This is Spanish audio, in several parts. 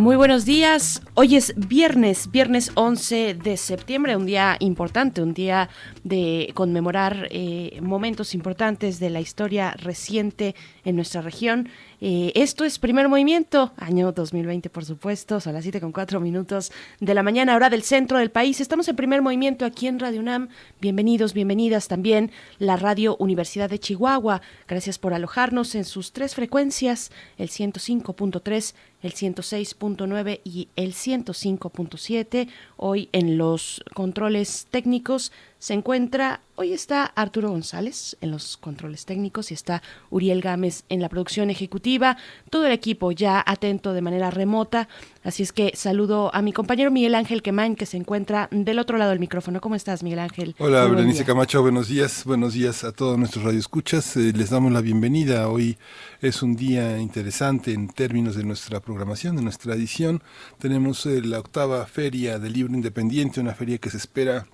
Muy buenos días. Hoy es viernes, viernes 11 de septiembre, un día importante, un día de conmemorar eh, momentos importantes de la historia reciente en nuestra región. Eh, esto es Primer Movimiento, año 2020, por supuesto, son las 7 con 4 minutos de la mañana, hora del centro del país. Estamos en Primer Movimiento aquí en Radio UNAM. Bienvenidos, bienvenidas también la Radio Universidad de Chihuahua. Gracias por alojarnos en sus tres frecuencias, el 105.3, el 106.9 y el 105.7. Hoy en los controles técnicos se encuentra, hoy está Arturo González en los controles técnicos y está Uriel Gámez en la producción ejecutiva, todo el equipo ya atento de manera remota, así es que saludo a mi compañero Miguel Ángel Quemain que se encuentra del otro lado del micrófono. ¿Cómo estás, Miguel Ángel? Hola, Berenice Camacho, buenos días, buenos días a todos nuestros radioescuchas, eh, les damos la bienvenida, hoy es un día interesante en términos de nuestra programación, de nuestra edición, tenemos eh, la octava feria del libro independiente, una feria que se espera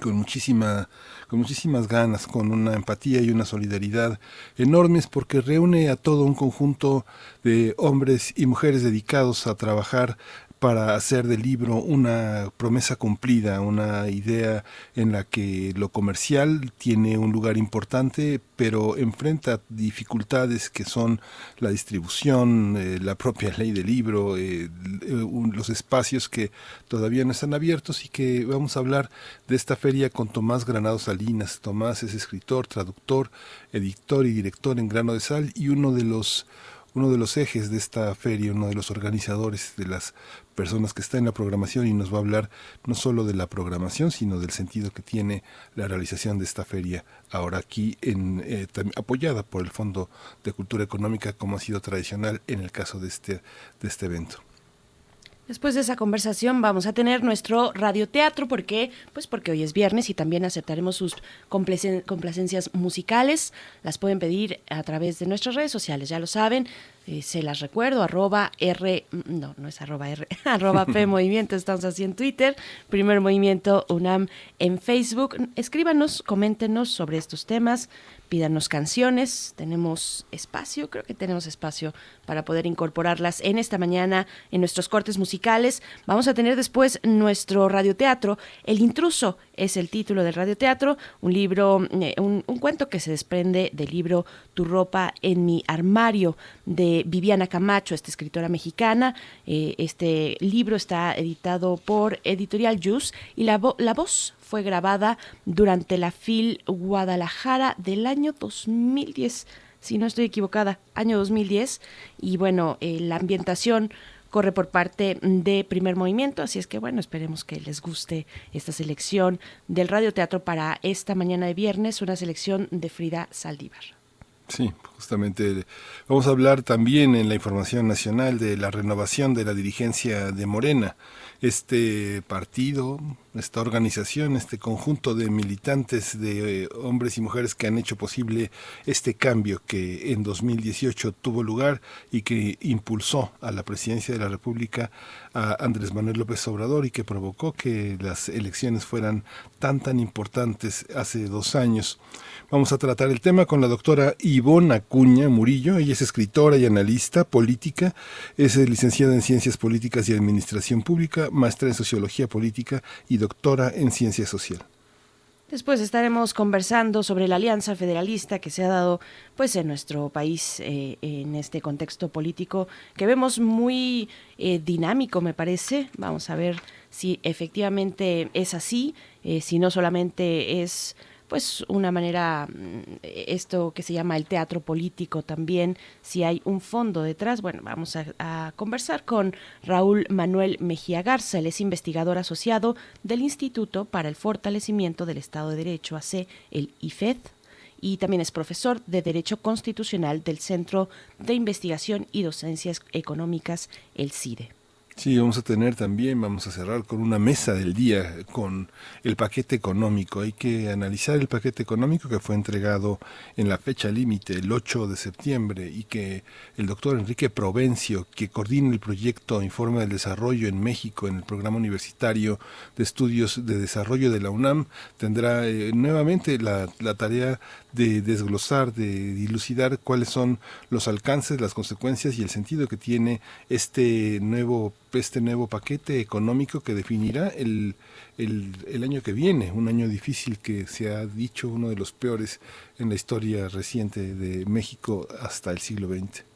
con muchísima con muchísimas ganas, con una empatía y una solidaridad enormes porque reúne a todo un conjunto de hombres y mujeres dedicados a trabajar para hacer del libro una promesa cumplida, una idea en la que lo comercial tiene un lugar importante, pero enfrenta dificultades que son la distribución, eh, la propia ley del libro, eh, los espacios que todavía no están abiertos y que vamos a hablar de esta feria con Tomás Granado Salinas. Tomás es escritor, traductor, editor y director en Grano de Sal y uno de los uno de los ejes de esta feria, uno de los organizadores de las personas que está en la programación y nos va a hablar no solo de la programación, sino del sentido que tiene la realización de esta feria ahora aquí, en, eh, apoyada por el Fondo de Cultura Económica, como ha sido tradicional en el caso de este, de este evento. Después de esa conversación vamos a tener nuestro radioteatro porque pues porque hoy es viernes y también aceptaremos sus complacencias musicales. Las pueden pedir a través de nuestras redes sociales, ya lo saben. Eh, se las recuerdo, arroba R, no, no es arroba R, arroba P Movimiento, estamos así en Twitter, Primer Movimiento UNAM en Facebook. Escríbanos, coméntenos sobre estos temas, pídanos canciones, tenemos espacio, creo que tenemos espacio para poder incorporarlas en esta mañana en nuestros cortes musicales. Vamos a tener después nuestro radioteatro, El Intruso es el título del radioteatro, un libro, eh, un cuento que se desprende del libro Tu ropa en mi armario de Viviana Camacho, esta escritora mexicana. Eh, este libro está editado por Editorial Jus y la, la voz fue grabada durante la FIL Guadalajara del año 2010 si no estoy equivocada, año 2010. Y bueno, eh, la ambientación corre por parte de Primer Movimiento, así es que bueno, esperemos que les guste esta selección del radioteatro para esta mañana de viernes, una selección de Frida Saldívar. Sí, justamente vamos a hablar también en la información nacional de la renovación de la dirigencia de Morena. Este partido, esta organización, este conjunto de militantes, de eh, hombres y mujeres que han hecho posible este cambio que en 2018 tuvo lugar y que impulsó a la presidencia de la República a Andrés Manuel López Obrador y que provocó que las elecciones fueran tan tan importantes hace dos años. Vamos a tratar el tema con la doctora Ivona Acuña Murillo. Ella es escritora y analista política, es licenciada en Ciencias Políticas y Administración Pública, maestra en Sociología Política y doctora en Ciencia Social. Después estaremos conversando sobre la alianza federalista que se ha dado pues en nuestro país eh, en este contexto político que vemos muy eh, dinámico me parece. Vamos a ver si efectivamente es así, eh, si no solamente es pues una manera, mm, esto que se llama el teatro político también, si hay un fondo detrás. Bueno, vamos a, conversar con Raúl Manuel Mejía Garza, él es investigador asociado del Instituto para el Fortalecimiento del Estado de Derecho, AC, el IFED, y también es profesor de Derecho Constitucional del Centro de Investigación y Docencias Económicas, el CIDE. Sí, vamos a tener también, vamos a cerrar con una mesa del día, con el paquete económico. Hay que analizar el paquete económico que fue entregado en la fecha límite, el 8 de septiembre, y que el doctor Enrique Provencio, que coordina el proyecto Informe del Desarrollo en México en el programa universitario de estudios de desarrollo de la UNAM, tendrá eh, nuevamente la, la tarea de desglosar, de dilucidar cuáles son los alcances, las consecuencias y el sentido que tiene este nuevo, este nuevo paquete económico que definirá el, el, año que viene, un año difícil que se ha dicho uno de los peores en la historia reciente de México hasta el siglo XX.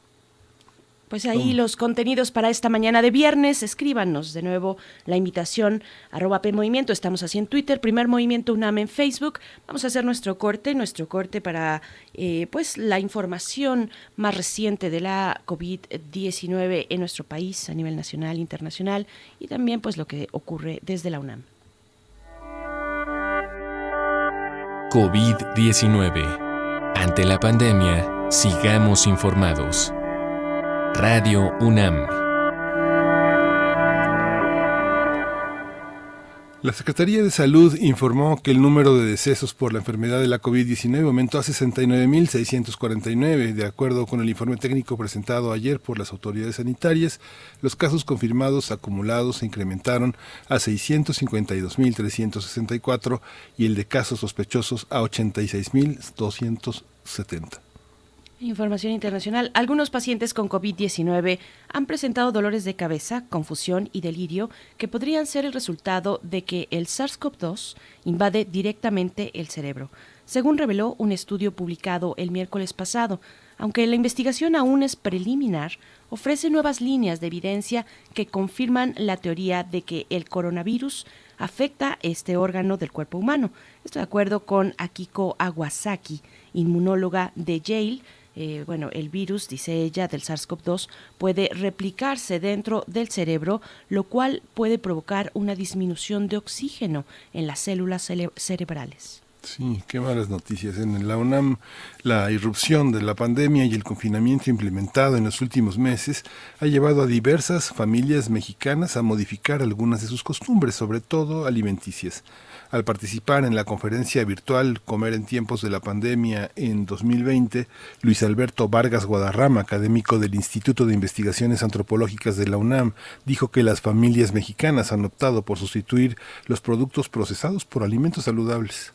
Pues ahí los contenidos para esta mañana de viernes. Escríbanos de nuevo la invitación arroba P Movimiento. Estamos así en Twitter, Primer Movimiento UNAM en Facebook. Vamos a hacer nuestro corte, nuestro corte para eh, pues la información más reciente de la COVID-19 en nuestro país a nivel nacional, internacional y también pues lo que ocurre desde la UNAM. COVID-19. Ante la pandemia, sigamos informados. Radio UNAM. La Secretaría de Salud informó que el número de decesos por la enfermedad de la COVID-19 aumentó a 69.649. De acuerdo con el informe técnico presentado ayer por las autoridades sanitarias, los casos confirmados acumulados se incrementaron a 652.364 y el de casos sospechosos a 86.270. Información internacional. Algunos pacientes con COVID-19 han presentado dolores de cabeza, confusión y delirio que podrían ser el resultado de que el SARS-CoV-2 invade directamente el cerebro, según reveló un estudio publicado el miércoles pasado. Aunque la investigación aún es preliminar, ofrece nuevas líneas de evidencia que confirman la teoría de que el coronavirus afecta este órgano del cuerpo humano. Estoy de acuerdo con Akiko Awasaki, inmunóloga de Yale, eh, bueno, el virus, dice ella, del SARS-CoV-2 puede replicarse dentro del cerebro, lo cual puede provocar una disminución de oxígeno en las células cerebrales. Sí, qué malas noticias. En la UNAM, la irrupción de la pandemia y el confinamiento implementado en los últimos meses ha llevado a diversas familias mexicanas a modificar algunas de sus costumbres, sobre todo alimenticias al participar en la conferencia virtual Comer en tiempos de la pandemia en 2020, Luis Alberto Vargas Guadarrama, académico del Instituto de Investigaciones Antropológicas de la UNAM, dijo que las familias mexicanas han optado por sustituir los productos procesados por alimentos saludables.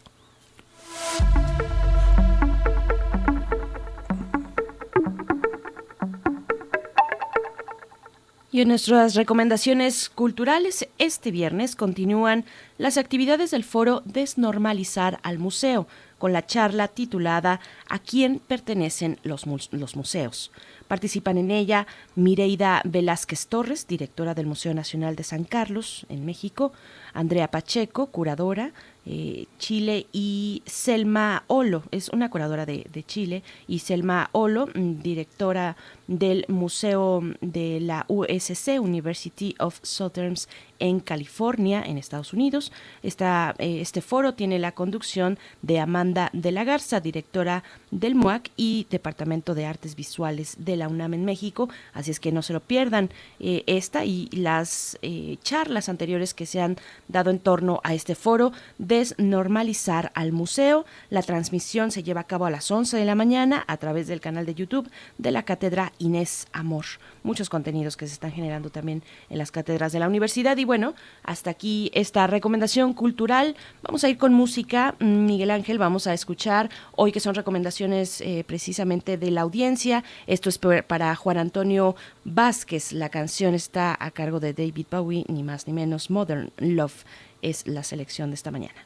Y en nuestras recomendaciones culturales, este viernes continúan las actividades del foro Desnormalizar al Museo, con la charla titulada ¿A quién pertenecen los, los museos? Participan en ella Mireida Velázquez Torres, directora del Museo Nacional de San Carlos, en México, Andrea Pacheco, curadora, eh, Chile y Selma Olo, es una curadora de, Chile, y Selma Olo, mm, directora del Museo de la USC, University of Southern en California, en Estados Unidos. Esta, eh, este foro tiene la conducción de Amanda de la Garza, directora del MUAC y Departamento de Artes Visuales de la UNAM en México. Así es que no se lo pierdan eh, esta y las eh, charlas anteriores que se han dado en torno a este foro, desnormalizar al museo. La transmisión se lleva a cabo a las 11 de la mañana a través del canal de YouTube de la Cátedra Inés Amor. Muchos contenidos que se están generando también en las cátedras de la universidad. Y bueno, hasta aquí esta recomendación cultural. Vamos a ir con música. Miguel Ángel, vamos a escuchar hoy que son recomendaciones eh, precisamente de la audiencia. Esto es para Juan Antonio Vázquez. La canción está a cargo de David Bowie, ni más ni menos. Modern Love es la selección de esta mañana.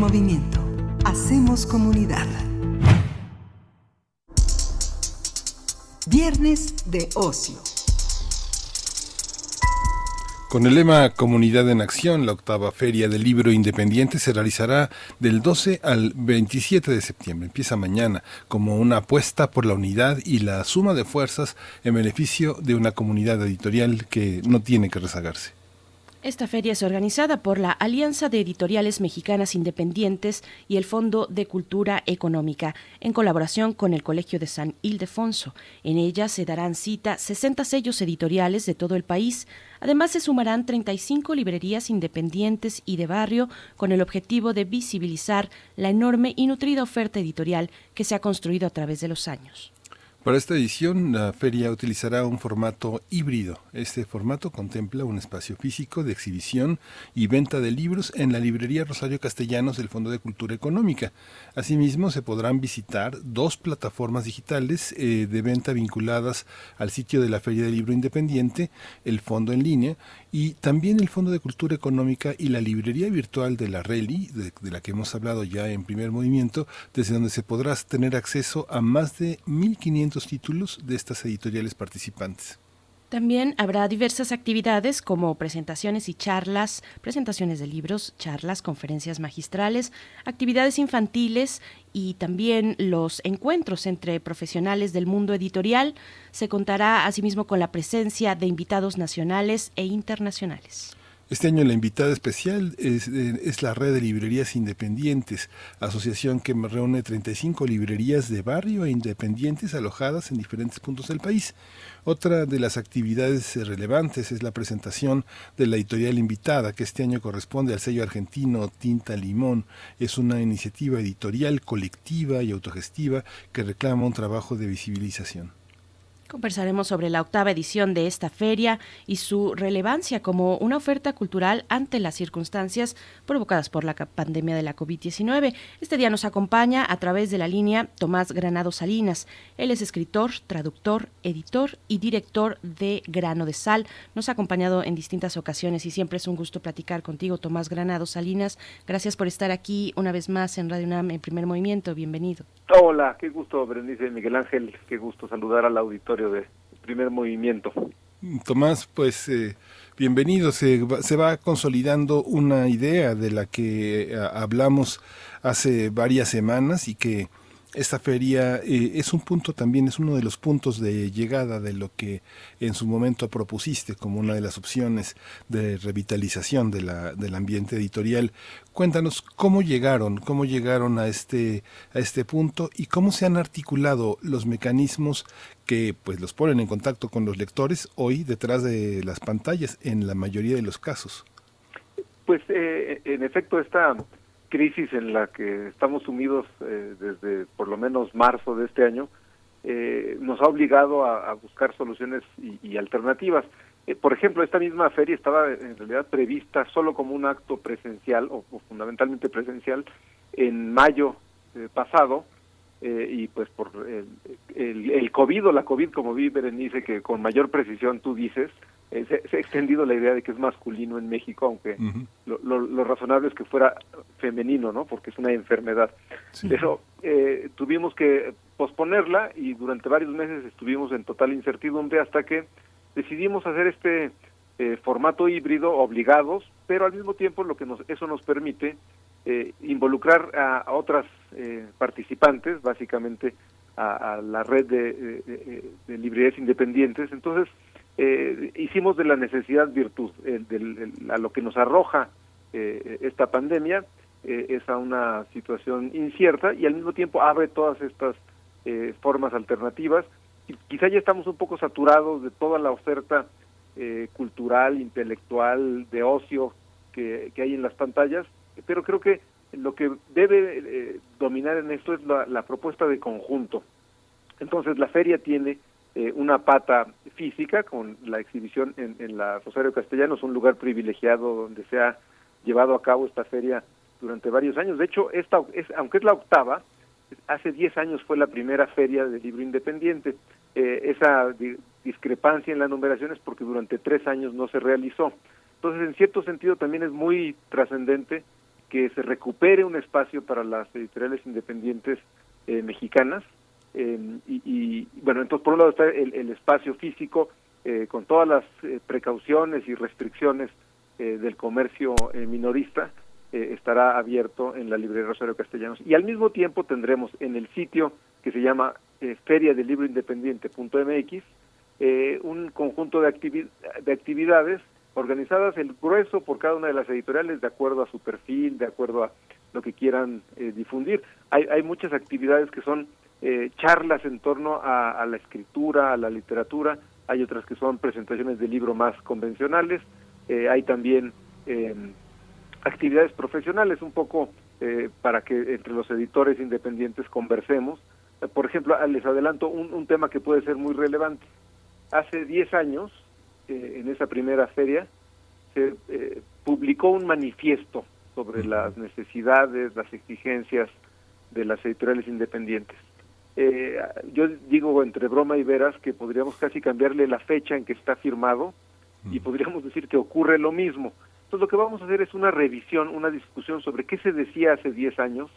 Movimiento. Hacemos comunidad. Viernes de ocio. Con el lema Comunidad en Acción, la octava Feria del Libro Independiente se realizará del 12 al 27 de septiembre. Empieza mañana como una apuesta por la unidad y la suma de fuerzas en beneficio de una comunidad editorial que no tiene que rezagarse. Esta feria es organizada por la Alianza de Editoriales Mexicanas Independientes y el Fondo de Cultura Económica, en colaboración con el Colegio de San Ildefonso. En ella se darán cita 60 sellos editoriales de todo el país. Además, se sumarán 35 librerías independientes y de barrio con el objetivo de visibilizar la enorme y nutrida oferta editorial que se ha construido a través de los años. Para esta edición, la feria utilizará un formato híbrido. Este formato contempla un espacio físico de exhibición y venta de libros en la librería Rosario Castellanos del Fondo de Cultura Económica. Asimismo, se podrán visitar dos plataformas digitales eh, de venta vinculadas al sitio de la Feria del Libro Independiente, el Fondo en línea y también el Fondo de Cultura Económica y la librería virtual de la RELI, de, de la que hemos hablado ya en primer movimiento, desde donde se podrá tener acceso a más de 1.500 títulos de estas editoriales participantes. También habrá diversas actividades como presentaciones y charlas, presentaciones de libros, charlas, conferencias magistrales, actividades infantiles y también los encuentros entre profesionales del mundo editorial. Se contará asimismo con la presencia de invitados nacionales e internacionales. Este año la invitada especial es, eh, es, la Red de Librerías Independientes, asociación que reúne 35 librerías de barrio e independientes alojadas en diferentes puntos del país. Otra de las actividades relevantes es la presentación de la editorial invitada, que este año corresponde al sello argentino Tinta Limón. Es una iniciativa editorial colectiva y autogestiva que reclama un trabajo de visibilización. Conversaremos sobre la octava edición de esta feria y su relevancia como una oferta cultural ante las circunstancias provocadas por la pandemia de la COVID-19. Este día nos acompaña a través de la línea Tomás Granado Salinas. Él es escritor, traductor, editor y director de Grano de Sal. Nos ha acompañado en distintas ocasiones y siempre es un gusto platicar contigo, Tomás Granado Salinas. Gracias por estar aquí una vez más en Radio UNAM en primer movimiento. Bienvenido. Hola, qué gusto, Berenice Miguel Ángel. Qué gusto saludar al auditorio de primer movimiento. Tomás, pues eh, bienvenido. Se va, se va consolidando una idea de la que eh, hablamos hace varias semanas y que esta feria eh, es un punto también, es uno de los puntos de llegada de lo que en su momento propusiste como una de las opciones de revitalización de la, del ambiente editorial. Cuéntanos cómo llegaron, cómo llegaron a este, a este punto y cómo se han articulado los mecanismos que pues los ponen en contacto con los lectores hoy detrás de las pantallas en la mayoría de los casos. Pues eh, en efecto esta crisis en la que estamos sumidos eh, desde por lo menos marzo de este año eh, nos ha obligado a, buscar soluciones y, y alternativas. Eh, por ejemplo, esta misma feria estaba en realidad prevista solo como un acto presencial o, o fundamentalmente presencial en mayo eh, pasado eh, y pues por el, el, el, COVID o la COVID, como vi Berenice, que con mayor precisión tú dices, eh, se, se, ha extendido la idea de que es masculino en México, aunque uh -huh. lo, lo, lo, razonable es que fuera femenino, ¿no? Porque es una enfermedad. Sí. Pero eh, tuvimos que posponerla y durante varios meses estuvimos en total incertidumbre hasta que decidimos hacer este eh, formato híbrido obligados, pero al mismo tiempo lo que nos, eso nos permite eh, involucrar a, a otras eh, participantes, básicamente a, a la red de, de, de, librerías independientes. Entonces, eh, hicimos de la necesidad virtud, eh, de, a lo que nos arroja eh, esta pandemia, eh, es a una situación incierta y al mismo tiempo abre todas estas eh, formas alternativas. Y quizá ya estamos un poco saturados de toda la oferta eh, cultural, intelectual, de ocio que, que hay en las pantallas, pero creo que lo que debe dominar en esto es la, la, propuesta de conjunto. Entonces la feria tiene eh, una pata física con la exhibición en, en, la Rosario Castellanos, un lugar privilegiado donde se ha llevado a cabo esta feria durante varios años. De hecho, esta es, aunque es la octava, hace 10 años fue la primera feria de libro independiente. Eh, esa di discrepancia en la numeración es porque durante tres años no se realizó. Entonces, en cierto sentido, también es muy trascendente que se recupere un espacio para las editoriales independientes mexicanas. Y, bueno, entonces por un lado está el, espacio físico con todas las precauciones y restricciones del comercio minorista, estará abierto en la librería Rosario Castellanos. Y al mismo tiempo tendremos en el sitio que se llama eh, feria del libro independiente.mx eh, un conjunto de, de actividades organizadas el grueso por cada una de las editoriales de acuerdo a su perfil, de acuerdo a lo que quieran eh, difundir. Hay, hay muchas actividades que son eh, charlas en torno a, a, la escritura, a la literatura, hay otras que son presentaciones de libro más convencionales, eh, hay también em, actividades profesionales un poco eh, para que entre los editores independientes conversemos. Eh, por ejemplo, ah, les adelanto un, un, tema que puede ser muy relevante. Hace 10 años, eh, en esa primera feria, se eh, publicó un manifiesto sobre las necesidades, las exigencias de las editoriales independientes. Eh, yo digo entre broma y veras que podríamos casi cambiarle la fecha en que está firmado y podríamos decir que ocurre lo mismo. Entonces lo que vamos a hacer es una revisión, una discusión sobre qué se decía hace 10 años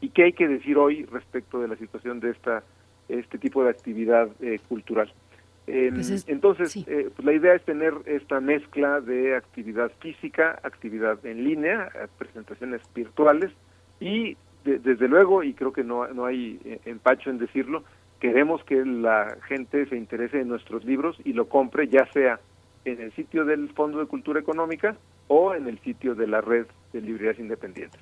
y qué hay que decir hoy respecto de la situación de esta este tipo de actividad eh, cultural. Eh, pues entonces, eh, pues la idea es tener esta mezcla de actividad física, actividad en línea, eh, presentaciones virtuales y de, desde luego, y creo que no, no hay eh, empacho en decirlo, queremos que la gente se interese en nuestros libros y lo compre ya sea en el sitio del Fondo de Cultura Económica o en el sitio de la red de librerías independientes.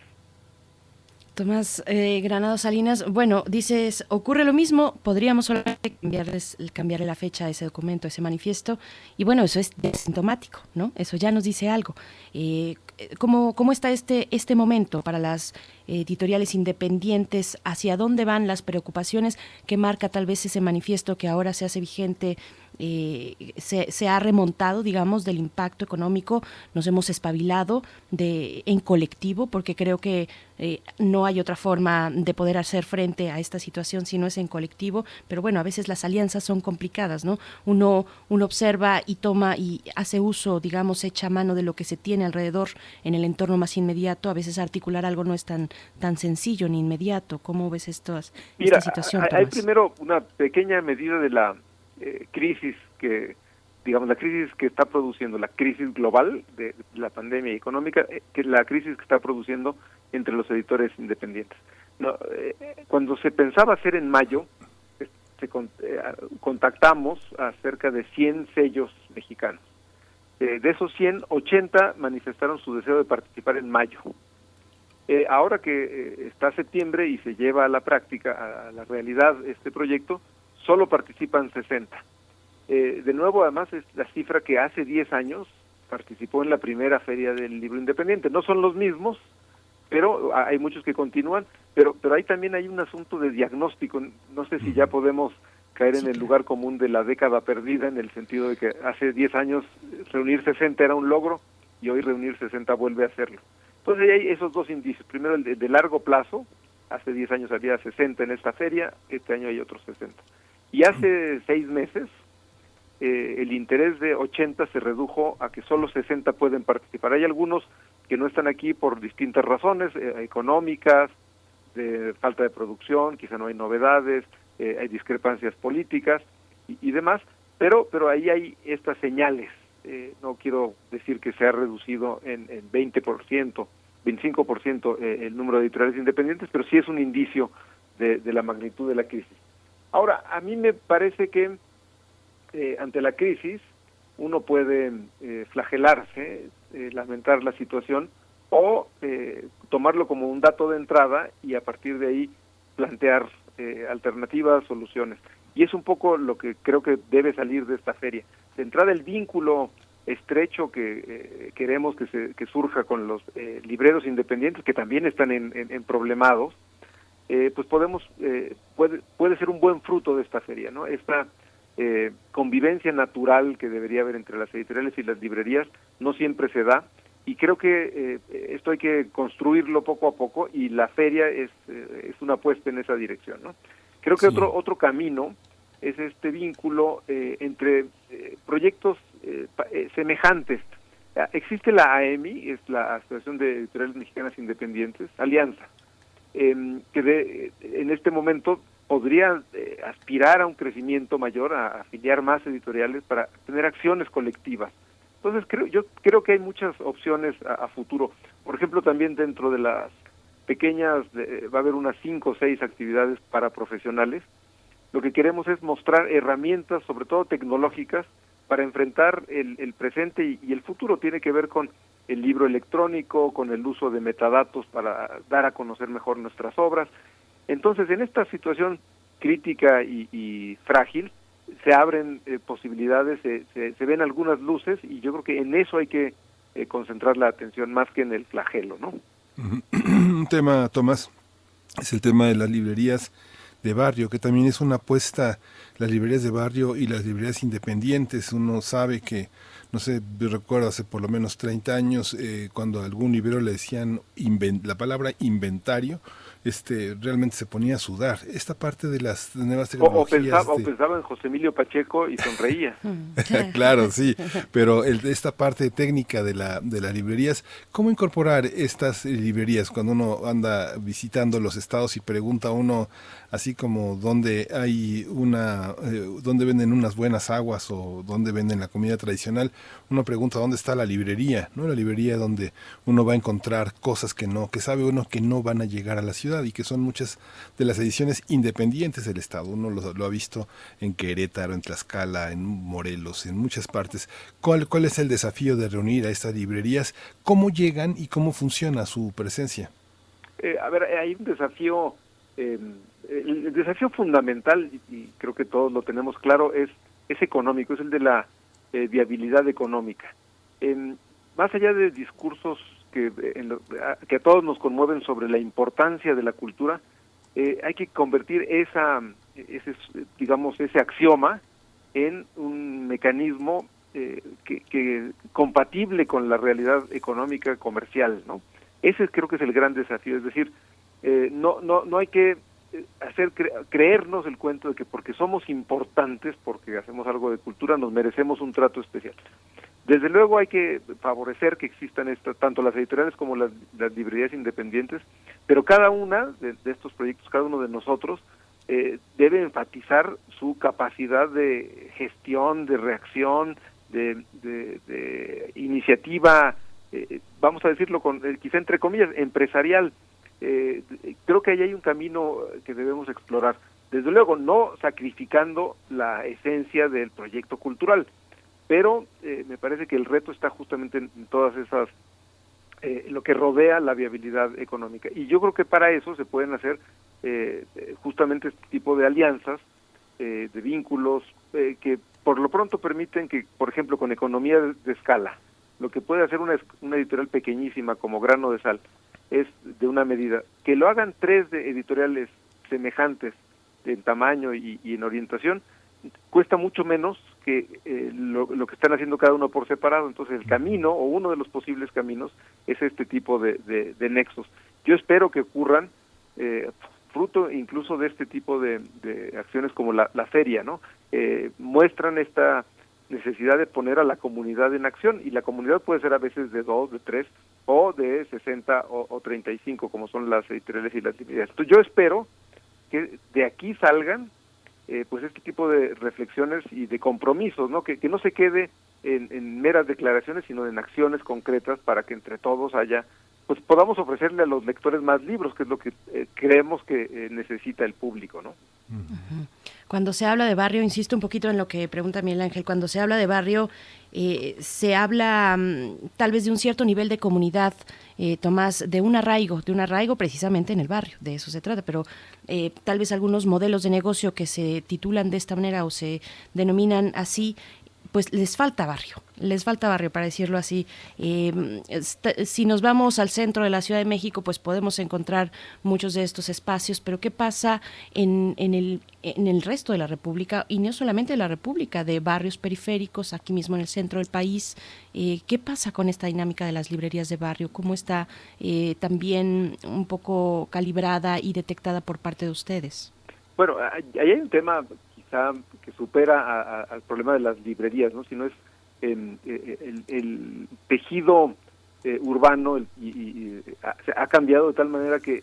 Tomás eh, Granado Salinas, bueno, dices, ocurre lo mismo, podríamos solamente cambiarles, cambiarle la fecha a ese documento, a ese manifiesto, y bueno, eso es sintomático, ¿no? Eso ya nos dice algo. Eh, ¿cómo, ¿Cómo está este, este momento para las editoriales independientes? ¿Hacia dónde van las preocupaciones que marca tal vez ese manifiesto que ahora se hace vigente eh, se, se, ha remontado, digamos, del impacto económico, nos hemos espabilado de, en colectivo, porque creo que eh, no hay otra forma de poder hacer frente a esta situación si no es en colectivo, pero bueno, a veces las alianzas son complicadas, ¿no? Uno, uno observa y toma y hace uso, digamos, echa mano de lo que se tiene alrededor en el entorno más inmediato, a veces articular algo no es tan, tan sencillo ni inmediato. ¿Cómo ves esto, Mira, esta situación? Hay, hay primero una pequeña medida de la eh, crisis que, digamos, la crisis que está produciendo, la crisis global de la pandemia económica, eh, que es la crisis que está produciendo entre los editores independientes. Eh, cuando se pensaba hacer en mayo, se, eh, contactamos a cerca de 100 sellos mexicanos. De esos 100, 80 manifestaron su deseo de participar en mayo. Eh, ahora que está septiembre y se lleva a la práctica, a la realidad este proyecto, solo participan 60. Eh, de nuevo, además, es la cifra que hace 10 años participó en la primera feria del libro independiente. No son los mismos, pero hay muchos que continúan, pero, pero ahí también hay un asunto de diagnóstico. No sé si ya podemos caer en el lugar común de la década perdida, en el sentido de que hace 10 años reunir 60 era un logro y hoy reunir 60 vuelve a serlo. Entonces hay esos dos indicios. Primero el de, de largo plazo, hace 10 años había 60 en esta feria, este año hay otros 60. Y hace seis meses eh, el interés de 80 se redujo a que solo 60 pueden participar. Hay algunos que no están aquí por distintas razones eh, económicas, de falta de producción, quizá no hay novedades, eh, hay discrepancias políticas y, demás, pero pero ahí hay estas señales. Eh, no quiero decir que se ha reducido en, en 20%, 25% eh, el número de editoriales independientes, pero sí es un indicio de, de la magnitud de la crisis. Ahora, a mí me parece que eh, ante la crisis uno puede eh, flagelarse, eh, lamentar la situación o tomarlo como un dato de entrada y a partir de ahí plantear alternativas, soluciones. Y es un poco lo que creo que debe salir de esta feria. De entrada el vínculo estrecho que eh, queremos que, se, que surja con los eh, libreros independientes que también están en, en problemados, eh, pues podemos eh, puede puede ser un buen fruto de esta feria, ¿no? Esta eh, convivencia natural que debería haber entre las editoriales y las librerías no siempre se da y creo que eh, esto hay que construirlo poco a poco y la feria es eh, es una apuesta en esa dirección, ¿no? Creo que sí. otro otro camino es este vínculo eh, entre proyectos semejantes. existe la AEMI, es la Asociación de Editoriales Mexicanas Independientes, Alianza, em, que en este momento podría eh, aspirar a un crecimiento mayor, a afiliar más editoriales para tener acciones colectivas. Entonces creo, yo creo que hay muchas opciones a, futuro. Por ejemplo, también dentro de las pequeñas va a haber unas cinco o seis actividades para profesionales. Lo que queremos es mostrar herramientas, sobre todo tecnológicas, para enfrentar el, presente y, y, el futuro. Tiene que ver con el libro electrónico, con el uso de metadatos para dar a conocer mejor nuestras obras, entonces, en esta situación crítica y, frágil, se abren eh, posibilidades, se, ven algunas luces y yo creo que en eso hay que eh, concentrar la atención más que en el flagelo, ¿no? Un tema, Tomás, es el tema de las librerías de barrio, que también es una apuesta, las librerías de barrio y las librerías independientes. Uno sabe que, no sé, recuerdo hace por lo menos 30 años, eh, cuando a algún librero le decían la palabra inventario, este, realmente se ponía a sudar. Esta parte de las nuevas tecnologías... O, pensaba, en José Emilio Pacheco y sonreía. claro, sí, pero el, esta parte técnica de, la, de las librerías, ¿cómo incorporar estas librerías cuando uno anda visitando los estados y pregunta a uno así como donde hay una, eh, donde venden unas buenas aguas o donde venden la comida tradicional, uno pregunta dónde está la librería, ¿no? La librería donde uno va a encontrar cosas que no, que sabe uno que no van a llegar a la ciudad y que son muchas de las ediciones independientes del Estado. Uno lo, ha visto en Querétaro, en Tlaxcala, en Morelos, en muchas partes. ¿Cuál, ¿Cuál es el desafío de reunir a estas librerías? ¿Cómo llegan y cómo funciona su presencia? Eh, a ver, hay un desafío eh, el desafío fundamental, y creo que todos lo tenemos claro, es, es económico, es el de la eh, viabilidad económica. más allá de discursos que, que a todos nos conmueven sobre la importancia de la cultura, eh, hay que convertir esa, ese, digamos, ese axioma en un mecanismo eh, que, que, compatible con la realidad económica comercial, ¿no? Ese creo que es el gran desafío, es decir, no, no, no hay que hacer creernos el cuento de que porque somos importantes, porque hacemos algo de cultura, nos merecemos un trato especial. Desde luego hay que favorecer que existan tanto las editoriales como las, librerías independientes, pero cada una de, estos proyectos, cada uno de nosotros, eh, debe enfatizar su capacidad de gestión, de reacción, de, iniciativa, eh, vamos a decirlo con eh, quizá entre comillas, empresarial, eh, creo que ahí hay un camino que debemos explorar. Desde luego, no sacrificando la esencia del proyecto cultural, pero eh, me parece que el reto está justamente en, todas esas, eh, lo que rodea la viabilidad económica. Y yo creo que para eso se pueden hacer eh, justamente este tipo de alianzas, de vínculos, que por lo pronto permiten que, por ejemplo, con economía de, escala, lo que puede hacer una, una editorial pequeñísima como grano de sal, es de una medida. Que lo hagan tres de editoriales semejantes en tamaño y, en orientación, cuesta mucho menos que eh, lo, que están haciendo cada uno por separado. Entonces el camino o uno de los posibles caminos es este tipo de, de, nexos. Yo espero que ocurran eh, fruto incluso de este tipo de, acciones como la, la feria, ¿no? Eh, muestran esta necesidad de poner a la comunidad en acción y la comunidad puede ser a veces de dos, de tres o de 60 o, o 35 como son las editoriales y las librerías. yo espero que de aquí salgan eh, pues este tipo de reflexiones y de compromisos, ¿no? Que, que no se quede en, en, meras declaraciones, sino en acciones concretas para que entre todos haya, pues podamos ofrecerle a los lectores más libros, que es lo que eh, creemos que eh, necesita el público, ¿no? Cuando se habla de barrio, insisto un poquito en lo que pregunta Miguel Ángel, cuando se habla de barrio, eh, se habla mm, tal vez de un cierto nivel de comunidad, eh, Tomás, de un arraigo, de un arraigo precisamente en el barrio, de eso se trata, pero eh, tal vez algunos modelos de negocio que se titulan de esta manera o se denominan así, pues les falta barrio, les falta barrio para decirlo así. Eh, si nos vamos al centro de la Ciudad de México, pues podemos encontrar muchos de estos espacios, pero ¿qué pasa en, en, el, en el resto de la República? Y no solamente de la República, de barrios periféricos, aquí mismo en el centro del país. Eh, ¿Qué pasa con esta dinámica de las librerías de barrio? ¿Cómo está eh, también un poco calibrada y detectada por parte de ustedes? Bueno, ahí hay un tema que supera al problema de las librerías, ¿no? sino es em, el, tejido urbano y, ha, cambiado de tal manera que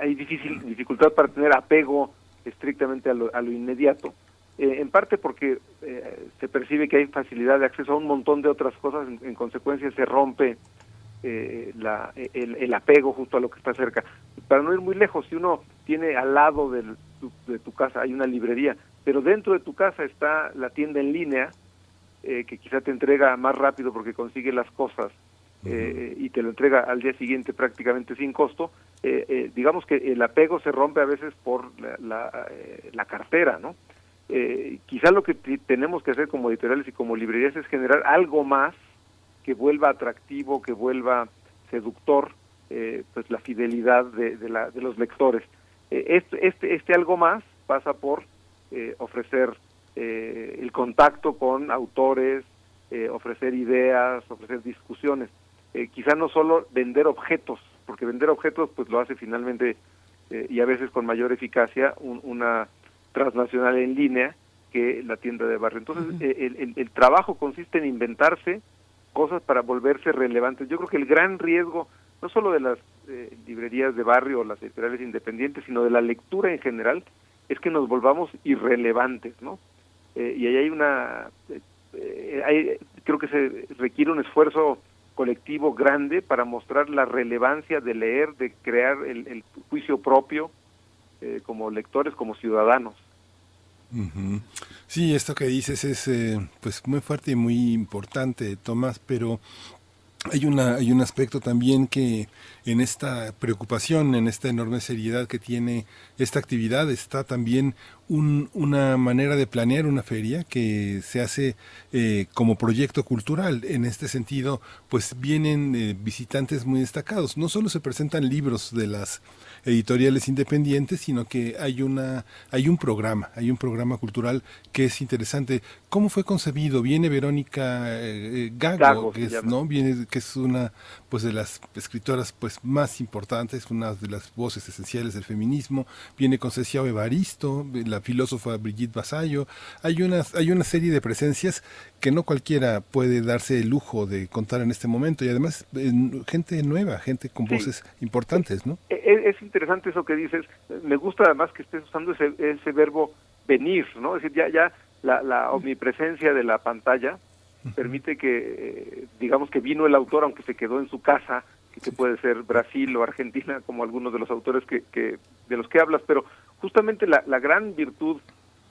hay, difícil, dificultad para tener apego estrictamente a lo, inmediato. en parte porque se percibe que hay facilidad de acceso a un montón de otras cosas, en consecuencia se rompe eh, la, el, apego justo a lo que está cerca. Para no ir muy lejos, si uno tiene al lado de tu casa hay una librería, pero dentro de tu casa está la tienda en línea, eh, que quizá te entrega más rápido porque consigue las cosas eh, y te lo entrega al día siguiente prácticamente sin costo, digamos que el apego se rompe a veces por la, la, cartera, ¿no? quizá lo que tenemos que hacer como editoriales y como librerías es generar algo más que vuelva atractivo, que vuelva seductor eh, pues la fidelidad de, la, de los lectores. Eh, este, este, este, algo más pasa por eh, ofrecer el contacto con autores, ofrecer ideas, ofrecer discusiones. quizá no solo vender objetos, porque vender objetos pues lo hace finalmente y a veces con mayor eficacia una transnacional en línea que la tienda de barrio. Entonces, el, el, trabajo consiste en inventarse cosas para volverse relevantes. Yo creo que el gran riesgo, no solo de las eh, librerías de barrio o las editoriales independientes, sino de la lectura en general, es que nos volvamos irrelevantes, ¿no? Eh, y ahí hay una, eh, hay, creo que se requiere un esfuerzo colectivo grande para mostrar la relevancia de leer, de crear el, el juicio propio como lectores, como ciudadanos. Sí, esto que dices es eh, pues muy fuerte y muy importante, Tomás, pero hay una hay un aspecto también que en esta preocupación, en esta enorme seriedad que tiene esta actividad está también una manera de planear una feria que se hace eh, como proyecto cultural. En este sentido, pues vienen eh, visitantes muy destacados. No solo se presentan libros de las editoriales independientes, sino que hay una hay un programa, hay un programa cultural que es interesante. ¿Cómo fue concebido? Viene Verónica eh, Gago, que es, no, viene que es una pues de las escritoras pues más importantes, una de las voces esenciales del feminismo. Viene con Evaristo, la filósofa Brigitte Basayo. Hay una hay una serie de presencias que no cualquiera puede darse el lujo de contar en este momento y además gente nueva, gente con voces importantes, ¿no? E, e, es, interesante eso que dices. Me gusta además que estés usando ese, ese verbo venir, ¿no? Es decir, ya, ya la, la omnipresencia de la pantalla permite que, eh, digamos que vino el autor, aunque se quedó en su casa, que puede ser Brasil o Argentina, como algunos de los autores que, que de los que hablas, pero justamente la, la gran virtud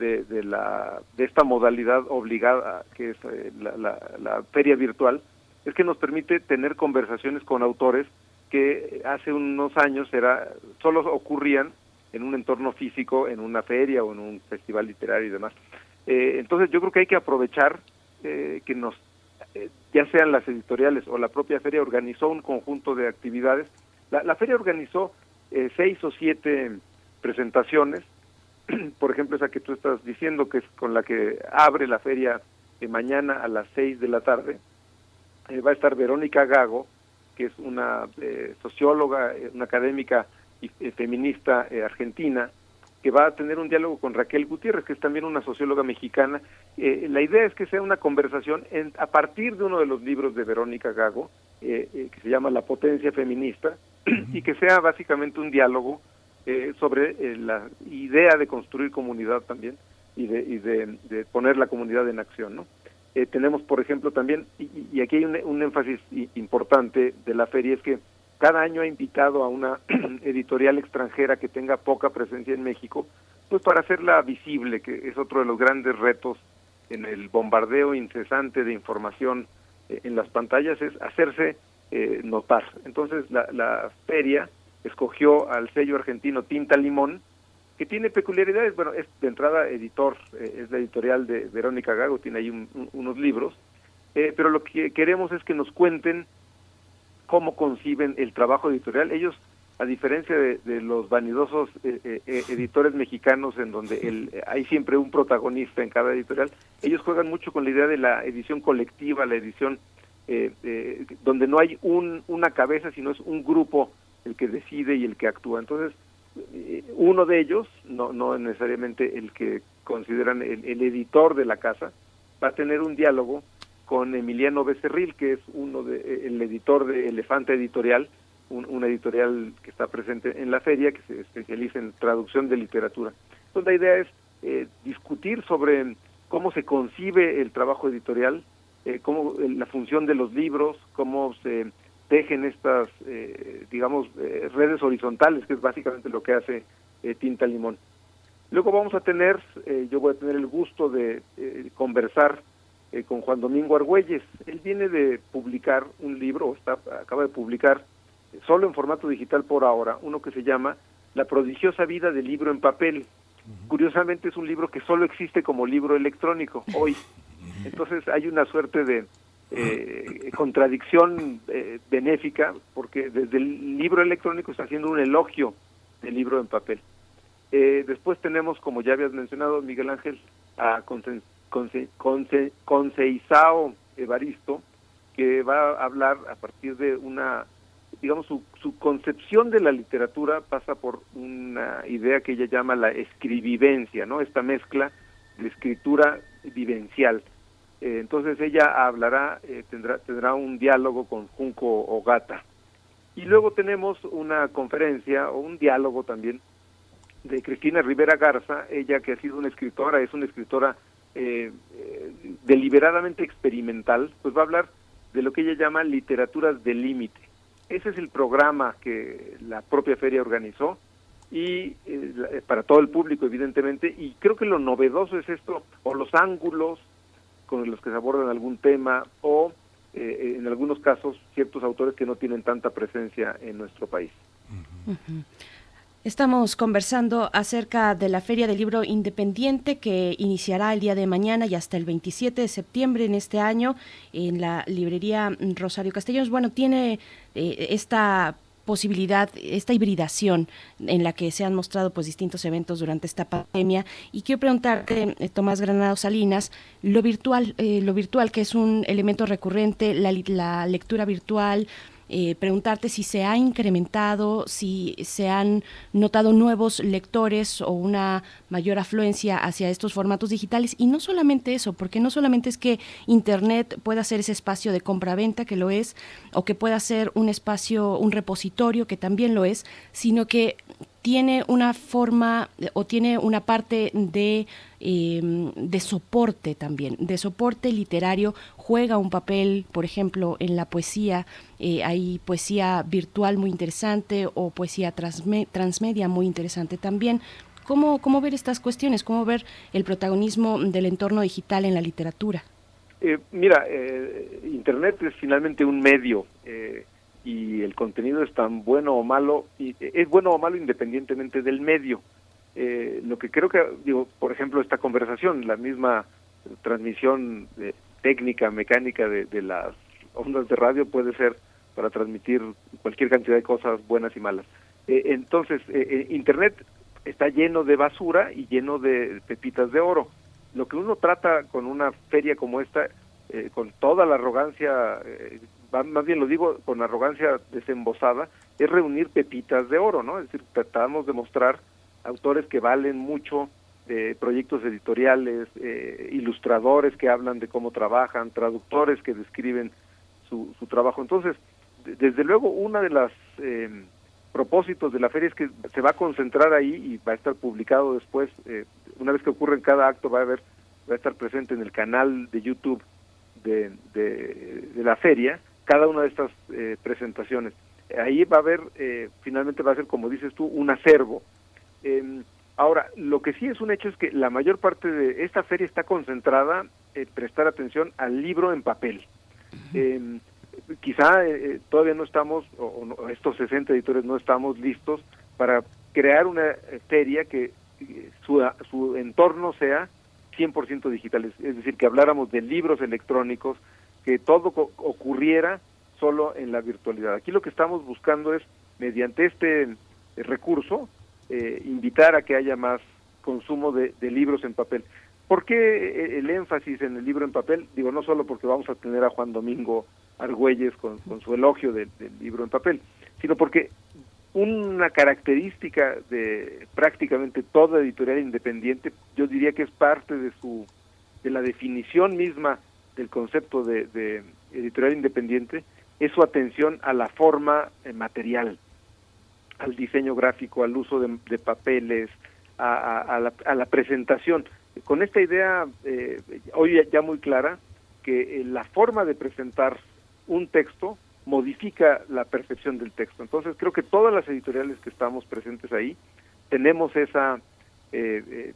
de, la, de esta modalidad obligada que es eh, la, feria virtual es que nos permite tener conversaciones con autores que hace unos años era solo ocurrían en un entorno físico, en una feria o en un festival literario y demás. Eh, entonces yo creo que hay que aprovechar eh, que nos, ya sean las editoriales o la propia feria, organizó un conjunto de actividades. La, la feria organizó seis o siete presentaciones por ejemplo, esa que tú estás diciendo, que es con la que abre la feria de mañana a las seis de la tarde, eh, va a estar Verónica Gago, que es una eh, socióloga, eh, una académica y feminista argentina, que va a tener un diálogo con Raquel Gutiérrez, que es también una socióloga mexicana. la idea es que sea una conversación a partir de uno de los libros de Verónica Gago, que se llama La potencia feminista, y que sea básicamente un diálogo eh, sobre eh, la idea de construir comunidad también y de, y de, poner la comunidad en acción. ¿no? Eh, tenemos, por ejemplo, también, y, aquí hay un, énfasis importante de la feria, es que cada año ha invitado a una editorial extranjera que tenga poca presencia en México, pues para hacerla visible, que es otro de los grandes retos en el bombardeo incesante de información en las pantallas, es hacerse notar. Entonces, la, la feria escogió al sello argentino Tinta Limón, que tiene peculiaridades, bueno, es de entrada editor, eh, es la editorial de Verónica Gago, tiene ahí unos libros, eh, pero lo que queremos es que nos cuenten cómo conciben el trabajo editorial. Ellos, a diferencia de, los vanidosos eh, editores mexicanos, en donde el, hay siempre un protagonista en cada editorial, ellos juegan mucho con la idea de la edición colectiva, la edición donde no hay un, una cabeza, sino es un grupo el que decide y el que actúa. Entonces, eh, uno de ellos, no, no necesariamente el que consideran el, editor de la casa, va a tener un diálogo con Emiliano Becerril, que es uno de, eh, el editor de Elefante Editorial, un, una editorial que está presente en la feria, que se especializa en traducción de literatura. Entonces la idea es eh, discutir sobre cómo se concibe el trabajo editorial, cómo la función de los libros, cómo se tejen estas, eh, digamos, eh, redes horizontales, que es básicamente lo que hace eh, Tinta Limón. Luego vamos a tener, eh, yo voy a tener el gusto de eh, conversar eh, con Juan Domingo Argüelles. Él viene de publicar un libro, está, acaba de publicar, solo en formato digital por ahora, uno que se llama La prodigiosa vida del libro en papel. Curiosamente es un libro que solo existe como libro electrónico hoy. Entonces hay una suerte de eh, contradicción eh, benéfica porque desde el libro electrónico está haciendo un elogio del libro en papel. Eh, después tenemos, como ya habías mencionado, Miguel Ángel, a Conce, Conce, Conce, Conceizao Evaristo, que va a hablar a partir de una, digamos, su, su concepción de la literatura pasa por una idea que ella llama la escribivencia, ¿no? Esta mezcla de escritura vivencial. Eh, entonces ella hablará, eh, tendrá, tendrá un diálogo con Junco Ogata. Y luego tenemos una conferencia o un diálogo también de Cristina Rivera Garza, ella que ha sido una escritora, es una escritora eh, eh, deliberadamente experimental, pues va a hablar de lo que ella llama literaturas de límite. Ese es el programa que la propia feria organizó y eh, la- para todo el público evidentemente y creo que lo novedoso es esto o los ángulos con los que se abordan algún tema o eh, en algunos casos ciertos autores que no tienen tanta presencia en nuestro país. Estamos conversando acerca de la Feria del Libro Independiente que iniciará el día de mañana y hasta el 27 de septiembre en este año en la librería Rosario Castellanos. Bueno, tiene eh, esta posibilidad, esta hibridación en la que se han mostrado pues distintos eventos durante esta pandemia. Y quiero preguntarte eh, Tomás Granado Salinas lo virtual eh, lo virtual que es un elemento recurrente la, la lectura virtual eh, preguntarte si se ha incrementado, si se han notado nuevos lectores o una mayor afluencia hacia estos formatos digitales. Y no solamente eso, porque no solamente es que Internet pueda ser ese espacio de compra-venta, que lo es, o que pueda ser un espacio, un repositorio, que también lo es, sino que tiene una forma o tiene una parte de, eh, de soporte también, de soporte literario, juega un papel, por ejemplo, en la poesía, eh, hay poesía virtual muy interesante o poesía transme- transmedia muy interesante también. ¿Cómo, ¿Cómo ver estas cuestiones? ¿Cómo ver el protagonismo del entorno digital en la literatura? Eh, mira, eh, Internet es finalmente un medio eh, y el contenido es tan bueno o malo, y, es bueno o malo independientemente del medio. Eh, lo que creo que, digo, por ejemplo, esta conversación, la misma transmisión eh, técnica, mecánica de, las ondas de radio puede ser para transmitir cualquier cantidad de cosas buenas y malas. Eh, entonces, eh, eh, Internet está lleno de basura y lleno de pepitas de oro. Lo que uno trata con una feria como esta, eh, con toda la arrogancia, más bien lo digo con arrogancia desembosada, es reunir pepitas de oro, ¿no? Es decir, tratamos de mostrar autores que valen mucho, eh, proyectos editoriales, eh, ilustradores que hablan de cómo trabajan, traductores que describen su, su trabajo. Entonces, de- desde luego, una de las eh, propósitos de la feria es que se va a concentrar ahí y va a estar publicado después, eh, una vez que ocurre cada acto, va a haber, va a estar presente en el canal de YouTube de, de la feria cada una de estas eh, presentaciones. Ahí va a haber, eh, finalmente va a ser, como dices tú, un acervo. Eh, ahora, lo que sí es un hecho es que la mayor parte de esta feria está concentrada en prestar atención al libro en papel. Eh, quizá eh, todavía no estamos, o, estos 60 editores no estamos listos para crear una eh, feria que eh, su, su entorno sea 100% digital, es decir, que habláramos de libros electrónicos, que todo ocurriera solo en la virtualidad. Aquí lo que estamos buscando es, mediante este eh, recurso, eh, invitar a que haya más consumo de, de libros en papel. ¿Por qué eh, el énfasis en el libro en papel? Digo, no solo porque vamos a tener a Juan Domingo Argüelles con, con su elogio del, del libro en papel, sino porque una característica de prácticamente toda editorial independiente, yo diría que es parte de su de la definición misma del concepto de, editorial independiente es su atención a la forma eh, material, al diseño gráfico, al uso de, papeles, a, la, presentación. Con esta idea eh, hoy ya muy clara que eh, la forma de presentar un texto modifica la percepción del texto. Entonces creo que todas las editoriales que estamos presentes ahí tenemos esa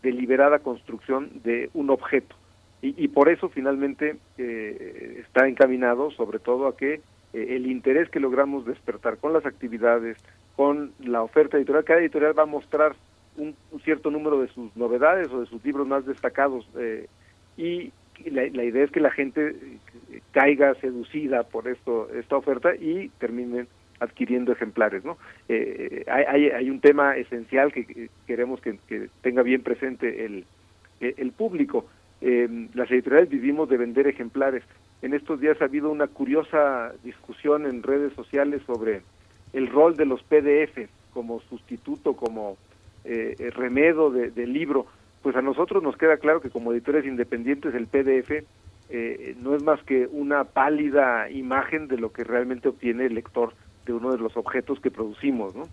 deliberada construcción de un objeto y, por eso finalmente eh, está encaminado sobre todo a que eh, el interés que logramos despertar con las actividades, con la oferta editorial, cada editorial va a mostrar un, cierto número de sus novedades o de sus libros más destacados eh, y la, idea es que la gente caiga seducida por esto esta oferta y termine adquiriendo ejemplares no hay, hay, un tema esencial que queremos que, que tenga bien presente el, el público eh, las editoriales vivimos de vender ejemplares. En estos días ha habido una curiosa discusión en redes sociales sobre el rol de los PDF como sustituto, como eh, remedio del libro. Pues a nosotros nos queda claro que como editores independientes el PDF eh, no es más que una pálida imagen de lo que realmente obtiene el lector de uno de los objetos que producimos, ¿no?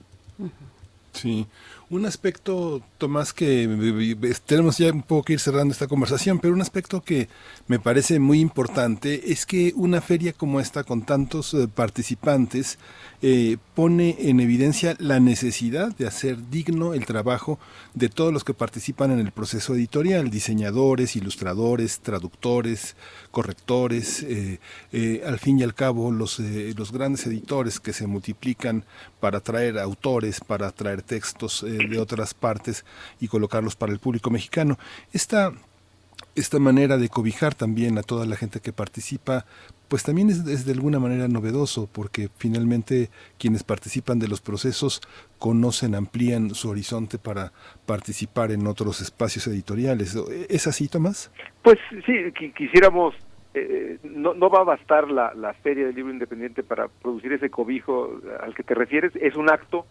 Sí, un aspecto, Tomás, que tenemos ya un poco que ir cerrando esta conversación, pero un aspecto que me parece muy importante es que una feria como esta, con tantos eh, participantes, eh, pone en evidencia la necesidad de hacer digno el trabajo de todos los que participan en el proceso editorial, diseñadores, ilustradores, traductores, correctores, eh, eh, al fin y al cabo los, los grandes editores que se multiplican para traer autores, para traer textos de otras partes y colocarlos para el público mexicano. Esta esta manera de cobijar también a toda la gente que participa, pues también es, de alguna manera novedoso, porque finalmente quienes participan de los procesos conocen, amplían su horizonte para participar en otros espacios editoriales. ¿Es así, Tomás? Pues sí, quisiéramos, eh, no, no va a bastar la, la Feria del Libro Independiente para producir ese cobijo al que te refieres, es un acto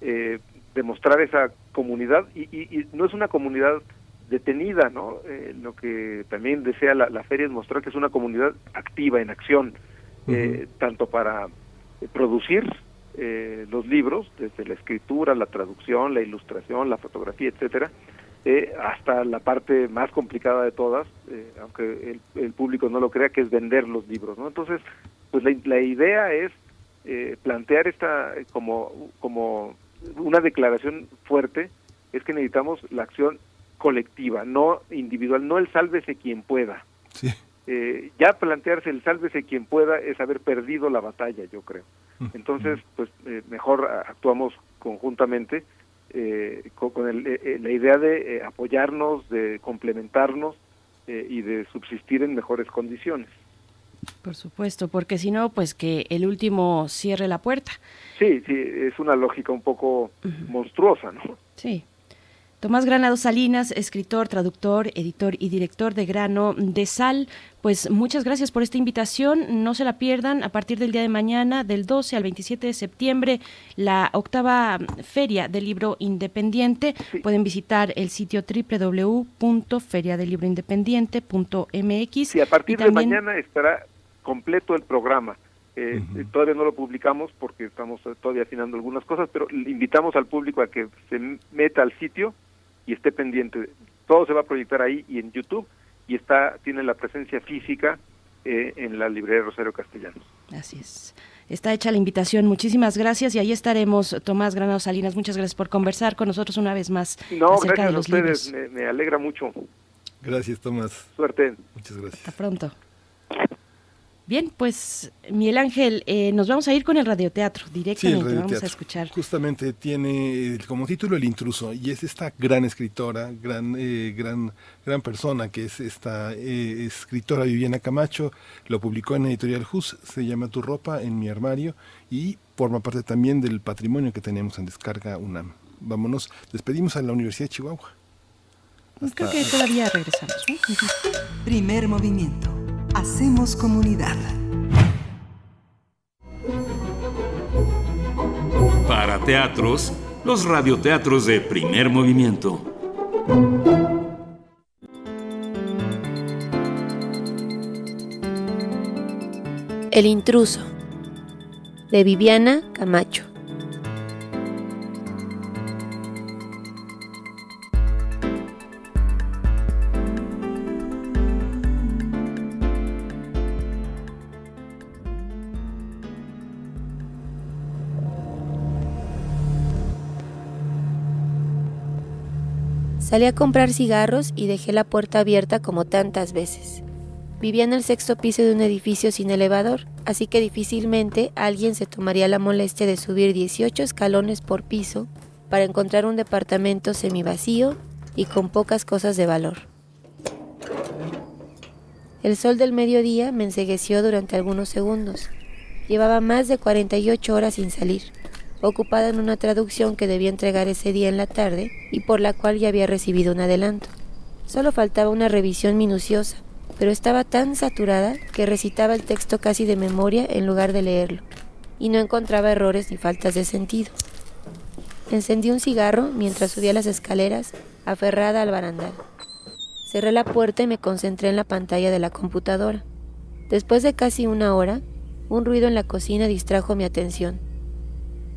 eh, de mostrar esa comunidad y, y no es una comunidad detenida, ¿no? Eh, lo que también desea la, feria es mostrar que es una comunidad activa, en acción, eh, tanto para eh, producir los libros, desde la escritura, la traducción, la ilustración, la fotografía, etcétera, hasta la parte más complicada de todas, aunque el, público no lo crea, que es vender los libros, ¿no? Entonces, pues la, la idea es plantear esta como, como una declaración fuerte, es que necesitamos la acción colectiva, no individual, no el sálvese quien pueda. Eh, ya plantearse el sálvese quien pueda es haber perdido la batalla, yo creo. Entonces, pues eh, mejor actuamos conjuntamente eh, con, la idea de apoyarnos, de complementarnos y de subsistir en mejores condiciones. Por supuesto, porque si no, pues que el último cierre la puerta. Sí, sí, es una lógica un poco monstruosa, ¿no? Sí. Tomás Granado Salinas, escritor, traductor, editor y director de Grano de Sal, pues muchas gracias por esta invitación. No se la pierdan a partir del día de mañana, del 12 al 27 de septiembre, la octava feria del libro independiente. Pueden visitar el sitio www.feriadelibroindependiente.mx. Sí, a partir de mañana estará completo el programa. Eh, todavía no lo publicamos porque estamos todavía afinando algunas cosas, pero invitamos al público a que se meta al sitio y esté pendiente. Todo se va a proyectar ahí y en YouTube y está tiene la presencia física eh, en la librería Rosario Castellanos. Así es. Está hecha la invitación. Muchísimas gracias y ahí estaremos. Tomás Granado Salinas, muchas gracias por conversar con nosotros una vez más no, acerca de los a ustedes. Me, me, alegra mucho. Gracias, Tomás. Suerte. Muchas gracias. Hasta pronto. Bien, pues Miguel Ángel, eh, nos vamos a ir con el radioteatro directamente, vamos a escuchar. Justamente tiene como título El intruso y es esta gran escritora, gran eh, gran gran persona que es esta eh, escritora Viviana Camacho, lo publicó en Editorial Hus, se llama Tu ropa en mi armario y forma parte también del patrimonio que tenemos en Descarga UNAM. Vámonos, despedimos a la Universidad de Chihuahua. Creo que todavía regresamos. Primer movimiento Hacemos comunidad. Para teatros, los radioteatros de primer movimiento. El intruso, de Viviana Camacho. Salí a comprar cigarros y dejé la puerta abierta como tantas veces. Vivía en el sexto piso de un edificio sin elevador, así que difícilmente alguien se tomaría la molestia de subir 18 escalones por piso para encontrar un departamento semivacío y con pocas cosas de valor. El sol del mediodía me ensegueció durante algunos segundos. Llevaba más de 48 horas sin salir, ocupada en una traducción que debía entregar ese día en la tarde y por la cual ya había recibido un adelanto. Solo faltaba una revisión minuciosa, pero estaba tan saturada que recitaba el texto casi de memoria en lugar de leerlo, y no encontraba errores ni faltas de sentido. Encendí un cigarro mientras subía las escaleras, aferrada al barandal. Cerré la puerta y me concentré en la pantalla de la computadora. Después de casi una hora, un ruido en la cocina distrajo mi atención.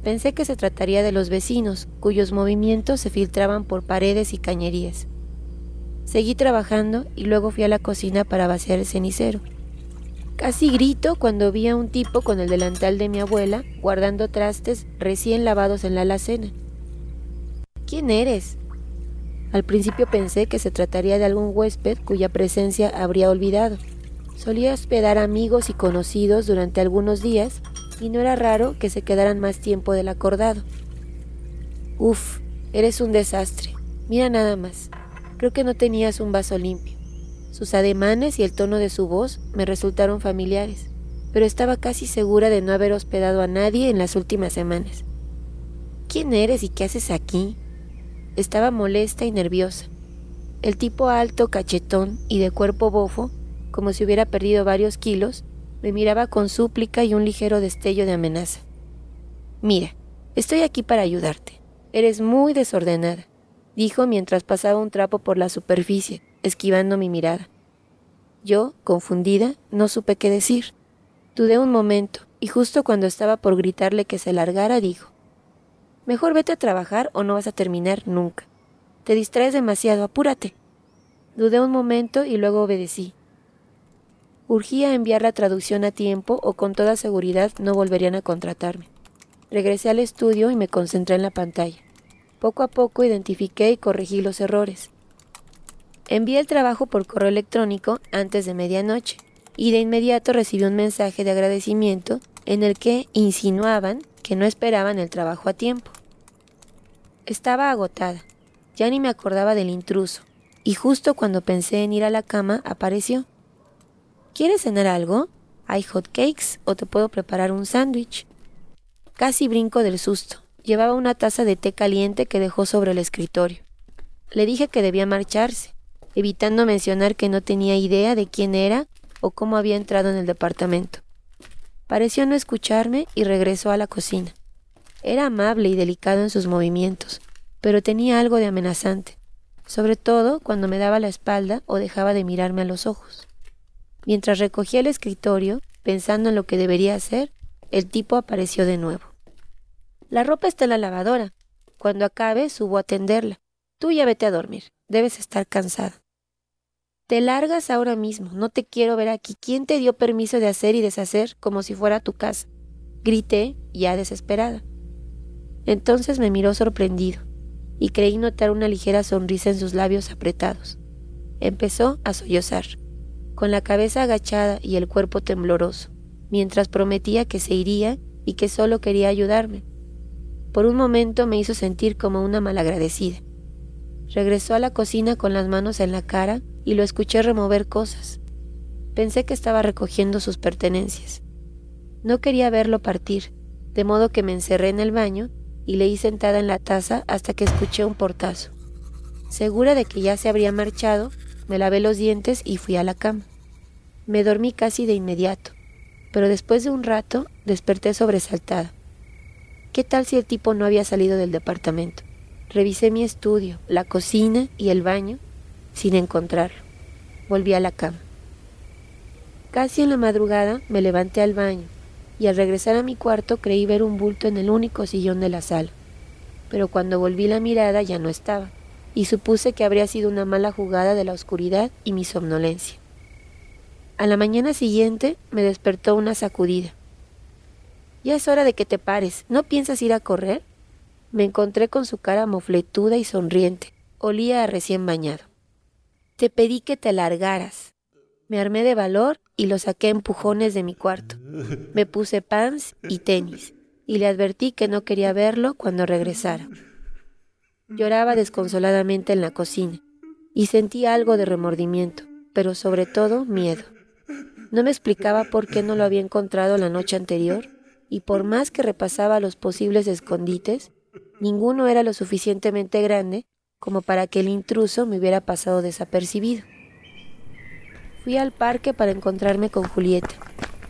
Pensé que se trataría de los vecinos, cuyos movimientos se filtraban por paredes y cañerías. Seguí trabajando y luego fui a la cocina para vaciar el cenicero. Casi grito cuando vi a un tipo con el delantal de mi abuela guardando trastes recién lavados en la alacena. ¿Quién eres? Al principio pensé que se trataría de algún huésped cuya presencia habría olvidado. Solía hospedar amigos y conocidos durante algunos días y no era raro que se quedaran más tiempo del acordado. Uf, eres un desastre. Mira nada más. Creo que no tenías un vaso limpio. Sus ademanes y el tono de su voz me resultaron familiares, pero estaba casi segura de no haber hospedado a nadie en las últimas semanas. ¿Quién eres y qué haces aquí? Estaba molesta y nerviosa. El tipo alto, cachetón y de cuerpo bofo, como si hubiera perdido varios kilos, me miraba con súplica y un ligero destello de amenaza. Mira, estoy aquí para ayudarte. Eres muy desordenada dijo mientras pasaba un trapo por la superficie, esquivando mi mirada. Yo, confundida, no supe qué decir. Dudé un momento, y justo cuando estaba por gritarle que se largara, dijo, Mejor vete a trabajar o no vas a terminar nunca. Te distraes demasiado, apúrate. Dudé un momento y luego obedecí. Urgía enviar la traducción a tiempo o con toda seguridad no volverían a contratarme. Regresé al estudio y me concentré en la pantalla. Poco a poco identifiqué y corregí los errores. Envié el trabajo por correo electrónico antes de medianoche y de inmediato recibí un mensaje de agradecimiento en el que insinuaban que no esperaban el trabajo a tiempo. Estaba agotada, ya ni me acordaba del intruso, y justo cuando pensé en ir a la cama apareció. ¿Quieres cenar algo? ¿Hay hot cakes o te puedo preparar un sándwich? Casi brinco del susto. Llevaba una taza de té caliente que dejó sobre el escritorio. Le dije que debía marcharse, evitando mencionar que no tenía idea de quién era o cómo había entrado en el departamento. Pareció no escucharme y regresó a la cocina. Era amable y delicado en sus movimientos, pero tenía algo de amenazante, sobre todo cuando me daba la espalda o dejaba de mirarme a los ojos. Mientras recogía el escritorio, pensando en lo que debería hacer, el tipo apareció de nuevo. La ropa está en la lavadora. Cuando acabe, subo a tenderla. Tú ya vete a dormir. Debes estar cansada. Te largas ahora mismo. No te quiero ver aquí. ¿Quién te dio permiso de hacer y deshacer como si fuera tu casa? Grité, ya desesperada. Entonces me miró sorprendido y creí notar una ligera sonrisa en sus labios apretados. Empezó a sollozar, con la cabeza agachada y el cuerpo tembloroso, mientras prometía que se iría y que solo quería ayudarme. Por un momento me hizo sentir como una malagradecida. Regresó a la cocina con las manos en la cara y lo escuché remover cosas. Pensé que estaba recogiendo sus pertenencias. No quería verlo partir, de modo que me encerré en el baño y leí sentada en la taza hasta que escuché un portazo. Segura de que ya se habría marchado, me lavé los dientes y fui a la cama. Me dormí casi de inmediato, pero después de un rato desperté sobresaltada. ¿Qué tal si el tipo no había salido del departamento? Revisé mi estudio, la cocina y el baño sin encontrarlo. Volví a la cama. Casi en la madrugada me levanté al baño y al regresar a mi cuarto creí ver un bulto en el único sillón de la sala. Pero cuando volví la mirada ya no estaba, y supuse que habría sido una mala jugada de la oscuridad y mi somnolencia. A la mañana siguiente me despertó una sacudida. Ya es hora de que te pares. ¿No piensas ir a correr? Me encontré con su cara mofletuda y sonriente. Olía a recién bañado. Te pedí que te largaras. Me armé de valor y lo saqué a empujones de mi cuarto. Me puse pants y tenis y le advertí que no quería verlo cuando regresara. Lloraba desconsoladamente en la cocina y sentí algo de remordimiento, pero sobre todo miedo. No me explicaba por qué no lo había encontrado la noche anterior y por más que repasaba los posibles escondites, ninguno era lo suficientemente grande como para que el intruso me hubiera pasado desapercibido. Fui al parque para encontrarme con Julieta.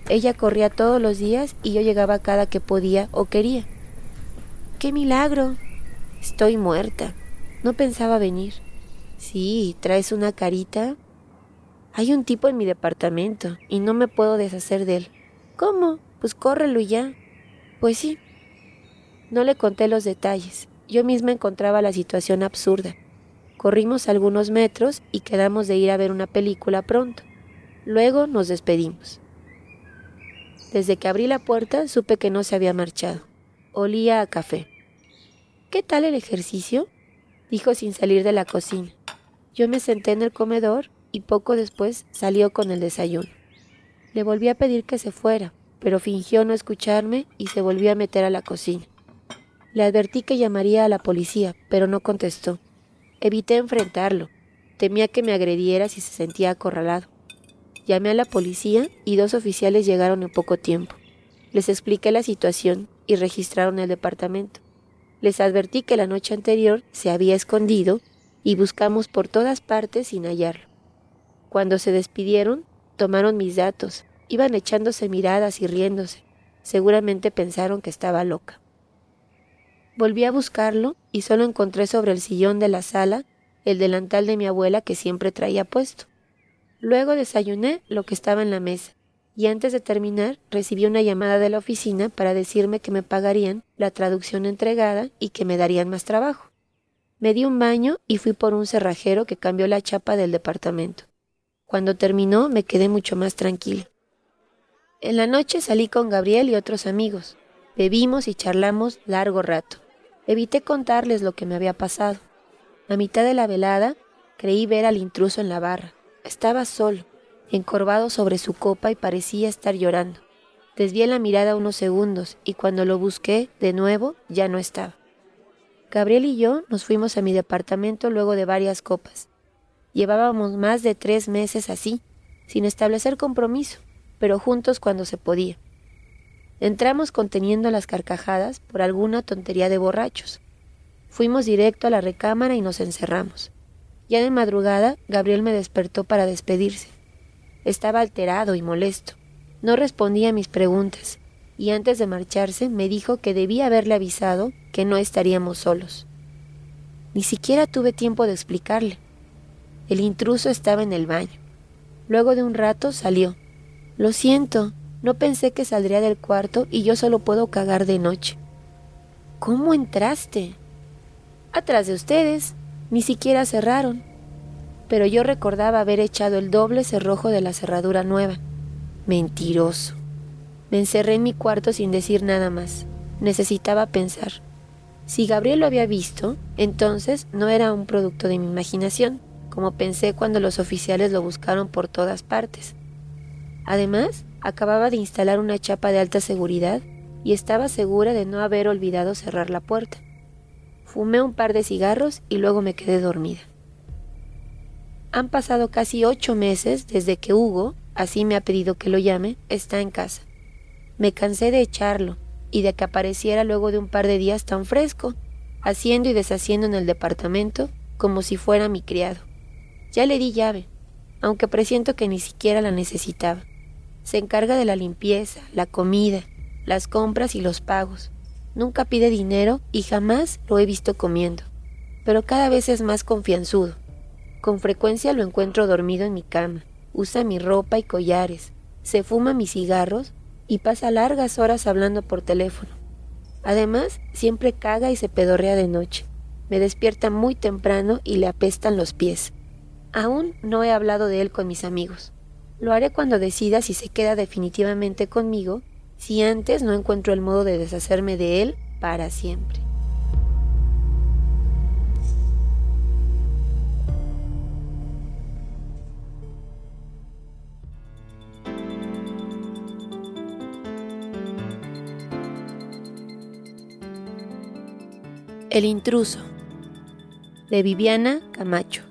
Ella corría todos los días y yo llegaba cada que podía o quería. ¡Qué milagro! Estoy muerta. No pensaba venir. Sí, traes una carita. Hay un tipo en mi departamento y no me puedo deshacer de él. ¿Cómo? Pues córrelo ya. Pues sí. No le conté los detalles. Yo misma encontraba la situación absurda. Corrimos algunos metros y quedamos de ir a ver una película pronto. Luego nos despedimos. Desde que abrí la puerta supe que no se había marchado. Olía a café. ¿Qué tal el ejercicio? dijo sin salir de la cocina. Yo me senté en el comedor y poco después salió con el desayuno. Le volví a pedir que se fuera, pero fingió no escucharme y se volvió a meter a la cocina. Le advertí que llamaría a la policía, pero no contestó. Evité enfrentarlo. Temía que me agrediera si se sentía acorralado. Llamé a la policía y dos oficiales llegaron en poco tiempo. Les expliqué la situación y registraron el departamento. Les advertí que la noche anterior se había escondido y buscamos por todas partes sin hallarlo. Cuando se despidieron, tomaron mis datos, iban echándose miradas y riéndose. Seguramente pensaron que estaba loca. Volví a buscarlo y solo encontré sobre el sillón de la sala el delantal de mi abuela que siempre traía puesto. Luego desayuné lo que estaba en la mesa y antes de terminar recibí una llamada de la oficina para decirme que me pagarían la traducción entregada y que me darían más trabajo. Me di un baño y fui por un cerrajero que cambió la chapa del departamento. Cuando terminó me quedé mucho más tranquila. En la noche salí con Gabriel y otros amigos. Bebimos y charlamos largo rato. Evité contarles lo que me había pasado. A mitad de la velada creí ver al intruso en la barra. Estaba solo, encorvado sobre su copa y parecía estar llorando. Desvié la mirada unos segundos y cuando lo busqué de nuevo ya no estaba. Gabriel y yo nos fuimos a mi departamento luego de varias copas. Llevábamos más de tres meses así, sin establecer compromiso, pero juntos cuando se podía. Entramos conteniendo las carcajadas por alguna tontería de borrachos. Fuimos directo a la recámara y nos encerramos. Ya de madrugada, Gabriel me despertó para despedirse. Estaba alterado y molesto. No respondía a mis preguntas, y antes de marcharse me dijo que debía haberle avisado que no estaríamos solos. Ni siquiera tuve tiempo de explicarle. El intruso estaba en el baño. Luego de un rato salió. Lo siento, no pensé que saldría del cuarto y yo solo puedo cagar de noche. ¿Cómo entraste? Atrás de ustedes. Ni siquiera cerraron. Pero yo recordaba haber echado el doble cerrojo de la cerradura nueva. Mentiroso. Me encerré en mi cuarto sin decir nada más. Necesitaba pensar. Si Gabriel lo había visto, entonces no era un producto de mi imaginación, como pensé cuando los oficiales lo buscaron por todas partes. Además, acababa de instalar una chapa de alta seguridad y estaba segura de no haber olvidado cerrar la puerta. Fumé un par de cigarros y luego me quedé dormida. Han pasado casi ocho meses desde que Hugo, así me ha pedido que lo llame, está en casa. Me cansé de echarlo y de que apareciera luego de un par de días tan fresco, haciendo y deshaciendo en el departamento como si fuera mi criado. Ya le di llave, aunque presiento que ni siquiera la necesitaba. Se encarga de la limpieza, la comida, las compras y los pagos. Nunca pide dinero y jamás lo he visto comiendo, pero cada vez es más confianzudo. Con frecuencia lo encuentro dormido en mi cama, usa mi ropa y collares, se fuma mis cigarros y pasa largas horas hablando por teléfono. Además, siempre caga y se pedorrea de noche. Me despierta muy temprano y le apestan los pies. Aún no he hablado de él con mis amigos. Lo haré cuando decida si se queda definitivamente conmigo, si antes no encuentro el modo de deshacerme de él para siempre. El intruso de Viviana Camacho.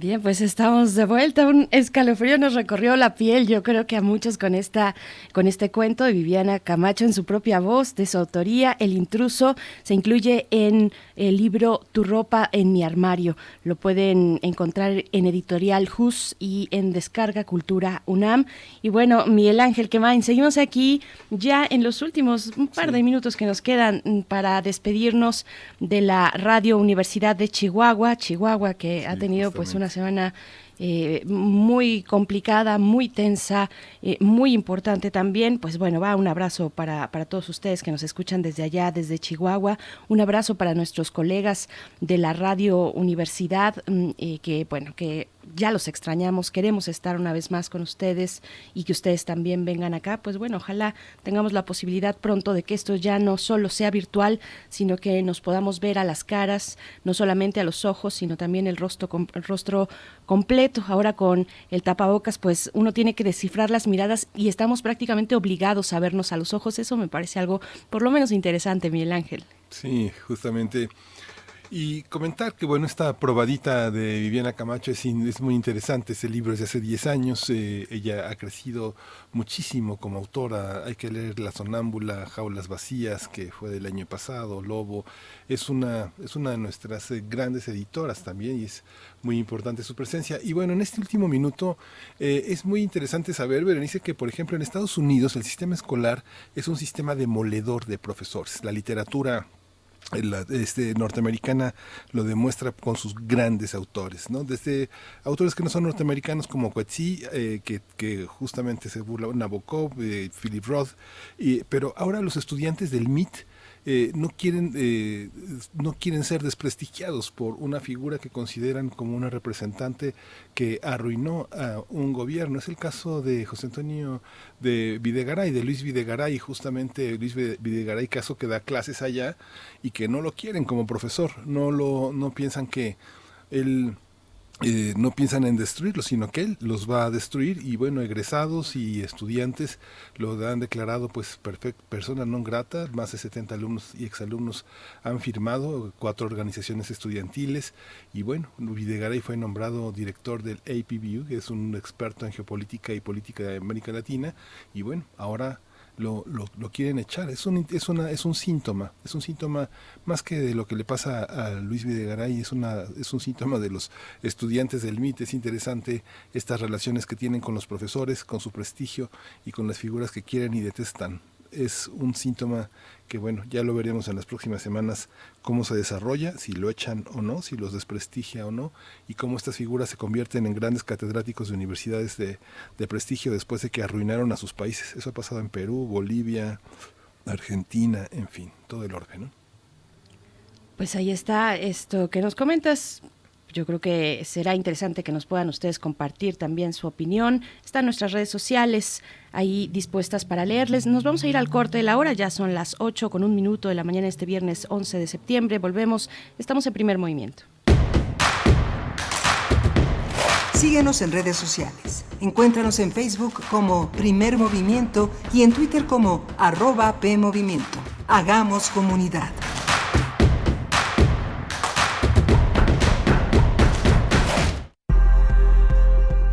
Bien, pues estamos de vuelta. Un escalofrío nos recorrió la piel, yo creo que a muchos con esta, con este cuento de Viviana Camacho en su propia voz, de su autoría, El intruso, se incluye en el libro Tu ropa en mi armario. Lo pueden encontrar en editorial Jus y en Descarga Cultura UNAM. Y bueno, Miguel Ángel Quemain, seguimos aquí ya en los últimos un par de minutos que nos quedan para despedirnos de la Radio Universidad de Chihuahua, Chihuahua que ha tenido pues una semana eh, muy complicada, muy tensa, eh, muy importante también. Pues bueno, va un abrazo para, para todos ustedes que nos escuchan desde allá, desde Chihuahua. Un abrazo para nuestros colegas de la Radio Universidad, mm, eh, que bueno, que ya los extrañamos, queremos estar una vez más con ustedes y que ustedes también vengan acá, pues bueno, ojalá tengamos la posibilidad pronto de que esto ya no solo sea virtual, sino que nos podamos ver a las caras, no solamente a los ojos, sino también el rostro, el rostro completo. Ahora con el tapabocas, pues uno tiene que descifrar las miradas y estamos prácticamente obligados a vernos a los ojos. Eso me parece algo por lo menos interesante, Miguel Ángel. Sí, justamente y comentar que, bueno, esta probadita de Viviana Camacho es, muy interesante. Ese libro es de hace 10 años. Eh, ella ha crecido muchísimo como autora. Hay que leer La Sonámbula, Jaulas Vacías, que fue del año pasado, Lobo. Es una, es una de nuestras eh, grandes editoras también y es muy importante su presencia. Y bueno, en este último minuto eh, es muy interesante saber, Berenice, que por ejemplo en Estados Unidos el sistema escolar es un sistema demoledor de profesores. La literatura la, este, norteamericana lo demuestra con sus grandes autores, ¿no? Desde autores que no son norteamericanos como Coetzee, eh, que, que, justamente se burla Nabokov, eh, Philip Roth, y, pero ahora los estudiantes del MIT eh, no, quieren, eh, no quieren ser desprestigiados por una figura que consideran como una representante que arruinó a un gobierno. Es el caso de José Antonio de Videgaray, de Luis Videgaray, justamente Luis Videgaray, caso que da clases allá y que no lo quieren como profesor, no, lo, no piensan que él eh, no piensan en destruirlo, sino que él los va a destruir. Y bueno, egresados y estudiantes lo han declarado pues persona non grata, más de 70 alumnos y exalumnos han firmado, cuatro organizaciones estudiantiles. Y bueno, Videgaray fue nombrado director del APBU, que es un experto en geopolítica y política de América Latina. Y bueno, ahora lo, lo, quieren echar. Es un, es, una, es un síntoma, es un síntoma más que de lo que le pasa a Luis Videgaray, es, una, es un síntoma de los estudiantes del MIT. Es interesante estas relaciones que tienen con los profesores, con su prestigio y con las figuras que quieren y detestan. Es un síntoma que bueno, ya lo veremos en las próximas semanas cómo se desarrolla, si lo echan o no, si los desprestigia o no, y cómo estas figuras se convierten en grandes catedráticos de universidades de, de prestigio después de que arruinaron a sus países. Eso ha pasado en Perú, Bolivia, Argentina, en fin, todo el orden. ¿no? Pues ahí está esto que nos comentas. Yo creo que será interesante que nos puedan ustedes compartir también su opinión. Están nuestras redes sociales ahí dispuestas para leerles. Nos vamos a ir al corte de la hora, ya son las 8 con un minuto de la mañana este viernes 11 de septiembre. Volvemos, estamos en primer movimiento. Síguenos en redes sociales. Encuéntranos en Facebook como Primer Movimiento y en Twitter como arroba PMovimiento. Hagamos comunidad.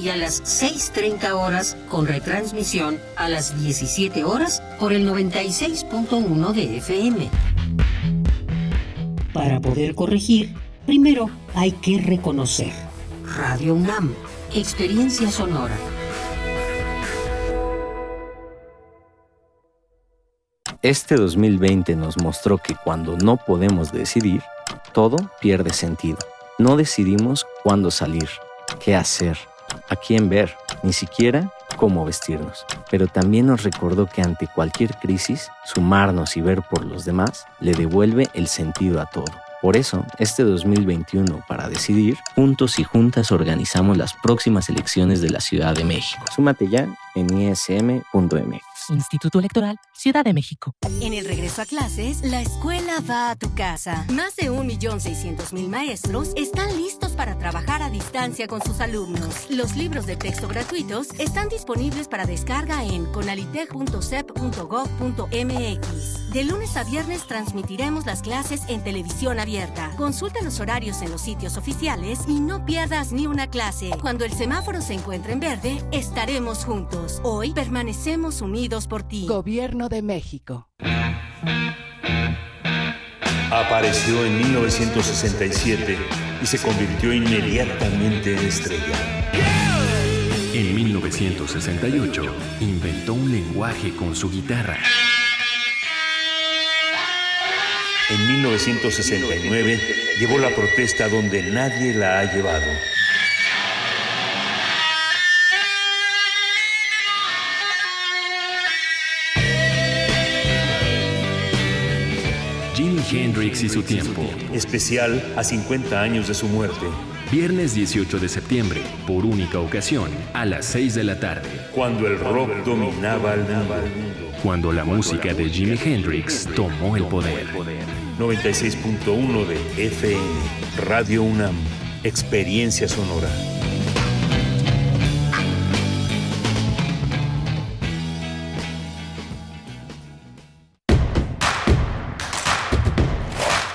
y a las 6.30 horas con retransmisión a las 17 horas por el 96.1 de FM. Para poder corregir, primero hay que reconocer. Radio UNAM, experiencia sonora. Este 2020 nos mostró que cuando no podemos decidir, todo pierde sentido. No decidimos cuándo salir, qué hacer, a quién ver, ni siquiera cómo vestirnos. Pero también nos recordó que ante cualquier crisis, sumarnos y ver por los demás le devuelve el sentido a todo. Por eso, este 2021, para decidir, juntos y juntas organizamos las próximas elecciones de la Ciudad de México. Súmate ya en ism.mx. Instituto Electoral, Ciudad de México. En el regreso a clases, la escuela va a tu casa. Más de 1.600.000 maestros están listos para trabajar a distancia con sus alumnos. Los libros de texto gratuitos están disponibles para descarga en conalitech.sep.gov.mx. De lunes a viernes transmitiremos las clases en televisión abierta. Consulta los horarios en los sitios oficiales y no pierdas ni una clase. Cuando el semáforo se encuentre en verde, estaremos juntos. Hoy permanecemos unidos por ti. Gobierno de México. Apareció en 1967 y se convirtió inmediatamente en estrella. En 1968 inventó un lenguaje con su guitarra. En 1969 llevó la protesta donde nadie la ha llevado. Hendrix y su tiempo. Especial a 50 años de su muerte. Viernes 18 de septiembre, por única ocasión, a las 6 de la tarde. Cuando el rock dominaba al mundo. Cuando la música de Jimi Hendrix tomó el poder. 96.1 de FM, Radio UNAM, Experiencia Sonora.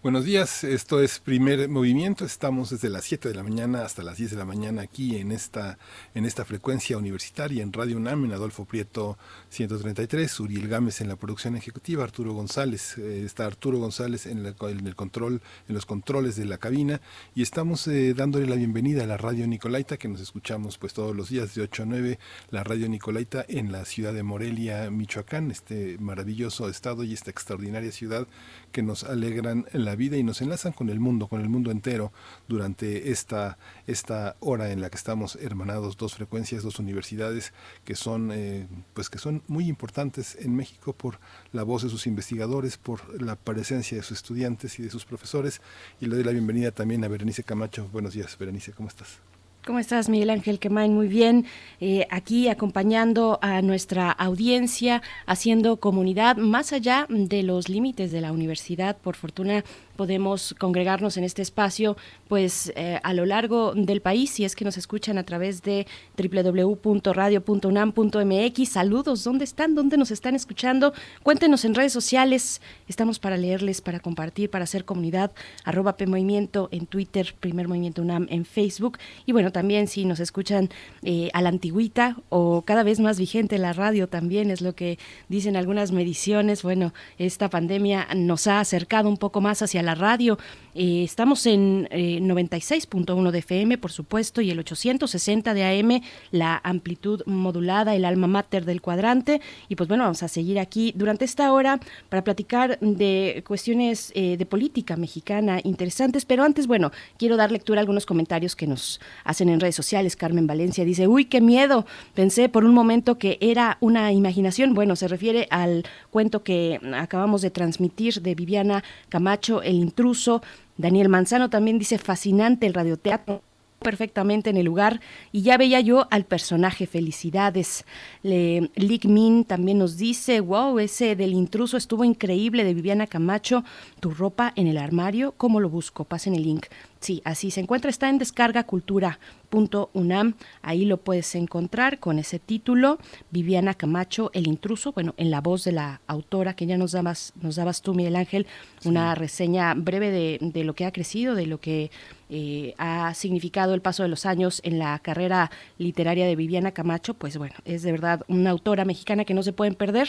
Buenos días, esto es Primer Movimiento. Estamos desde las 7 de la mañana hasta las 10 de la mañana aquí en esta, en esta frecuencia universitaria en Radio UNAM, en Adolfo Prieto 133, Uriel Gámez en la producción ejecutiva, Arturo González, eh, está Arturo González en, la, en, el control, en los controles de la cabina y estamos eh, dándole la bienvenida a la Radio Nicolaita que nos escuchamos pues todos los días de 8 a 9, la Radio Nicolaita en la ciudad de Morelia, Michoacán, este maravilloso estado y esta extraordinaria ciudad que nos alegran la vida y nos enlazan con el mundo, con el mundo entero durante esta, esta hora en la que estamos hermanados, dos frecuencias, dos universidades que son, eh, pues que son muy importantes en México por la voz de sus investigadores, por la presencia de sus estudiantes y de sus profesores. Y le doy la bienvenida también a Berenice Camacho. Buenos días, Berenice, ¿cómo estás? ¿Cómo estás, Miguel Ángel Quemain? Muy bien. Eh, aquí acompañando a nuestra audiencia, haciendo comunidad más allá de los límites de la universidad. Por fortuna, podemos congregarnos en este espacio pues eh, a lo largo del país si es que nos escuchan a través de www.radio.unam.mx saludos dónde están dónde nos están escuchando cuéntenos en redes sociales. Estamos para leerles para compartir para hacer comunidad. Arroba P Movimiento en Twitter Primer Movimiento UNAM en Facebook. Y bueno también si nos escuchan eh, a la antigüita o cada vez más vigente la radio también es lo que dicen algunas mediciones. Bueno esta pandemia nos ha acercado un poco más hacia la radio. Eh, estamos en eh, 96.1 de FM, por supuesto, y el 860 de AM, la amplitud modulada, el alma mater del cuadrante. Y pues bueno, vamos a seguir aquí durante esta hora para platicar de cuestiones eh, de política mexicana interesantes. Pero antes, bueno, quiero dar lectura a algunos comentarios que nos hacen en redes sociales. Carmen Valencia dice, uy, qué miedo. Pensé por un momento que era una imaginación. Bueno, se refiere al cuento que acabamos de transmitir de Viviana Camacho, el intruso. Daniel Manzano también dice fascinante el radioteatro. perfectamente en el lugar y ya veía yo al personaje. Felicidades. Le, Lick Min también nos dice, wow, ese del intruso estuvo increíble de Viviana Camacho. Tu ropa en el armario, ¿cómo lo busco? Pasen el link. Sí, así se encuentra, está en descargacultura.unam, ahí lo puedes encontrar con ese título, Viviana Camacho, El intruso, bueno, en la voz de la autora que ya nos dabas, nos dabas tú, Miguel Ángel, una reseña breve de, de, lo que ha crecido, de lo que eh, ha significado el paso de los años en la carrera literaria de Viviana Camacho, pues bueno, es de verdad una autora mexicana que no se pueden perder.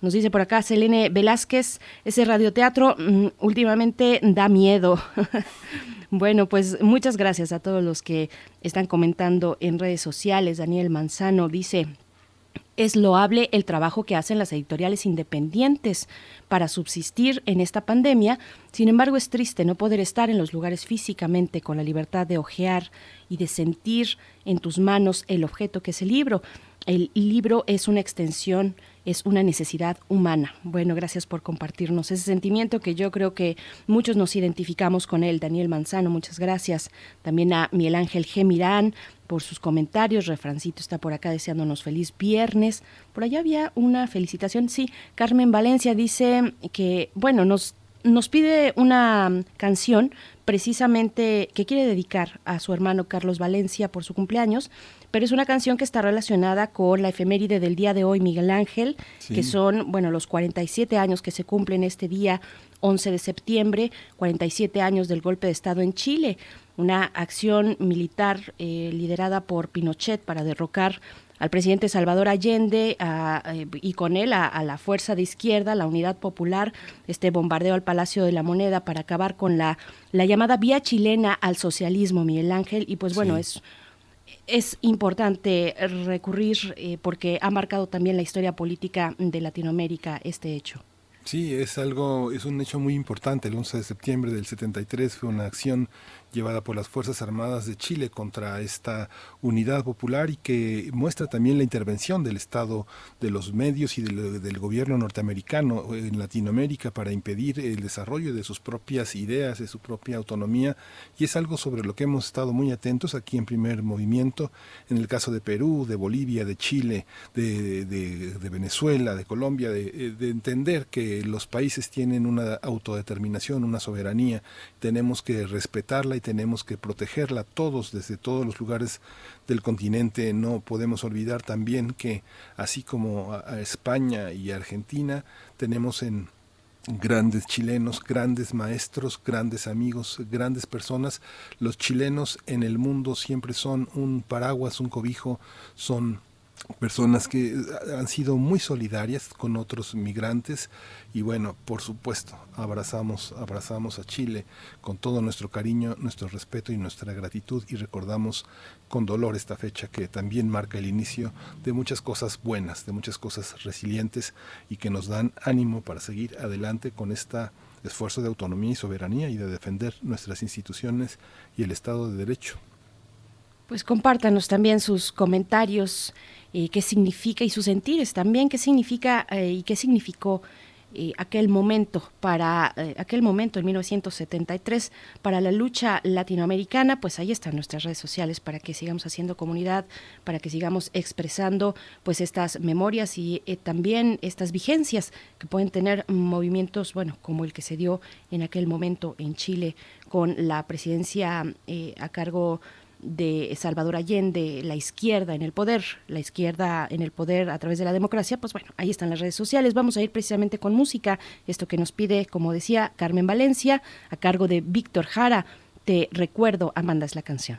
Nos dice por acá Selene Velázquez, ese radioteatro mmm, últimamente da miedo. bueno, pues muchas gracias a todos los que están comentando en redes sociales. Daniel Manzano dice, es loable el trabajo que hacen las editoriales independientes para subsistir en esta pandemia. Sin embargo, es triste no poder estar en los lugares físicamente con la libertad de ojear y de sentir en tus manos el objeto que es el libro. El libro es una extensión es una necesidad humana. Bueno, gracias por compartirnos ese sentimiento que yo creo que muchos nos identificamos con él. Daniel Manzano, muchas gracias. También a Miguel Ángel G. Mirán por sus comentarios. Refrancito está por acá deseándonos feliz viernes. Por allá había una felicitación. Sí, Carmen Valencia dice que, bueno, nos, nos pide una canción precisamente que quiere dedicar a su hermano Carlos Valencia por su cumpleaños pero es una canción que está relacionada con la efeméride del día de hoy, Miguel Ángel, sí. que son, bueno, los 47 años que se cumplen este día, 11 de septiembre, 47 años del golpe de Estado en Chile, una acción militar eh, liderada por Pinochet para derrocar al presidente Salvador Allende a, eh, y con él a, a, la fuerza de izquierda, la Unidad Popular, este bombardeo al Palacio de la Moneda para acabar con la, la llamada vía chilena al socialismo, Miguel Ángel, y pues bueno, sí. es es importante recurrir eh, porque ha marcado también la historia política de Latinoamérica este hecho. Sí, es algo, es un hecho muy importante. El 11 de septiembre del 73 fue una acción llevada por las Fuerzas Armadas de Chile contra esta unidad popular y que muestra también la intervención del Estado, de los medios y del, del, gobierno norteamericano en Latinoamérica para impedir el desarrollo de sus propias ideas, de su propia autonomía. Y es algo sobre lo que hemos estado muy atentos aquí en primer movimiento, en el caso de Perú, de Bolivia, de Chile, de, de, de Venezuela, de Colombia, de, de entender que los países tienen una autodeterminación, una soberanía, tenemos que respetarla y tenemos que protegerla todos desde todos los lugares del continente. No podemos olvidar también que así como a España y Argentina tenemos en grandes chilenos, grandes maestros, grandes amigos, grandes personas. Los chilenos en el mundo siempre son un paraguas, un cobijo, son personas que han sido muy solidarias con otros migrantes y bueno, por supuesto, abrazamos, abrazamos a Chile con todo nuestro cariño, nuestro respeto y nuestra gratitud y recordamos con dolor esta fecha que también marca el inicio de muchas cosas buenas, de muchas cosas resilientes y que nos dan ánimo para seguir adelante con este esfuerzo de autonomía y soberanía y de defender nuestras instituciones y el Estado de Derecho. Pues compártanos también sus comentarios eh, qué significa y sus sentires también, qué significa eh, y qué significó eh, aquel momento para aquel momento en 1973 para la lucha latinoamericana, pues ahí están nuestras redes sociales para que sigamos haciendo comunidad, para que sigamos expresando pues estas memorias y también estas vigencias que pueden tener movimientos, bueno, como el que se dio en aquel momento en Chile con la presidencia a cargo de Salvador Allende, la izquierda en el poder, la izquierda en el poder a través de la democracia, pues bueno, ahí están las redes sociales. Vamos a ir precisamente con música, esto que nos pide, como decía, Carmen Valencia, a cargo de Víctor Jara. Te recuerdo, Amanda es la canción.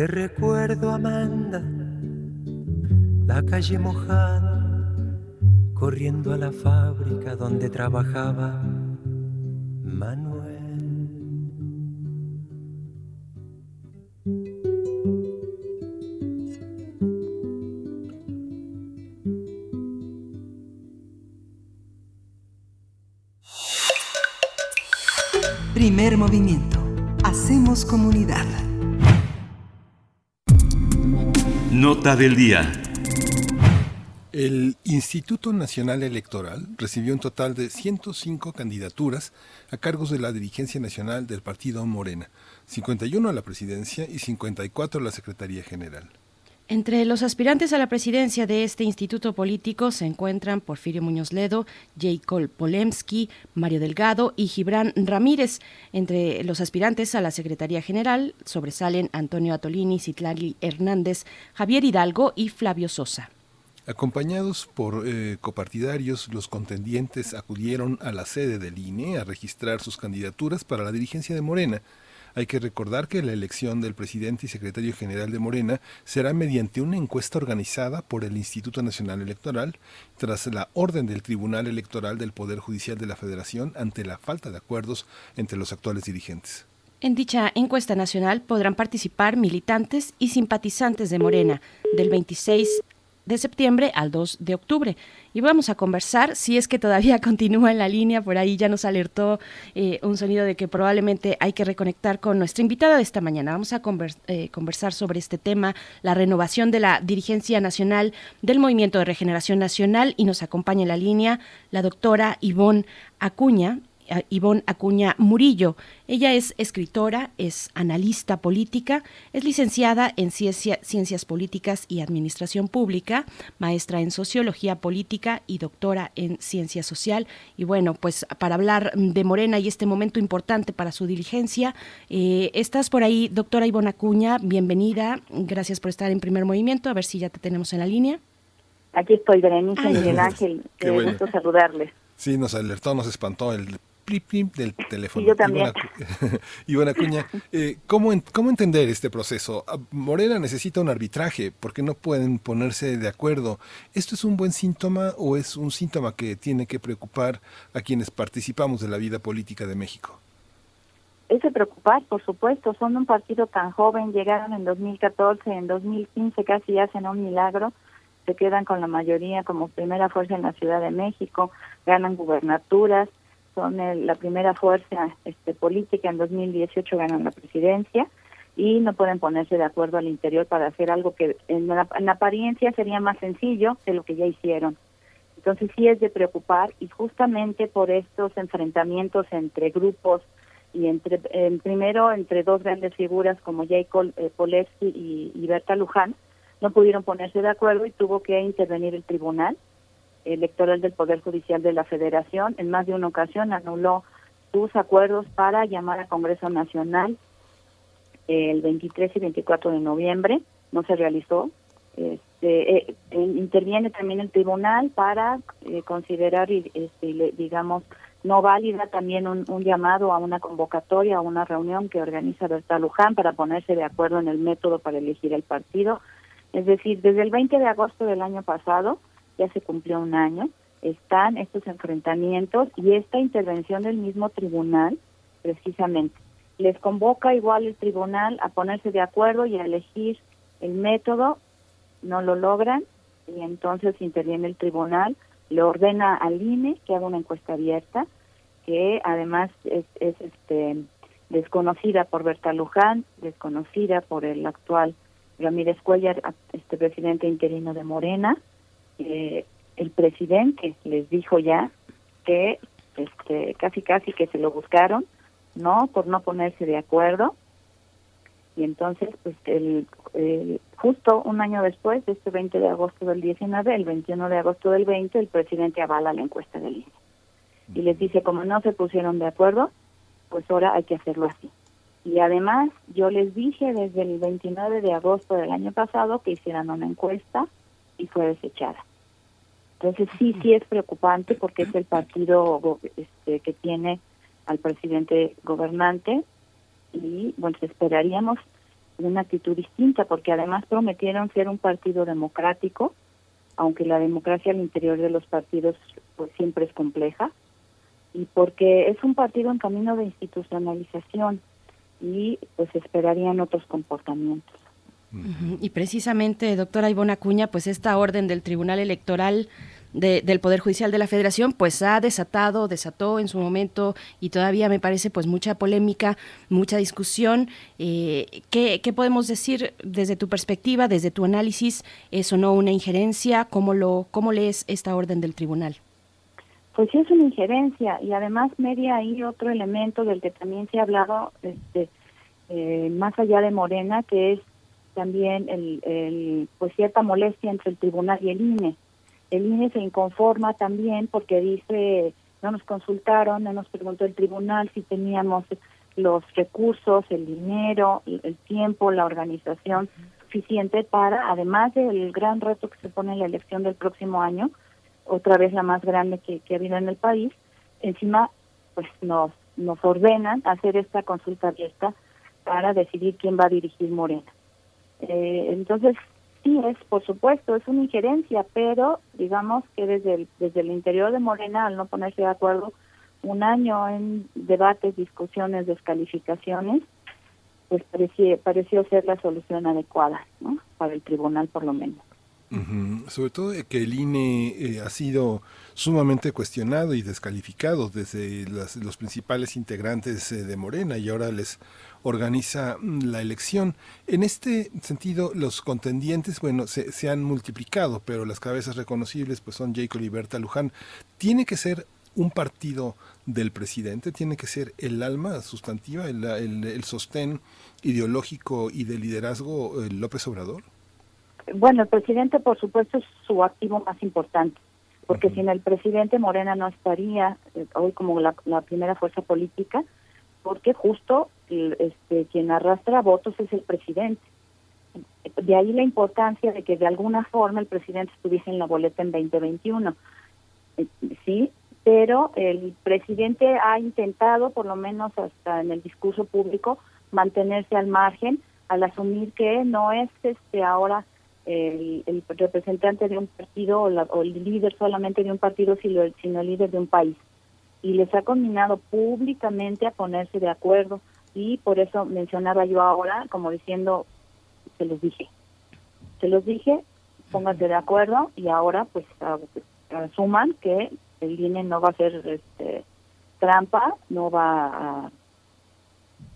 Te recuerdo, Amanda, la calle mojada, corriendo a la fábrica donde trabajaba Manuel. Primer movimiento. Hacemos comunidad. Nota del día. El Instituto Nacional Electoral recibió un total de 105 candidaturas a cargos de la dirigencia nacional del partido Morena, 51 a la presidencia y 54 a la Secretaría General. Entre los aspirantes a la presidencia de este instituto político se encuentran Porfirio Muñoz Ledo, Jacob Polemski, Mario Delgado y Gibran Ramírez. Entre los aspirantes a la Secretaría General sobresalen Antonio Atolini, Citlali Hernández, Javier Hidalgo y Flavio Sosa. Acompañados por eh, copartidarios, los contendientes acudieron a la sede del INE a registrar sus candidaturas para la dirigencia de Morena. Hay que recordar que la elección del presidente y secretario general de Morena será mediante una encuesta organizada por el Instituto Nacional Electoral tras la orden del Tribunal Electoral del Poder Judicial de la Federación ante la falta de acuerdos entre los actuales dirigentes. En dicha encuesta nacional podrán participar militantes y simpatizantes de Morena del 26 de septiembre al 2 de octubre. Y vamos a conversar, si es que todavía continúa en la línea, por ahí ya nos alertó eh, un sonido de que probablemente hay que reconectar con nuestra invitada de esta mañana. Vamos a eh, conversar sobre este tema, la renovación de la dirigencia nacional del Movimiento de Regeneración Nacional y nos acompaña en la línea la doctora Ivonne Acuña. Ivonne Acuña Murillo. Ella es escritora, es analista política, es licenciada en Ciencias Políticas y Administración Pública, maestra en Sociología Política y doctora en Ciencia Social. Y bueno, pues para hablar de Morena y este momento importante para su diligencia, eh, estás por ahí, doctora Ivonne Acuña, bienvenida. Gracias por estar en primer movimiento. A ver si ya te tenemos en la línea. Aquí estoy, Berenice y Miguel Ángel. Qué gusto saludarles. Sí, nos alertó, nos espantó el del teléfono. yo también. Ivana, Acuña, eh, ¿cómo, ¿cómo entender este proceso? Ah, Morena necesita un arbitraje, porque no pueden ponerse de acuerdo. ¿Esto es un buen síntoma o es un síntoma que tiene que preocupar a quienes participamos de la vida política de México? Es de preocupar, por supuesto. Son un partido tan joven, llegaron en 2014, en 2015 casi hacen un milagro se quedan con la mayoría como primera fuerza en la Ciudad de México, ganan gubernaturas, son la primera fuerza este, política, en 2018 ganan la presidencia y no pueden ponerse de acuerdo al interior para hacer algo que en la, apariencia sería más sencillo de lo que ya hicieron. Entonces sí es de preocupar y justamente por estos enfrentamientos entre grupos y entre primero entre dos grandes figuras como Jacob eh, y, y Berta Luján, no pudieron ponerse de acuerdo y tuvo que intervenir el tribunal electoral del Poder Judicial de la Federación. En más de una ocasión anuló sus acuerdos para llamar a Congreso Nacional el 23 y 24 de noviembre no se realizó. Este, eh, interviene también el tribunal para eh, considerar, este, digamos, no válida también un, llamado a una convocatoria, a una reunión que organiza Berta Luján para ponerse de acuerdo en el método para elegir el partido. Es decir, desde el 20 de agosto del año pasado, ya se cumplió un año, están estos enfrentamientos y esta intervención del mismo tribunal, precisamente. Les convoca igual el tribunal a ponerse de acuerdo y a elegir el método, no lo logran y entonces interviene el tribunal le ordena al INE que haga una encuesta abierta, que además es, este, desconocida por Berta Luján, desconocida por el actual Ramírez Cuellar, este presidente interino de Morena. Eh, el presidente les dijo ya que este, casi casi que se lo buscaron, ¿no? Por no ponerse de acuerdo. Y entonces, pues, el, justo un año después, este 20 de agosto del 19, el 21 de agosto del 20, el presidente avala la encuesta del INE. Y les dice, como no se pusieron de acuerdo, pues ahora hay que hacerlo así. Y además, yo les dije desde el 29 de agosto del año pasado que hicieran una encuesta y fue desechada. Entonces sí, sí es preocupante porque es el partido este, que tiene al presidente gobernante y bueno, esperaríamos una actitud distinta, porque además prometieron ser un partido democrático, aunque la democracia al interior de los partidos pues siempre es compleja, y porque es un partido en camino de institucionalización y pues esperarían otros comportamientos. Y precisamente, doctora Ivona Acuña, pues esta orden del Tribunal Electoral del Poder Judicial de la Federación, pues ha desatado, desató en su momento y todavía me parece pues mucha polémica, mucha discusión. Eh, ¿qué, podemos decir desde tu perspectiva, desde tu análisis? ¿Es o no una injerencia? ¿Cómo, lo, cómo lees esta orden del tribunal? Pues sí es una injerencia y además media ahí otro elemento del que también se ha hablado este, eh, más allá de Morena, que es también el, pues cierta molestia entre el tribunal y el INE el INE se inconforma también porque dice, no nos consultaron, no nos preguntó el tribunal si teníamos los recursos, el dinero, el tiempo, la organización suficiente para, además del gran reto que se pone en la elección del próximo año, otra vez la más grande que, que ha habido en el país, encima pues nos, nos ordenan hacer esta consulta abierta para decidir quién va a dirigir Morena. Eh, entonces, Sí, es, por supuesto, es una injerencia, pero digamos que desde el, desde el interior de Morena, al no ponerse de acuerdo, un año en debates, discusiones, descalificaciones, pues pareció, pareció ser la solución adecuada, ¿no? Para el tribunal, por lo menos. Sobre todo que el INE eh, ha sido sumamente cuestionado y descalificado desde los principales integrantes eh, de Morena y ahora les organiza mm, la elección. En este sentido, los contendientes, bueno, se, se han multiplicado, pero las cabezas reconocibles pues son Jacob y Berta Luján. ¿Tiene que ser un partido del presidente? ¿Tiene que ser el alma sustantiva, el, el, sostén ideológico y de liderazgo eh, López Obrador? Bueno, el presidente, por supuesto, es su activo más importante, porque sin el presidente Morena no estaría eh, hoy como la, la primera fuerza política, porque justo este, quien arrastra votos es el presidente. De ahí la importancia de que de alguna forma el presidente estuviese en la boleta en 2021. Eh, sí, pero el presidente ha intentado, por lo menos hasta en el discurso público, mantenerse al margen al asumir que no es este ahora el, representante de un partido o, el líder solamente de un partido, sino sino el líder de un país. Y les ha combinado públicamente a ponerse de acuerdo. Y por eso mencionaba yo ahora como diciendo se los dije. Se los dije pónganse de acuerdo y ahora pues asuman que el INE no va a hacer este, trampa no va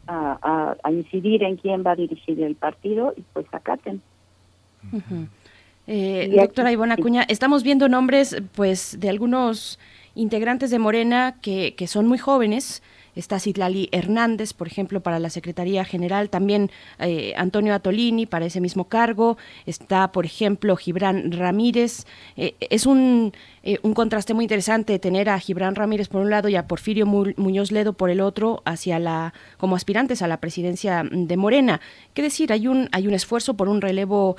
a, a, incidir en quién va a dirigir el partido y pues acaten eh, doctora Ivona Acuña, estamos viendo nombres pues de algunos integrantes de Morena que, que son muy jóvenes, está Citlali Hernández, por ejemplo, para la Secretaría General, también eh, Antonio Atolini para ese mismo cargo, está, por ejemplo, Gibran Ramírez. Eh, es un, eh, un contraste muy interesante tener a Gibran Ramírez por un lado y a Porfirio Muñoz Ledo por el otro hacia la como aspirantes a la presidencia de Morena. ¿Qué decir? Hay un hay un esfuerzo por un relevo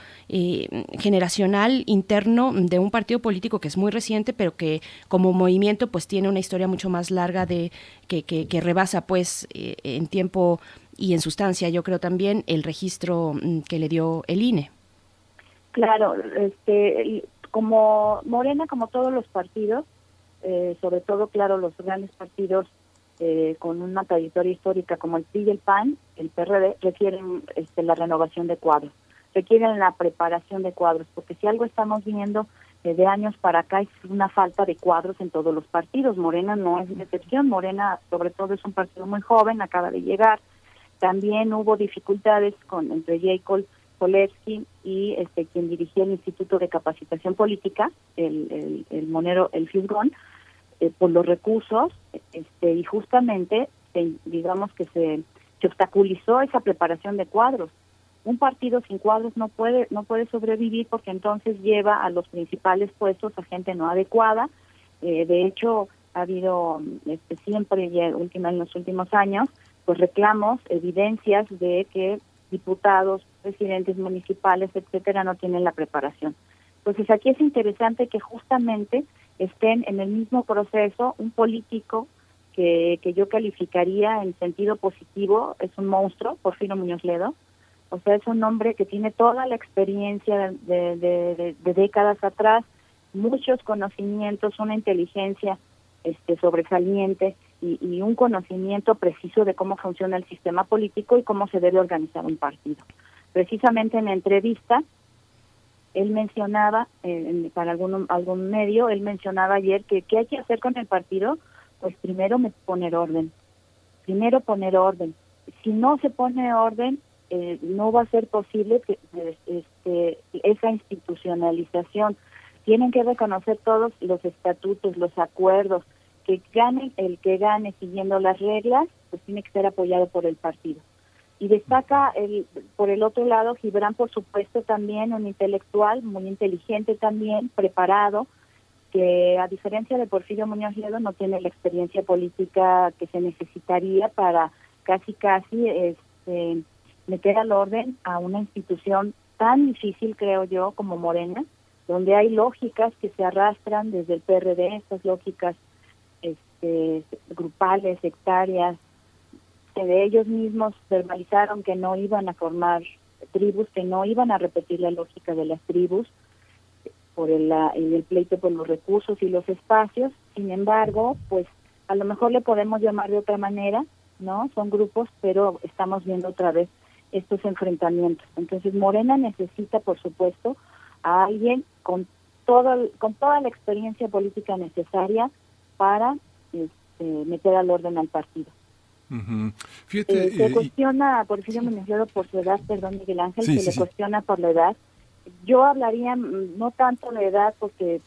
generacional interno de un partido político que es muy reciente, pero que como movimiento pues tiene una historia mucho más larga de que, que, rebasa pues eh, en tiempo y en sustancia, yo creo también, el registro mm, que le dio el INE. Claro, este, como Morena, como todos los partidos, eh, sobre todo, claro, los grandes partidos eh, con una trayectoria histórica como el PRI y el PAN, el PRD, requieren este, la renovación de cuadros, requieren la preparación de cuadros, porque si algo estamos viendo de años para acá es una falta de cuadros en todos los partidos. Morena no es excepción. Morena, sobre todo, es un partido muy joven, acaba de llegar. También hubo dificultades con entre Jacob Polewski y este quien dirigía el Instituto de Capacitación Política, el, el, monero, el Fisgón, eh, por los recursos, este y justamente, digamos que se, se obstaculizó esa preparación de cuadros un partido sin cuadros no puede no puede sobrevivir porque entonces lleva a los principales puestos a gente no adecuada. Eh, de hecho ha habido este, siempre última, en los últimos años pues reclamos evidencias de que diputados presidentes municipales etcétera no tienen la preparación. Entonces aquí es interesante que justamente estén en el mismo proceso un político que, que yo calificaría en sentido positivo es un monstruo Porfirio Muñoz Ledo o sea, es un hombre que tiene toda la experiencia de, de, décadas atrás, muchos conocimientos, una inteligencia este, sobresaliente y, y, un conocimiento preciso de cómo funciona el sistema político y cómo se debe organizar un partido. Precisamente en la entrevista, él mencionaba, eh, para algún, algún medio, él mencionaba ayer que qué hay que hacer con el partido, pues primero poner orden, primero poner orden. Si no se pone orden, eh, no va a ser posible que este, esa institucionalización. Tienen que reconocer todos los estatutos, los acuerdos, que gane el que gane siguiendo las reglas, pues tiene que ser apoyado por el partido. Y destaca el, por el otro lado Gibran, por supuesto, también un intelectual, muy inteligente también, preparado, que a diferencia de Porfirio Muñoz Ledo no tiene la experiencia política que se necesitaría para casi casi este, meter al orden a una institución tan difícil, creo yo, como Morena, donde hay lógicas que se arrastran desde el PRD, estas lógicas este, grupales, sectarias, que de ellos mismos verbalizaron que no iban a formar tribus, que no iban a repetir la lógica de las tribus por el, el pleito por los recursos y los espacios. Sin embargo, pues a lo mejor le podemos llamar de otra manera, ¿no? Son grupos, pero estamos viendo otra vez estos enfrentamientos. Entonces Morena necesita, por supuesto, a alguien con todo, con toda la experiencia política necesaria para este, meter al orden al partido. Fíjate, eh, se cuestiona a Porfirio sí. por su edad, perdón Miguel Ángel, se le cuestiona por la edad. Yo hablaría mm, no tanto la edad, porque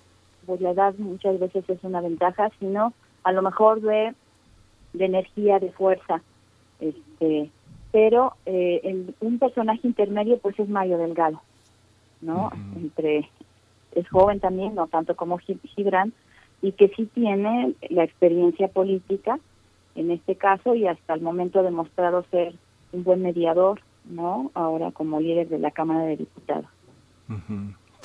pues, la edad muchas veces es una ventaja, sino a lo mejor de, de energía, de fuerza. Este, pero eh, un personaje intermedio pues es Mario Delgado, ¿no? Entre es joven también, no tanto como Gibran, y que sí tiene la experiencia política en este caso y hasta el momento ha demostrado ser un buen mediador, ¿no? Ahora como líder de la Cámara de Diputados.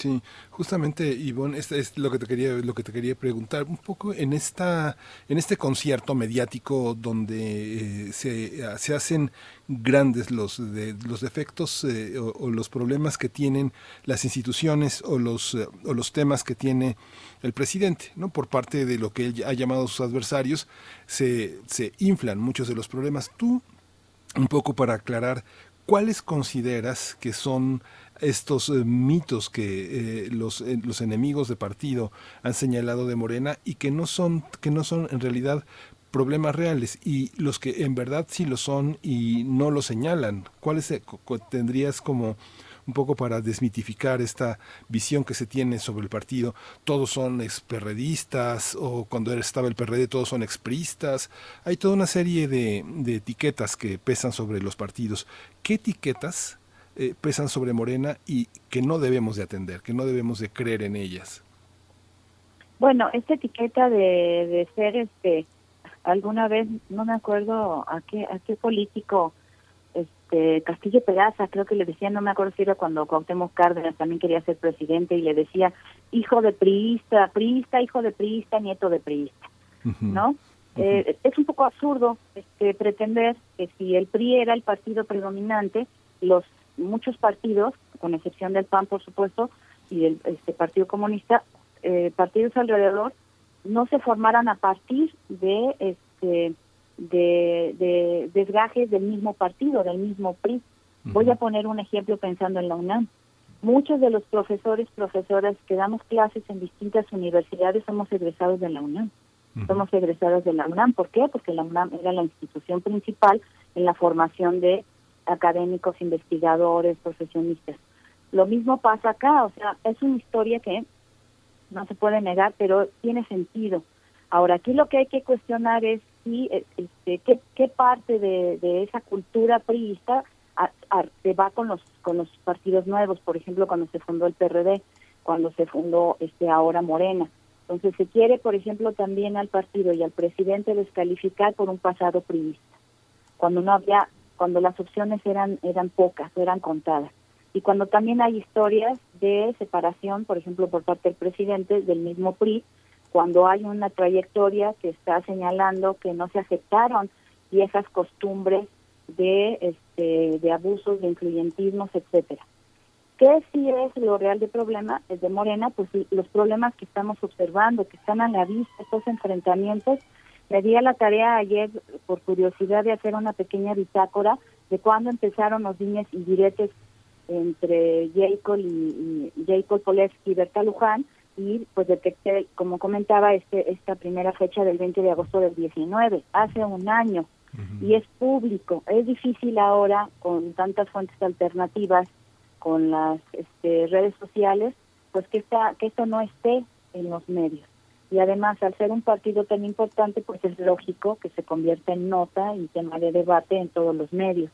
Sí, justamente Ivonne, es lo que te quería lo que te quería preguntar un poco en esta en este concierto mediático donde eh, se, se, hacen grandes los de, los defectos eh, o, los problemas que tienen las instituciones o los eh, o los temas que tiene el presidente, ¿no? Por parte de lo que él ha llamado sus adversarios se se inflan muchos de los problemas. Tú un poco para aclarar ¿cuáles consideras que son estos eh, mitos que eh, los, eh, los enemigos de partido han señalado de Morena y que no son, que no son en realidad problemas reales y los que en verdad sí lo son y no lo señalan. ¿Cuáles tendrías como un poco para desmitificar esta visión que se tiene sobre el partido. Todos son experredistas o cuando estaba el PRD todos son expristas. Hay toda una serie de, de etiquetas que pesan sobre los partidos. ¿Qué etiquetas eh, pesan sobre Morena y que no debemos de atender, que no debemos de creer en ellas? Bueno, esta etiqueta de, de ser este alguna vez no me acuerdo a qué a qué político este Castillo Pedaza creo que le decía no me acuerdo si era cuando Cuauhtémoc Cárdenas también quería ser presidente y le decía hijo de priista priista hijo de priista nieto de priista no eh, es un poco absurdo este pretender que si el PRI era el partido predominante los muchos partidos con excepción del PAN por supuesto y el este Partido Comunista eh, partidos alrededor no se formaran a partir de este de, de desgajes del mismo partido, del mismo PRI. Voy a poner un ejemplo pensando en la UNAM. Muchos de los profesores, profesoras que damos clases en distintas universidades somos egresados de la UNAM. Somos egresados de la UNAM. ¿Por qué? Porque la UNAM era la institución principal en la formación de académicos, investigadores, profesionistas. Lo mismo pasa acá, o sea, es una historia que no se puede negar, pero tiene sentido. Ahora, aquí lo que hay que cuestionar es si, eh, este, qué, qué parte de, esa cultura priista se va con los con los partidos nuevos, por ejemplo, cuando se fundó el PRD, cuando se fundó este ahora Morena. Entonces se quiere, por ejemplo, también al partido y al presidente descalificar por un pasado priista, cuando no había, cuando las opciones eran eran pocas, eran contadas y cuando también hay historias de separación, por ejemplo, por parte del presidente del mismo PRI, cuando hay una trayectoria que está señalando que no se aceptaron viejas costumbres de este de abusos, de influyentismos, etcétera. ¿Qué sí es lo real de problema? Es de Morena, pues los problemas que estamos observando, que están a la vista, estos enfrentamientos. Me di a la tarea ayer, por curiosidad, de hacer una pequeña bitácora de cuándo empezaron los dimes y diretes entre Jacob y, y Jacob Polewski y Berta Luján y pues detecté, como comentaba, este esta primera fecha del 20 de agosto del 19, hace un año, y es público. Es difícil ahora, con tantas fuentes alternativas, con las este, redes sociales, pues que, esta, que esto no esté en los medios. Y además, al ser un partido tan importante, pues es lógico que se convierta en nota y tema de debate en todos los medios.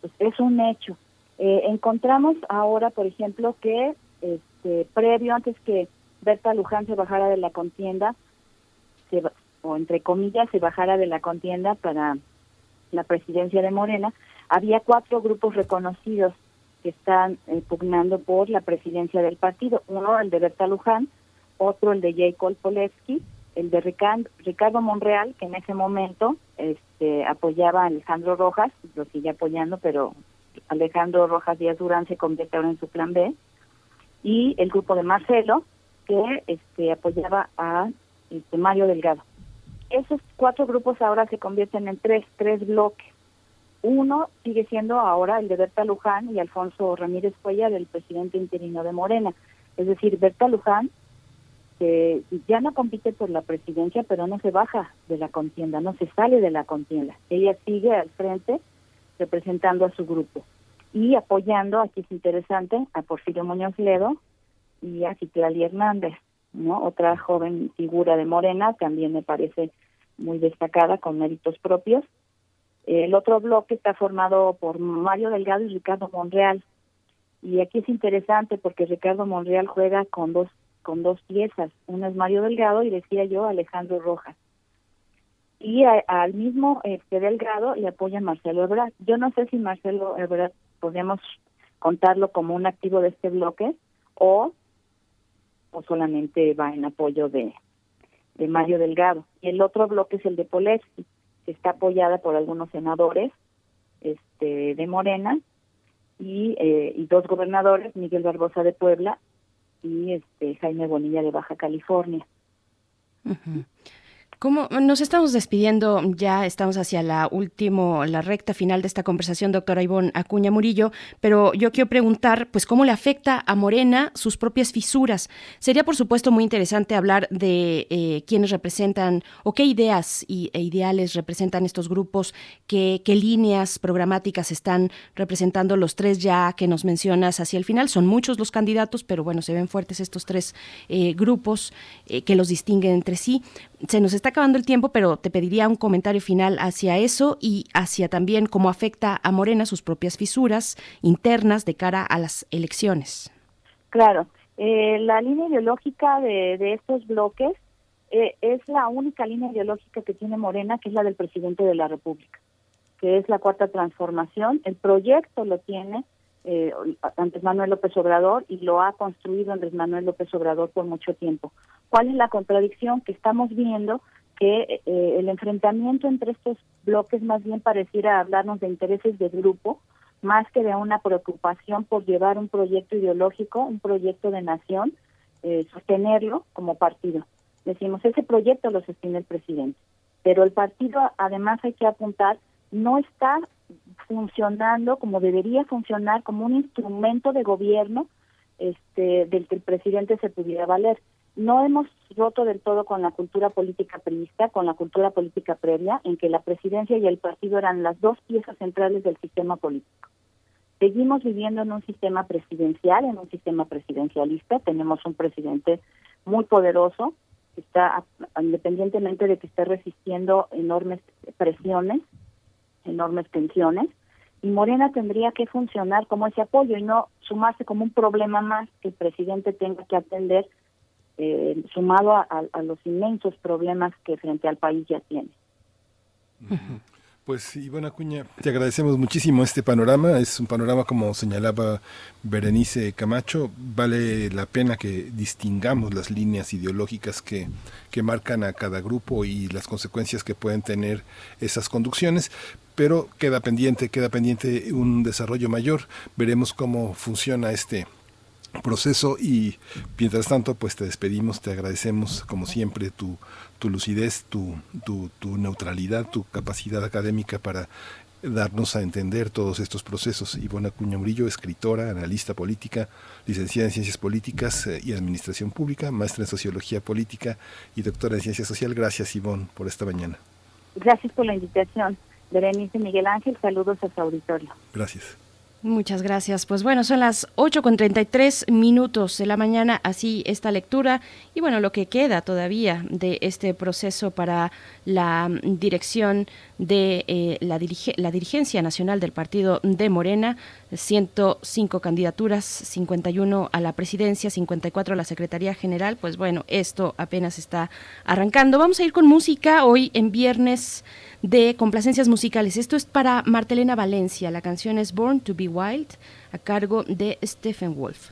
Pues es un hecho. Eh, encontramos ahora, por ejemplo, que este, previo, antes que Berta Luján se bajara de la contienda, o entre comillas, se bajara de la contienda para la presidencia de Morena, había cuatro grupos reconocidos que están eh, pugnando por la presidencia del partido. Uno, el de Berta Luján, otro, el de Jacob Polewski, el de Ricardo Monreal, que en ese momento este, apoyaba a Alejandro Rojas, lo sigue apoyando, pero Alejandro Rojas Díaz Durán se convierte ahora en su plan B, y el grupo de Marcelo, que este, apoyaba a este, Mario Delgado. Esos cuatro grupos ahora se convierten en tres, tres bloques. Uno sigue siendo ahora el de Berta Luján y Alfonso Ramírez Cuellar, el presidente interino de Morena. Es decir, Berta Luján que ya no compite por la presidencia, pero no se baja de la contienda, no se sale de la contienda. Ella sigue al frente representando a su grupo y apoyando, aquí es interesante, a Porfirio Muñoz Ledo y a Citlali Hernández, ¿no? Otra joven figura de Morena, también me parece muy destacada, con méritos propios. El otro bloque está formado por Mario Delgado y Ricardo Monreal. Y aquí es interesante porque Ricardo Monreal juega con dos con dos piezas. Uno es Mario Delgado y decía yo Alejandro Rojas y al mismo este Delgado le apoya Marcelo Ebrard. Yo no sé si Marcelo Ebrard podemos contarlo como un activo de este bloque o, o solamente va en apoyo de, de Mario Delgado. Y el otro bloque es el de Poleski, que está apoyada por algunos senadores este de Morena y, eh, y dos gobernadores, Miguel Barbosa de Puebla y este Jaime Bonilla de Baja California. Como nos estamos despidiendo, ya estamos hacia la última, la recta final de esta conversación, doctora Ivonne Acuña Murillo, pero yo quiero preguntar, pues, ¿cómo le afecta a Morena sus propias fisuras? Sería, por supuesto, muy interesante hablar de eh, quiénes representan o qué ideas y, e ideales representan estos grupos, qué, qué líneas programáticas están representando los tres ya que nos mencionas hacia el final. Son muchos los candidatos, pero bueno, se ven fuertes estos tres eh, grupos eh, que los distinguen entre sí se nos está acabando el tiempo, pero te pediría un comentario final hacia eso y hacia también cómo afecta a Morena sus propias fisuras internas de cara a las elecciones. Claro, eh, la línea ideológica de, estos bloques eh, es la única línea ideológica que tiene Morena, que es la del presidente de la República, que es la cuarta transformación. El proyecto lo tiene eh, Andrés Manuel López Obrador y lo ha construido Andrés Manuel López Obrador por mucho tiempo. ¿Cuál es la contradicción? Que estamos viendo que eh, el enfrentamiento entre estos bloques más bien pareciera hablarnos de intereses de grupo, más que de una preocupación por llevar un proyecto ideológico, un proyecto de nación, eh, sostenerlo como partido. Decimos, ese proyecto lo sostiene el presidente, pero el partido, además hay que apuntar, no está funcionando como debería funcionar como un instrumento de gobierno este, del que el presidente se pudiera valer. No hemos roto del todo con la cultura política prevista, con la cultura política previa, en que la presidencia y el partido eran las dos piezas centrales del sistema político. Seguimos viviendo en un sistema presidencial, en un sistema presidencialista. Tenemos un presidente muy poderoso, que está, independientemente de que esté resistiendo enormes presiones, enormes tensiones, y Morena tendría que funcionar como ese apoyo y no sumarse como un problema más que el presidente tenga que atender, eh, sumado a, los inmensos problemas que frente al país ya tiene. Pues Iván Acuña, te agradecemos muchísimo este panorama. Es un panorama, como señalaba Berenice Camacho, vale la pena que distingamos las líneas ideológicas que, que marcan a cada grupo y las consecuencias que pueden tener esas conducciones pero queda pendiente, queda pendiente un desarrollo mayor. Veremos cómo funciona este proceso y mientras tanto pues te despedimos, te agradecemos como siempre tu, tu lucidez, tu, tu, tu neutralidad, tu capacidad académica para darnos a entender todos estos procesos. Ivona Cuña Murillo, escritora, analista política, licenciada en Ciencias Políticas eh, y Administración Pública, maestra en Sociología Política y doctora en Ciencia Social. Gracias, Ivonne, por esta mañana. Gracias por la invitación. Berenice Miguel Ángel, saludos a su auditorio. Gracias. Muchas gracias. Pues bueno, son las 8 con 33 minutos de la mañana, así esta lectura y bueno, lo que queda todavía de este proceso para la dirección de eh, la, la dirigencia nacional del partido de Morena, 105 candidaturas, 51 a la presidencia, 54 a la Secretaría General. Pues bueno, esto apenas está arrancando. Vamos a ir con música hoy en viernes de complacencias musicales. Esto es para Martelena Valencia. La canción es Born to Be Wild a cargo de Stephen Wolf.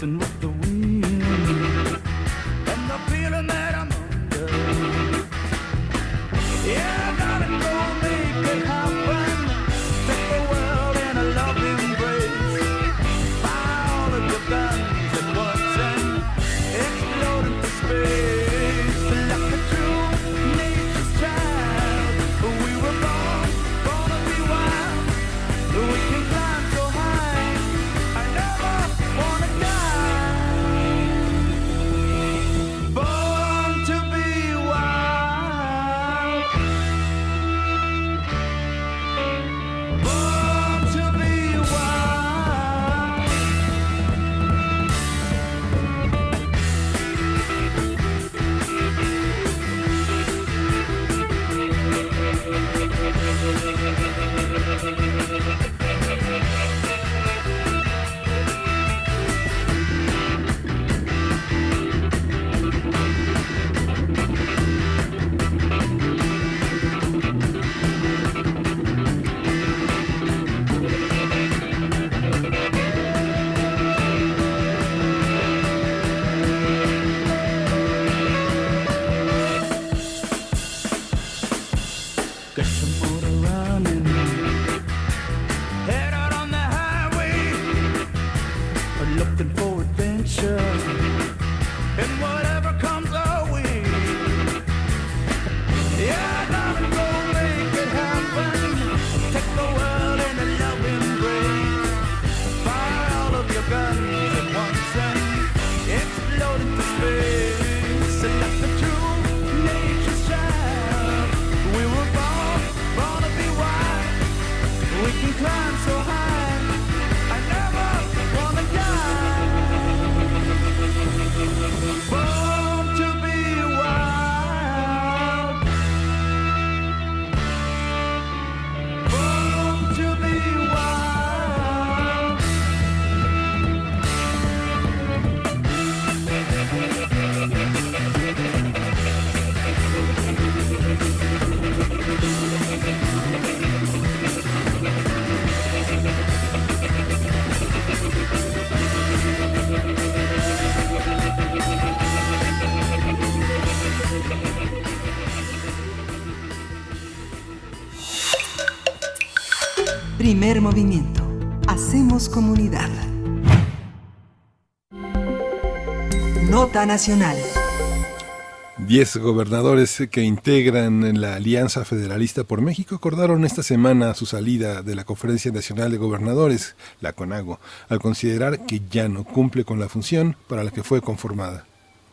listen. Nota nacional. Diez gobernadores que integran la Alianza Federalista por México acordaron esta semana su salida de la Conferencia Nacional de Gobernadores, la CONAGO, al considerar que ya no cumple con la función para la que fue conformada.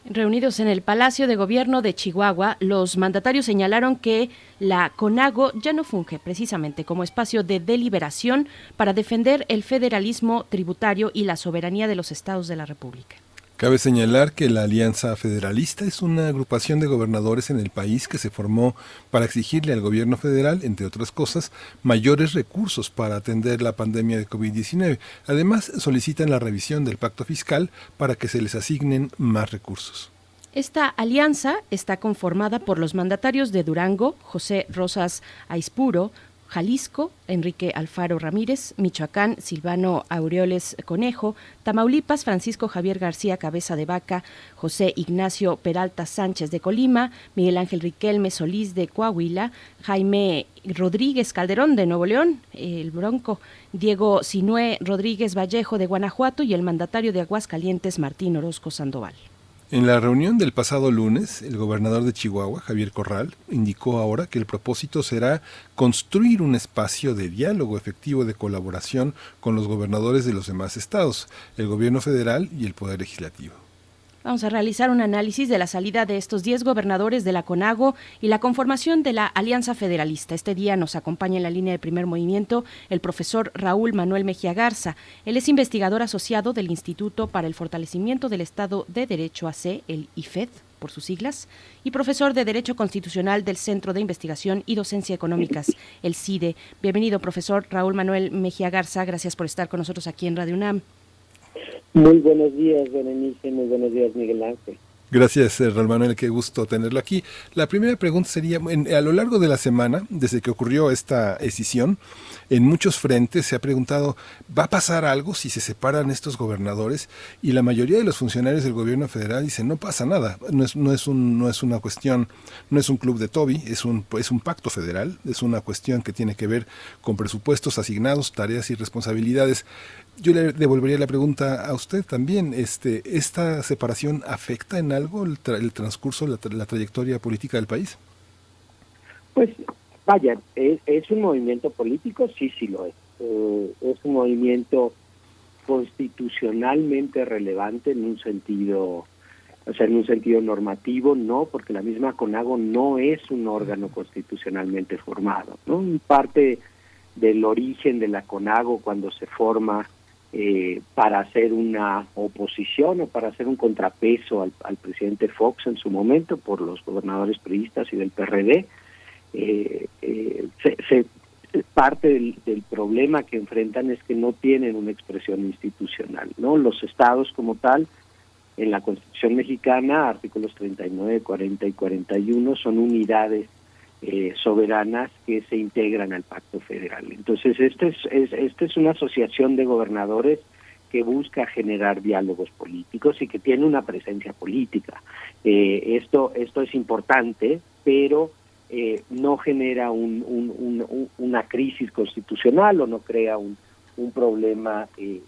Reunidos en el Palacio de Gobierno de Chihuahua, los mandatarios señalaron que la CONAGO ya no funge precisamente como espacio de deliberación para defender el federalismo tributario y la soberanía de los estados de la República. Cabe señalar que la Alianza Federalista es una agrupación de gobernadores en el país que se formó para exigirle al gobierno federal, entre otras cosas, mayores recursos para atender la pandemia de COVID-19. Además, solicitan la revisión del pacto fiscal para que se les asignen más recursos. Esta alianza está conformada por los mandatarios de Durango, José Rosas Aispuro, Jalisco, Enrique Alfaro Ramírez, Michoacán, Silvano Aureoles Conejo, Tamaulipas, Francisco Javier García Cabeza de Vaca, José Ignacio Peralta Sánchez de Colima, Miguel Ángel Riquelme Solís de Coahuila, Jaime Rodríguez Calderón de Nuevo León, el Bronco, Diego Sinué Rodríguez Vallejo de Guanajuato y el mandatario de Aguascalientes Martín Orozco Sandoval. En la reunión del pasado lunes, el gobernador de Chihuahua, Javier Corral, indicó ahora que el propósito será construir un espacio de diálogo efectivo de colaboración con los gobernadores de los demás estados, el gobierno federal y el poder legislativo. Vamos a realizar un análisis de la salida de estos 10 gobernadores de la CONAGO y la conformación de la Alianza Federalista. Este día nos acompaña en la línea de primer movimiento el profesor Raúl Manuel Mejía Garza. Él es investigador asociado del Instituto para el Fortalecimiento del Estado de Derecho AC, el IFED por sus siglas, y profesor de Derecho Constitucional del Centro de Investigación y Docencia Económicas, el CIDE. Bienvenido, profesor Raúl Manuel Mejía Garza. Gracias por estar con nosotros aquí en Radio UNAM. Muy buenos días, Berenice. Muy buenos días, Miguel Ángel. Gracias, eh, Raúl Manuel, qué gusto tenerlo aquí. La primera pregunta sería, en- a lo largo de la semana, desde que ocurrió esta escisión, en muchos frentes se ha preguntado, ¿va a pasar algo si se separan estos gobernadores? Y la mayoría de los funcionarios del gobierno federal dicen, no pasa nada, no es, no es, un, no es una cuestión, no es un club de Toby, es un, es un pacto federal, es una cuestión que tiene que ver con presupuestos asignados, tareas y responsabilidades. Yo le devolvería la pregunta a usted también. Este, ¿Esta separación afecta en algo el, tra- el transcurso, la, tra- la trayectoria política del país? Pues vaya, ¿es, es un movimiento político? Sí, sí lo es. Eh, es un movimiento constitucionalmente relevante en un sentido, o sea, en un sentido normativo, no, porque la misma CONAGO no es un órgano constitucionalmente formado, ¿no? Parte del origen de la CONAGO cuando se forma eh, para hacer una oposición o para hacer un contrapeso al, al presidente Fox en su momento por los gobernadores priistas y del PRD, eh, eh, se, se- parte del, del problema que enfrentan es que no tienen una expresión institucional, ¿no? Los estados como tal, en la Constitución mexicana, artículos 39, 40 y 41, son unidades eh, soberanas que se integran al pacto federal. Entonces, esta es, es, esta es una asociación de gobernadores que busca generar diálogos políticos y que tiene una presencia política. Eh, esto, es importante, pero eh, no genera un, un- un- un- una crisis constitucional o no crea un, un problema eh,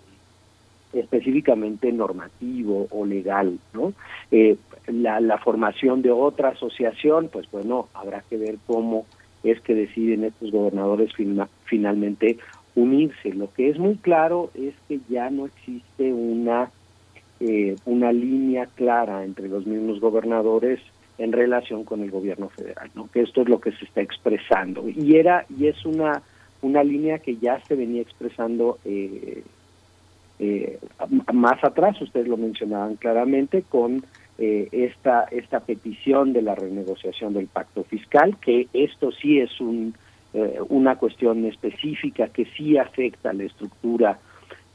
específicamente normativo o legal, ¿no? Eh, la, la formación de otra asociación, pues bueno, habrá que ver cómo es que deciden estos gobernadores fina- finalmente unirse. Lo que es muy claro es que ya no existe una eh, una línea clara entre los mismos gobernadores en relación con el gobierno federal, ¿no? Que esto es lo que se está expresando y era y es una una línea que ya se venía expresando eh, eh, más atrás, ustedes lo mencionaban claramente, con eh, esta, esta petición de la renegociación del pacto fiscal, que esto sí es un, eh, una cuestión específica que sí afecta la estructura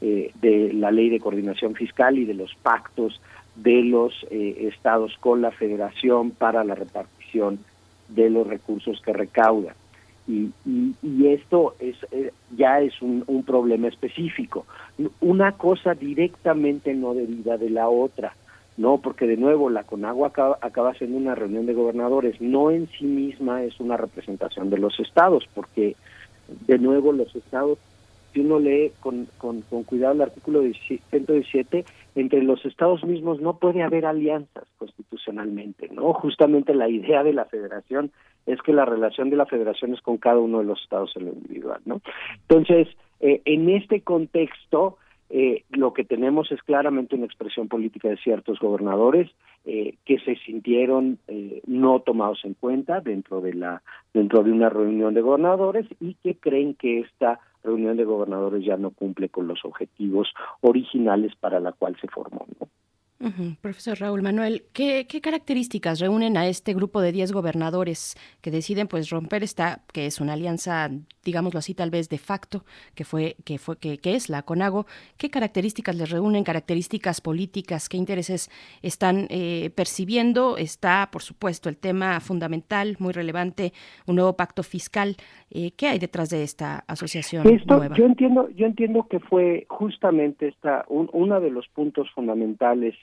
eh, de la ley de coordinación fiscal y de los pactos de los eh, estados con la federación para la repartición de los recursos que recaudan. Y, esto es eh, ya es un, problema específico. Una cosa directamente no deriva de la otra. No, porque de nuevo la CONAGUA acaba, acaba siendo una reunión de gobernadores, no en sí misma es una representación de los estados, porque de nuevo los estados, si uno lee con, con, cuidado el artículo 117, entre los estados mismos no puede haber alianzas constitucionalmente, ¿no? Justamente la idea de la federación es que la relación de la federación es con cada uno de los estados en lo individual, ¿no? Entonces, eh, en este contexto, eh, lo que tenemos es claramente una expresión política de ciertos gobernadores eh, que se sintieron eh, no tomados en cuenta dentro de la dentro de una reunión de gobernadores y que creen que esta reunión de gobernadores ya no cumple con los objetivos originales para la cual se formó. ¿no? Profesor Raúl Manuel, ¿qué, qué características reúnen a este grupo de 10 gobernadores que deciden pues romper esta, que es una alianza, digámoslo así, tal vez de facto, que fue, que fue, que, que es la CONAGO? ¿Qué características les reúnen? ¿Características políticas? ¿Qué intereses están eh, percibiendo? Está, por supuesto, el tema fundamental, muy relevante, un nuevo pacto fiscal. Eh, ¿Qué hay detrás de esta asociación Esto, nueva? yo entiendo, yo entiendo que fue justamente esta, un, uno de los puntos fundamentales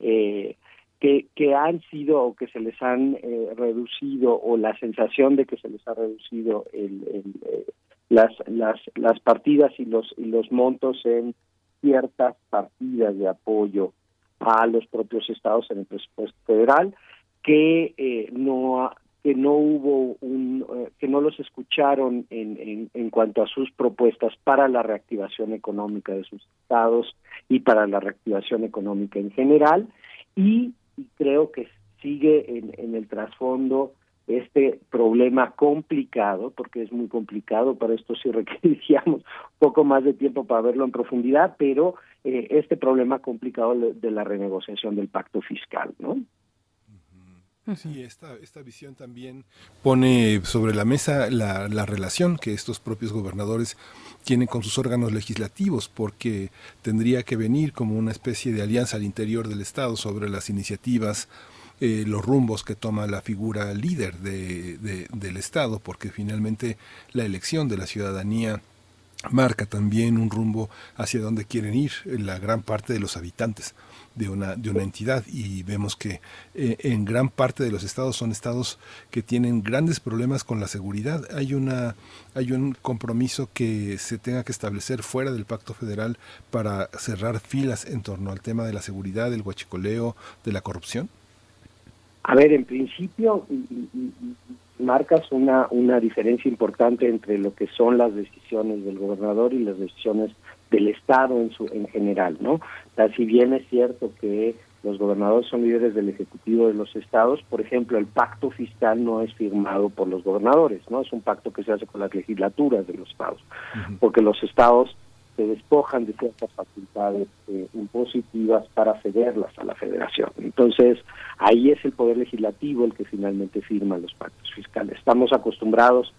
eh, que, han sido o que se les han eh, reducido o la sensación de que se les ha reducido el, el, eh, las, las, las partidas y los, y los montos en ciertas partidas de apoyo a los propios estados en el presupuesto federal que eh, no que no hubo un eh, que no los escucharon en, en, en cuanto a sus propuestas para la reactivación económica de sus estados y para la reactivación económica en general y, creo que sigue en, en el trasfondo este problema complicado, porque es muy complicado, para esto sí requeriríamos un poco más de tiempo para verlo en profundidad, pero eh, este problema complicado de la renegociación del pacto fiscal, ¿no? Sí, esta, esta visión también pone sobre la mesa la, la relación que estos propios gobernadores tienen con sus órganos legislativos, porque tendría que venir como una especie de alianza al interior del Estado sobre las iniciativas, eh, los rumbos que toma la figura líder de, de- del Estado, porque finalmente la elección de la ciudadanía marca también un rumbo hacia donde quieren ir la gran parte de los habitantes de una, de una entidad y vemos que eh, en gran parte de los estados son estados que tienen grandes problemas con la seguridad. Hay, una, hay un compromiso que se tenga que establecer fuera del pacto federal para cerrar filas en torno al tema de la seguridad, del huachicoleo, de la corrupción. A ver, en principio marcas una, una diferencia importante entre lo que son las decisiones del gobernador y las decisiones del Estado en su en general, ¿no? Sea, si bien es cierto que los gobernadores son líderes del Ejecutivo de los estados, por ejemplo, el pacto fiscal no es firmado por los gobernadores, ¿no? Es un pacto que se hace con las legislaturas de los estados, porque los estados se despojan de ciertas facultades eh, impositivas para cederlas a la federación. Entonces, ahí es el poder legislativo el que finalmente firma los pactos fiscales. Estamos acostumbrados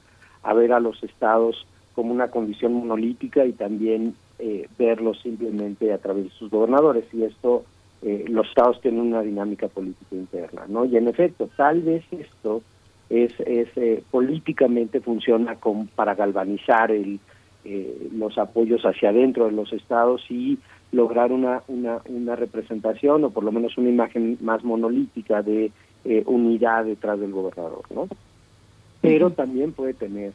a ver a los estados como una condición monolítica y también eh, verlos simplemente a través de sus gobernadores y esto eh, los estados tienen una dinámica política interna, ¿no? Y en efecto, tal vez esto es, es eh, políticamente funciona como para galvanizar el, eh, los apoyos hacia adentro de los estados y lograr una, una, una representación o por lo menos una imagen más monolítica de eh, unidad detrás del gobernador, ¿no? Pero también puede tener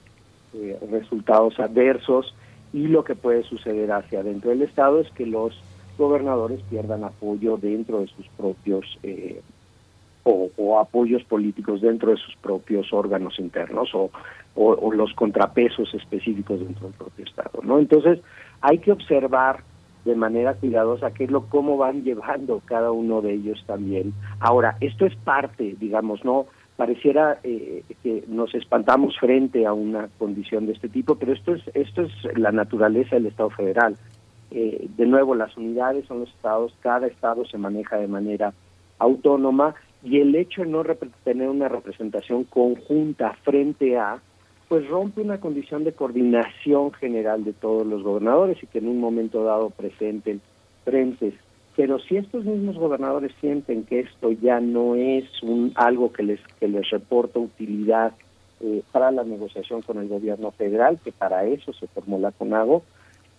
eh, resultados adversos y lo que puede suceder hacia adentro del estado es que los gobernadores pierdan apoyo dentro de sus propios eh, o, o apoyos políticos dentro de sus propios órganos internos o, o, o los contrapesos específicos dentro del propio estado no entonces hay que observar de manera cuidadosa qué es lo cómo van llevando cada uno de ellos también. Ahora esto es parte digamos no pareciera eh, que nos espantamos frente a una condición de este tipo, pero esto es esto es la naturaleza del Estado federal. Eh, de nuevo, las unidades son los estados, cada estado se maneja de manera autónoma y el hecho de no tener una representación conjunta frente a, pues rompe una condición de coordinación general de todos los gobernadores y que en un momento dado presenten frentes. Pero si estos mismos gobernadores sienten que esto ya no es un algo que les que les reporta utilidad eh, para la negociación con el gobierno federal, que para eso se formó la CONAGO,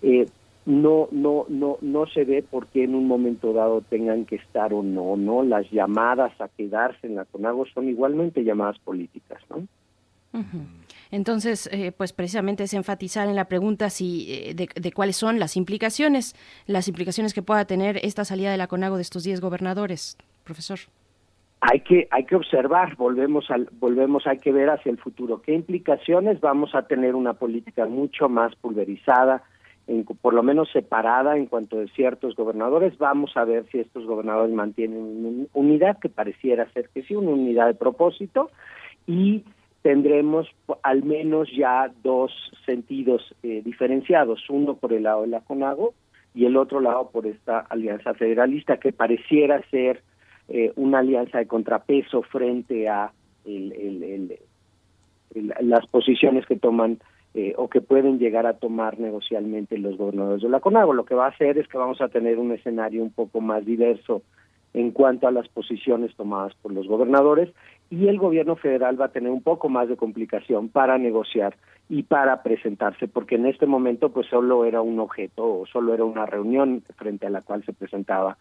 eh, no no no no se ve por qué en un momento dado tengan que estar o no no las llamadas a quedarse en la CONAGO son igualmente llamadas políticas no. Entonces, eh, pues precisamente es enfatizar en la pregunta si eh, de, de cuáles son las implicaciones, las implicaciones que pueda tener esta salida de la CONAGO de estos 10 gobernadores, profesor. hay que hay que observar volvemos al volvemos hay que ver hacia el futuro. Qué implicaciones vamos a tener una política mucho más pulverizada por lo menos separada en cuanto de ciertos gobernadores. Vamos a ver si estos gobernadores mantienen una unidad que pareciera ser que sí una unidad de propósito. Y tendremos al menos ya dos sentidos eh, diferenciados uno por el lado de la CONAGO y el otro lado por esta alianza federalista que pareciera ser eh, una alianza de contrapeso frente a el- las posiciones que toman eh, o que pueden llegar a tomar negocialmente los gobernadores de la CONAGO. Lo que va a hacer es que vamos a tener un escenario un poco más diverso en cuanto a las posiciones tomadas por los gobernadores y el gobierno federal va a tener un poco más de complicación para negociar y para presentarse, porque en este momento pues solo era un objeto o solo era una reunión frente a la cual se presentaba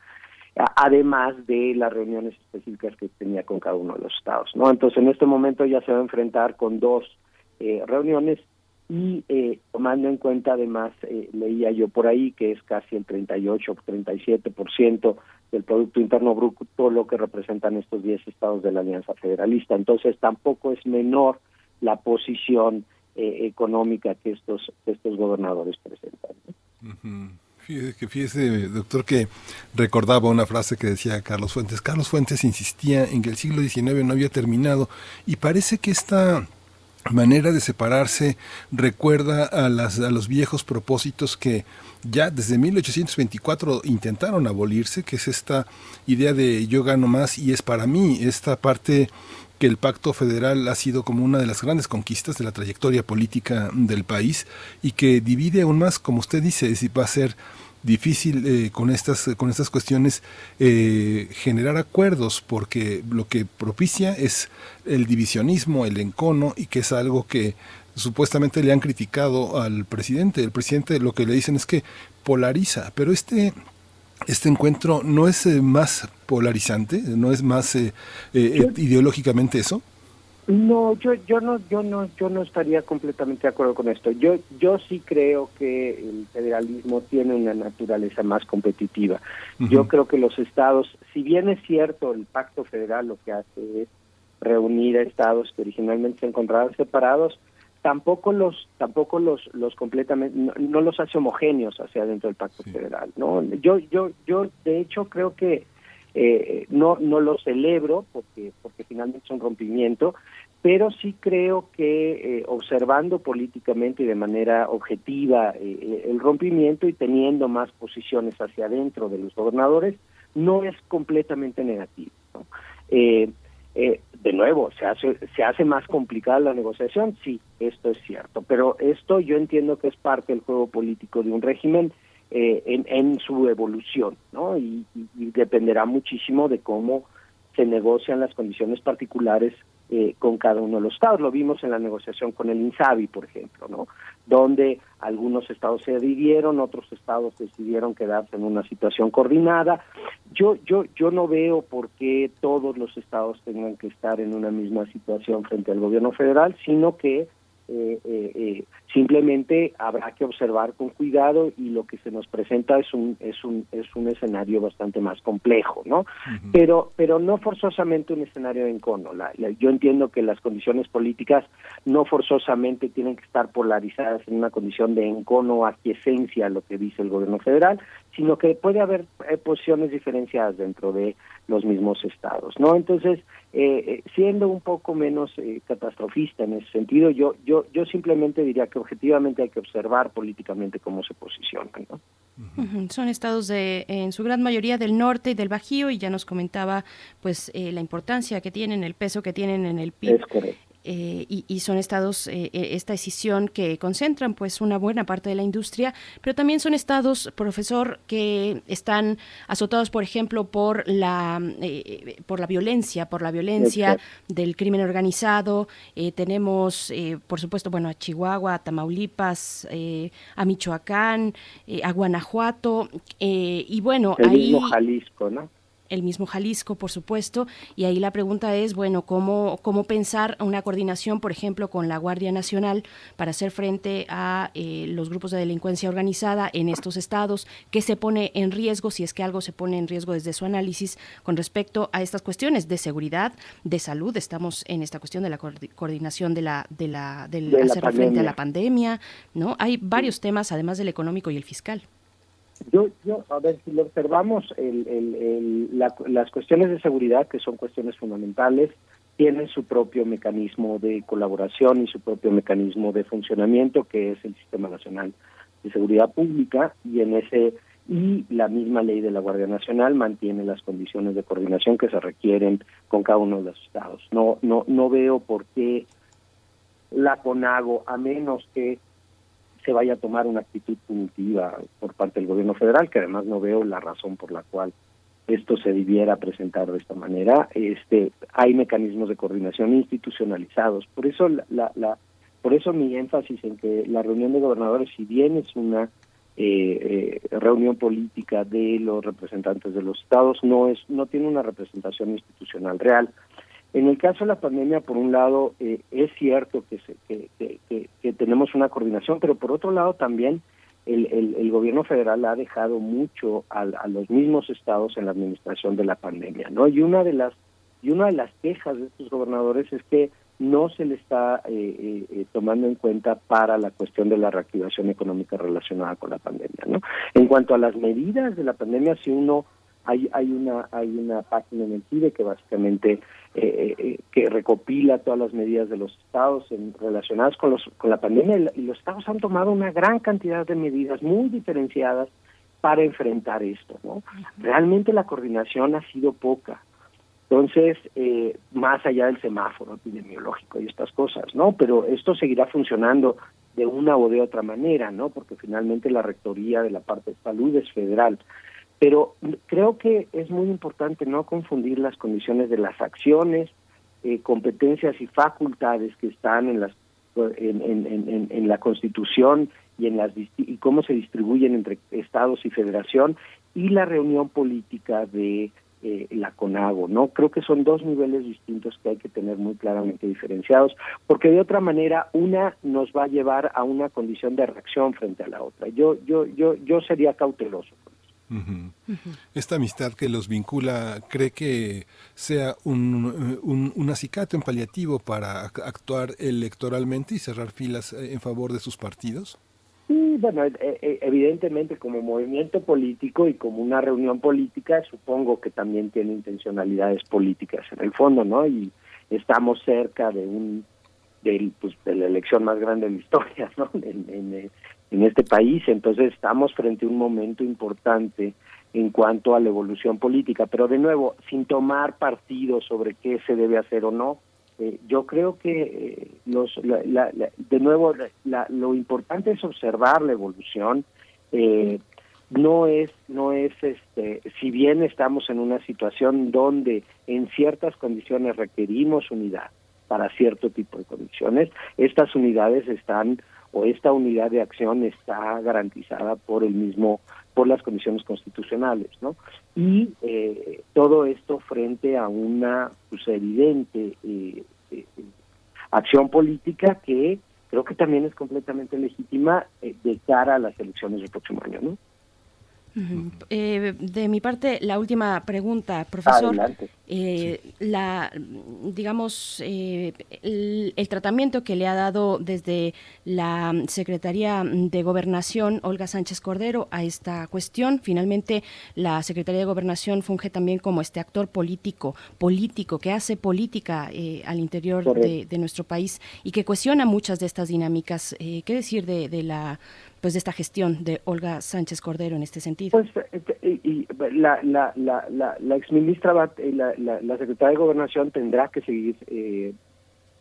además de las reuniones específicas que tenía con cada uno de los estados, ¿no? Entonces, en este momento ya se va a enfrentar con dos eh, reuniones y eh, tomando en cuenta además, eh, leía yo por ahí que es casi el 38 o 37% del Producto Interno Bruto lo que representan estos 10 estados de la Alianza Federalista. Entonces, tampoco es menor la posición eh, económica que estos, estos gobernadores presentan. Fíjese, fíjese, doctor, que recordaba una frase que decía Carlos Fuentes. Carlos Fuentes insistía en que el siglo XIX no había terminado y parece que esta manera de separarse recuerda a, las, a los viejos propósitos que ya desde 1824 intentaron abolirse, que es esta idea de yo gano más y es para mí, esta parte que el pacto federal ha sido como una de las grandes conquistas de la trayectoria política del país y que divide aún más, como usted dice, si va a ser difícil eh, con estas con estas cuestiones eh, generar acuerdos porque lo que propicia es el divisionismo el encono y que es algo que supuestamente le han criticado al presidente. El presidente lo que le dicen es que polariza pero este este encuentro no es eh, más polarizante no es más eh, eh, ideológicamente eso No, yo yo no yo no yo no estaría completamente de acuerdo con esto. Yo yo sí creo que el federalismo tiene una naturaleza más competitiva. Yo creo que los estados, si bien es cierto el pacto federal lo que hace es reunir a estados que originalmente se encontraban separados, tampoco los tampoco los los completamente no, no los hace homogéneos hacia dentro del pacto federal, ¿no? Yo yo yo de hecho creo que eh, no no lo celebro porque porque finalmente es un rompimiento pero sí creo que eh, observando políticamente y de manera objetiva eh, el rompimiento y teniendo más posiciones hacia adentro de los gobernadores no es completamente negativo. Eh, eh, de nuevo se hace se hace más complicada la negociación sí esto es cierto pero esto yo entiendo que es parte del juego político de un régimen eh, en, en su evolución, ¿no? Y, dependerá muchísimo de cómo se negocian las condiciones particulares eh, con cada uno de los estados. Lo vimos en la negociación con el INSABI, por ejemplo, ¿no? Donde algunos estados se dividieron, otros estados decidieron quedarse en una situación coordinada. Yo, yo, yo no veo por qué todos los estados tengan que estar en una misma situación frente al gobierno federal, sino que eh, eh, eh, Simplemente habrá que observar con cuidado y lo que se nos presenta es un es un es un escenario bastante más complejo, ¿no? Pero pero no forzosamente un escenario de encono. La- la- yo entiendo que las condiciones políticas no forzosamente tienen que estar polarizadas en una condición de encono o aquiescencia a lo que dice el gobierno federal, sino que puede haber eh, posiciones diferenciadas dentro de los mismos estados, ¿no? Entonces, eh, eh, siendo un poco menos eh, catastrofista en ese sentido, yo yo yo simplemente diría que objetivamente hay que observar políticamente cómo se posicionan, ¿no? Son estados de, en su gran mayoría del norte y del Bajío y ya nos comentaba pues eh, la importancia que tienen, el peso que tienen en el PIB. Es correcto. Eh, y, y son estados, eh, eh, esta decisión que concentran pues una buena parte de la industria, pero también son estados, profesor, que están azotados, por ejemplo, por la, eh, por la violencia, por la violencia Exacto. del crimen organizado. Eh, tenemos, eh, por supuesto, bueno, a Chihuahua, a Tamaulipas, eh, a Michoacán, eh, a Guanajuato, eh, y bueno, El ahí mismo Jalisco, ¿no? El mismo Jalisco, por supuesto, y ahí la pregunta es, bueno, ¿cómo, cómo pensar una coordinación, por ejemplo, con la Guardia Nacional para hacer frente a eh, los grupos de delincuencia organizada en estos estados? ¿Qué se pone en riesgo, si es que algo se pone en riesgo desde su análisis con respecto a estas cuestiones de seguridad, de salud? Estamos en esta cuestión de la coordi- coordinación de la, de la, del De la hacer frente a la pandemia. pandemia, ¿no? Hay varios temas, además del económico y el fiscal. Yo, yo, a ver, si lo observamos, el, el, el- la- las cuestiones de seguridad, que son cuestiones fundamentales, tienen su propio mecanismo de colaboración y su propio mecanismo de funcionamiento, que es el Sistema Nacional de Seguridad Pública, y en ese y la misma ley de la Guardia Nacional mantiene las condiciones de coordinación que se requieren con cada uno de los estados. No, no, no veo por qué la CONAGO, a menos que se vaya a tomar una actitud punitiva por parte del gobierno federal, que además no veo la razón por la cual esto se debiera presentar de esta manera. Este, hay mecanismos de coordinación institucionalizados. Por eso la, la, la- por eso mi énfasis en que la reunión de gobernadores, si bien es una eh, eh, reunión política de los representantes de los estados, no es no tiene una representación institucional real. En el caso de la pandemia, por un lado, eh, es cierto que, se- que, tenemos una coordinación, pero por otro lado también el, el- gobierno federal ha dejado mucho al- a, los mismos estados en la administración de la pandemia, ¿no? Y una de las y una de las quejas de estos gobernadores es que no se le está eh, eh, eh, tomando en cuenta para la cuestión de la reactivación económica relacionada con la pandemia, ¿no? En cuanto a las medidas de la pandemia, si uno hay hay una hay una página en el CIDE que básicamente eh, eh, que recopila todas las medidas de los estados en- relacionadas con los con la pandemia y los estados han tomado una gran cantidad de medidas muy diferenciadas para enfrentar esto, ¿no? Realmente la coordinación ha sido poca. Entonces, eh, más allá del semáforo epidemiológico y estas cosas, ¿no? Pero esto seguirá funcionando de una o de otra manera, ¿no? Porque finalmente la rectoría de la parte de salud es federal. Pero creo que es muy importante no confundir las condiciones de las acciones, eh, competencias y facultades que están en las en, en, la Constitución y en las y cómo se distribuyen entre estados y federación y la reunión política de eh, la CONAGO, ¿no? Creo que son dos niveles distintos que hay que tener muy claramente diferenciados, porque de otra manera una nos va a llevar a una condición de reacción frente a la otra. Yo yo yo yo sería cauteloso. Ujú. Esta amistad que los vincula, ¿cree que sea un, un, un acicate, un paliativo para ac- actuar electoralmente y cerrar filas eh, en favor de sus partidos? Sí, bueno, eh, eh, evidentemente como movimiento político y como una reunión política, supongo que también tiene intencionalidades políticas en el fondo, ¿no? Y estamos cerca de un del, pues, de la elección más grande de la historia, ¿no? En, eh, en este país, entonces estamos frente a un momento importante en cuanto a la evolución política, pero de nuevo, sin tomar partido sobre qué se debe hacer o no, eh, yo creo que eh, los la- la- de nuevo lo importante es observar la evolución. Eh, no es no es este si bien estamos en una situación donde en ciertas condiciones requerimos unidad para cierto tipo de condiciones estas unidades están o esta unidad de acción está garantizada por el mismo por las condiciones constitucionales no y eh, todo esto frente a una pues, evidente eh, eh, acción política que creo que también es completamente legítima de cara a las elecciones del próximo año, ¿no? Eh, de mi parte, la última pregunta, profesor. Adelante. Eh, la, digamos, eh, el, el tratamiento que le ha dado desde la Secretaría de Gobernación, Olga Sánchez Cordero, a esta cuestión. Finalmente, la Secretaría de Gobernación funge también como este actor político, político, que hace política al interior de, nuestro país y que cuestiona muchas de estas dinámicas. ¿Qué decir de, de la pues de esta gestión de Olga Sánchez Cordero en este sentido? Pues eh, y, y la, la, la, la, la exministra, eh, la, la, secretaria de Gobernación tendrá que seguir eh,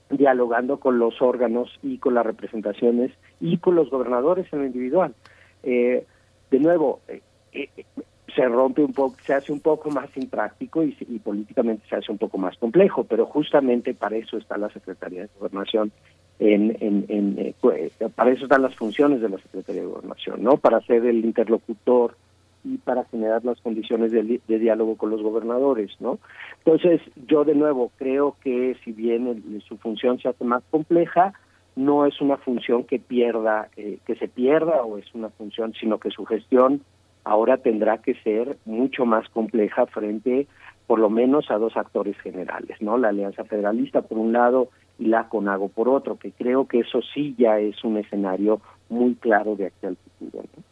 dialogando con los órganos y con las representaciones y con los gobernadores en lo individual. Eh, de nuevo, se rompe un poco, se hace un poco más impráctico y, y políticamente se hace un poco más complejo, pero justamente para eso está la Secretaría de Gobernación en, en, en, eh, eh, para eso están las funciones de la Secretaría de Gobernación, ¿no? Para ser el interlocutor y para generar las condiciones de, de diálogo con los gobernadores, ¿no? Entonces, yo de nuevo creo que si bien el- su función se hace más compleja, no es una función que pierda, eh, que se pierda o es una función, sino que su gestión ahora tendrá que ser mucho más compleja frente, por lo menos, a dos actores generales, ¿no? La Alianza Federalista por un lado y la CONAGO por otro, que creo que eso sí ya es un escenario muy claro de aquí al futuro. ¿no?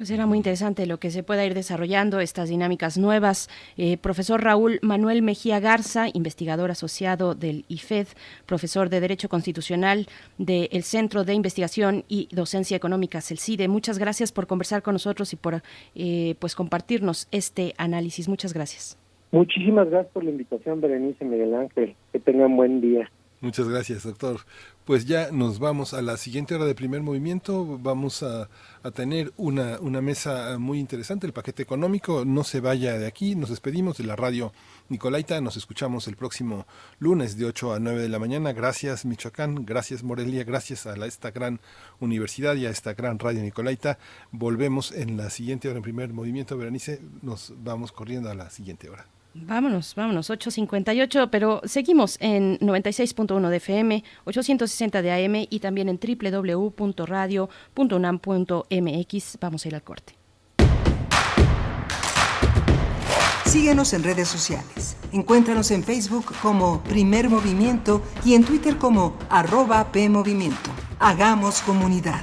Pues era muy interesante lo que se pueda ir desarrollando, estas dinámicas nuevas. Eh, profesor Raúl Manuel Mejía Garza, investigador asociado del IFED, profesor de Derecho Constitucional del Centro de Investigación y Docencia Económica, CELCIDE. Muchas gracias por conversar con nosotros y por eh, pues compartirnos este análisis. Muchas gracias. Muchísimas gracias por la invitación, Berenice Miguel Ángel. Que tengan buen día. Muchas gracias, doctor. Pues ya nos vamos a la siguiente hora de primer movimiento. Vamos a, tener una, una mesa muy interesante, el paquete económico. No se vaya de aquí. Nos despedimos de la radio Nicolaita. Nos escuchamos el próximo lunes de 8 a 9 de la mañana. Gracias, Michoacán. Gracias, Morelia. Gracias a la- esta gran universidad y a esta gran radio Nicolaita. Volvemos en la siguiente hora en primer movimiento. Berenice, nos vamos corriendo a la siguiente hora. Vámonos, vámonos, 8.58, pero seguimos en 96.1 de FM, 860 de AM y también en www.radio.unam.mx. Vamos a ir al corte. Síguenos en redes sociales. Encuéntranos en Facebook como Primer Movimiento y en Twitter como arroba PMovimiento. Hagamos comunidad.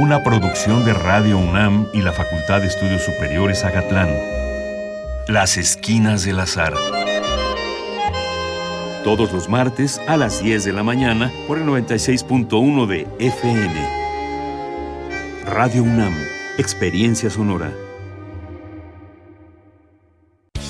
Una producción de Radio UNAM y la Facultad de Estudios Superiores Agatlán. Las Esquinas del Azar. Todos los martes a las 10 de la mañana por el 96.1 de FM. Radio UNAM. Experiencia sonora.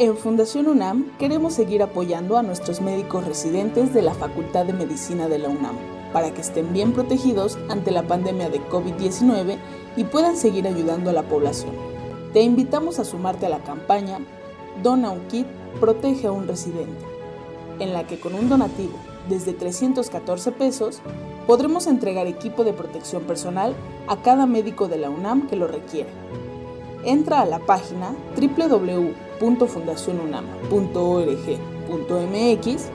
En Fundación UNAM queremos seguir apoyando a nuestros médicos residentes de la Facultad de Medicina de la UNAM para que estén bien protegidos ante la pandemia de COVID-19 y puedan seguir ayudando a la población. Te invitamos a sumarte a la campaña Dona un kit, protege a un residente, en la que con un donativo desde 314 pesos podremos entregar equipo de protección personal a cada médico de la UNAM que lo requiera. Entra a la página www.fundacionunam.org.mx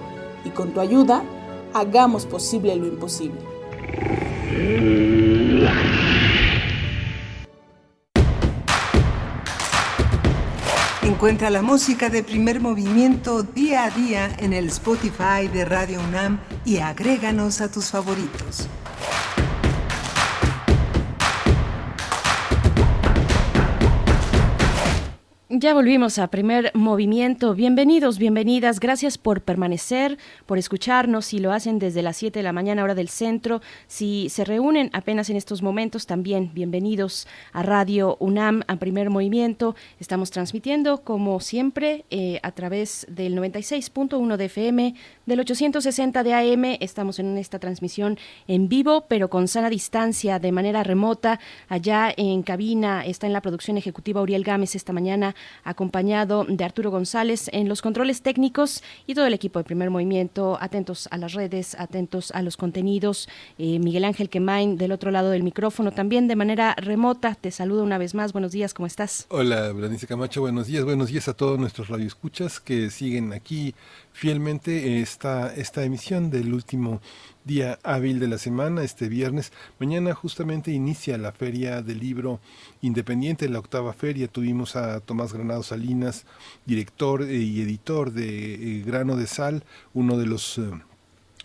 y con tu ayuda hagamos posible lo imposible. Encuentra la música de primer movimiento día a día en el Spotify de Radio UNAM y agréganos a tus favoritos. Ya volvimos a primer movimiento. Bienvenidos, bienvenidas. Gracias por permanecer, por escucharnos. Si lo hacen desde las 7 de la mañana, hora del centro. Si se reúnen apenas en estos momentos, también bienvenidos a Radio UNAM, a primer movimiento. Estamos transmitiendo, como siempre, eh, a través del 96.1 de FM, del 860 de AM. Estamos en esta transmisión en vivo, pero con sana distancia, de manera remota. Allá en cabina está en la producción ejecutiva Uriel Gámez esta mañana acompañado de Arturo González en los controles técnicos y todo el equipo de primer movimiento, atentos a las redes, atentos a los contenidos. Eh, Miguel Ángel Quemain del otro lado del micrófono, también de manera remota. Te saludo una vez más. Buenos días, ¿cómo estás? Hola, Berenice Camacho, buenos días. Buenos días a todos nuestros radioescuchas que siguen aquí fielmente esta, esta emisión del último día hábil de la semana, este viernes. Mañana justamente inicia la feria del libro independiente, la octava feria. Tuvimos a Tomás Granado Salinas, director eh, y editor de eh, Grano de Sal, uno de los, eh,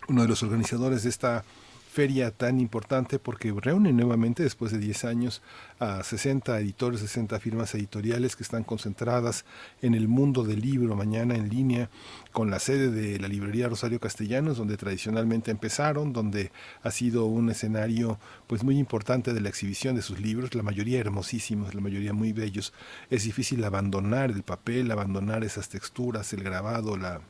uno de los organizadores de esta feria tan importante porque reúne nuevamente después de 10 años a 60 editores, 60 firmas editoriales que están concentradas en el mundo del libro mañana en línea con la sede de la librería Rosario Castellanos donde tradicionalmente empezaron, donde ha sido un escenario pues muy importante de la exhibición de sus libros, la mayoría hermosísimos, la mayoría muy bellos. Es difícil abandonar el papel, abandonar esas texturas, el grabado, la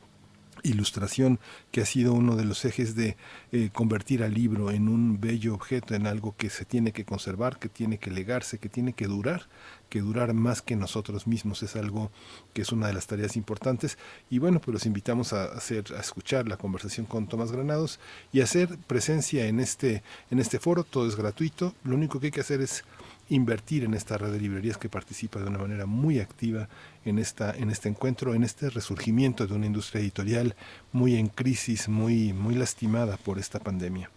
ilustración que ha sido uno de los ejes de eh, convertir al libro en un bello objeto, en algo que se tiene que conservar, que tiene que legarse, que tiene que durar, que durar más que nosotros mismos es algo que es una de las tareas importantes. Y bueno pues los invitamos a hacer a escuchar la conversación con Tomás Granados y hacer presencia en este en este foro. Todo es gratuito. Lo único que hay que hacer es invertir en esta red de librerías que participa de una manera muy activa en, esta, en este encuentro, en este resurgimiento de una industria editorial muy en crisis, muy, muy lastimada por esta pandemia.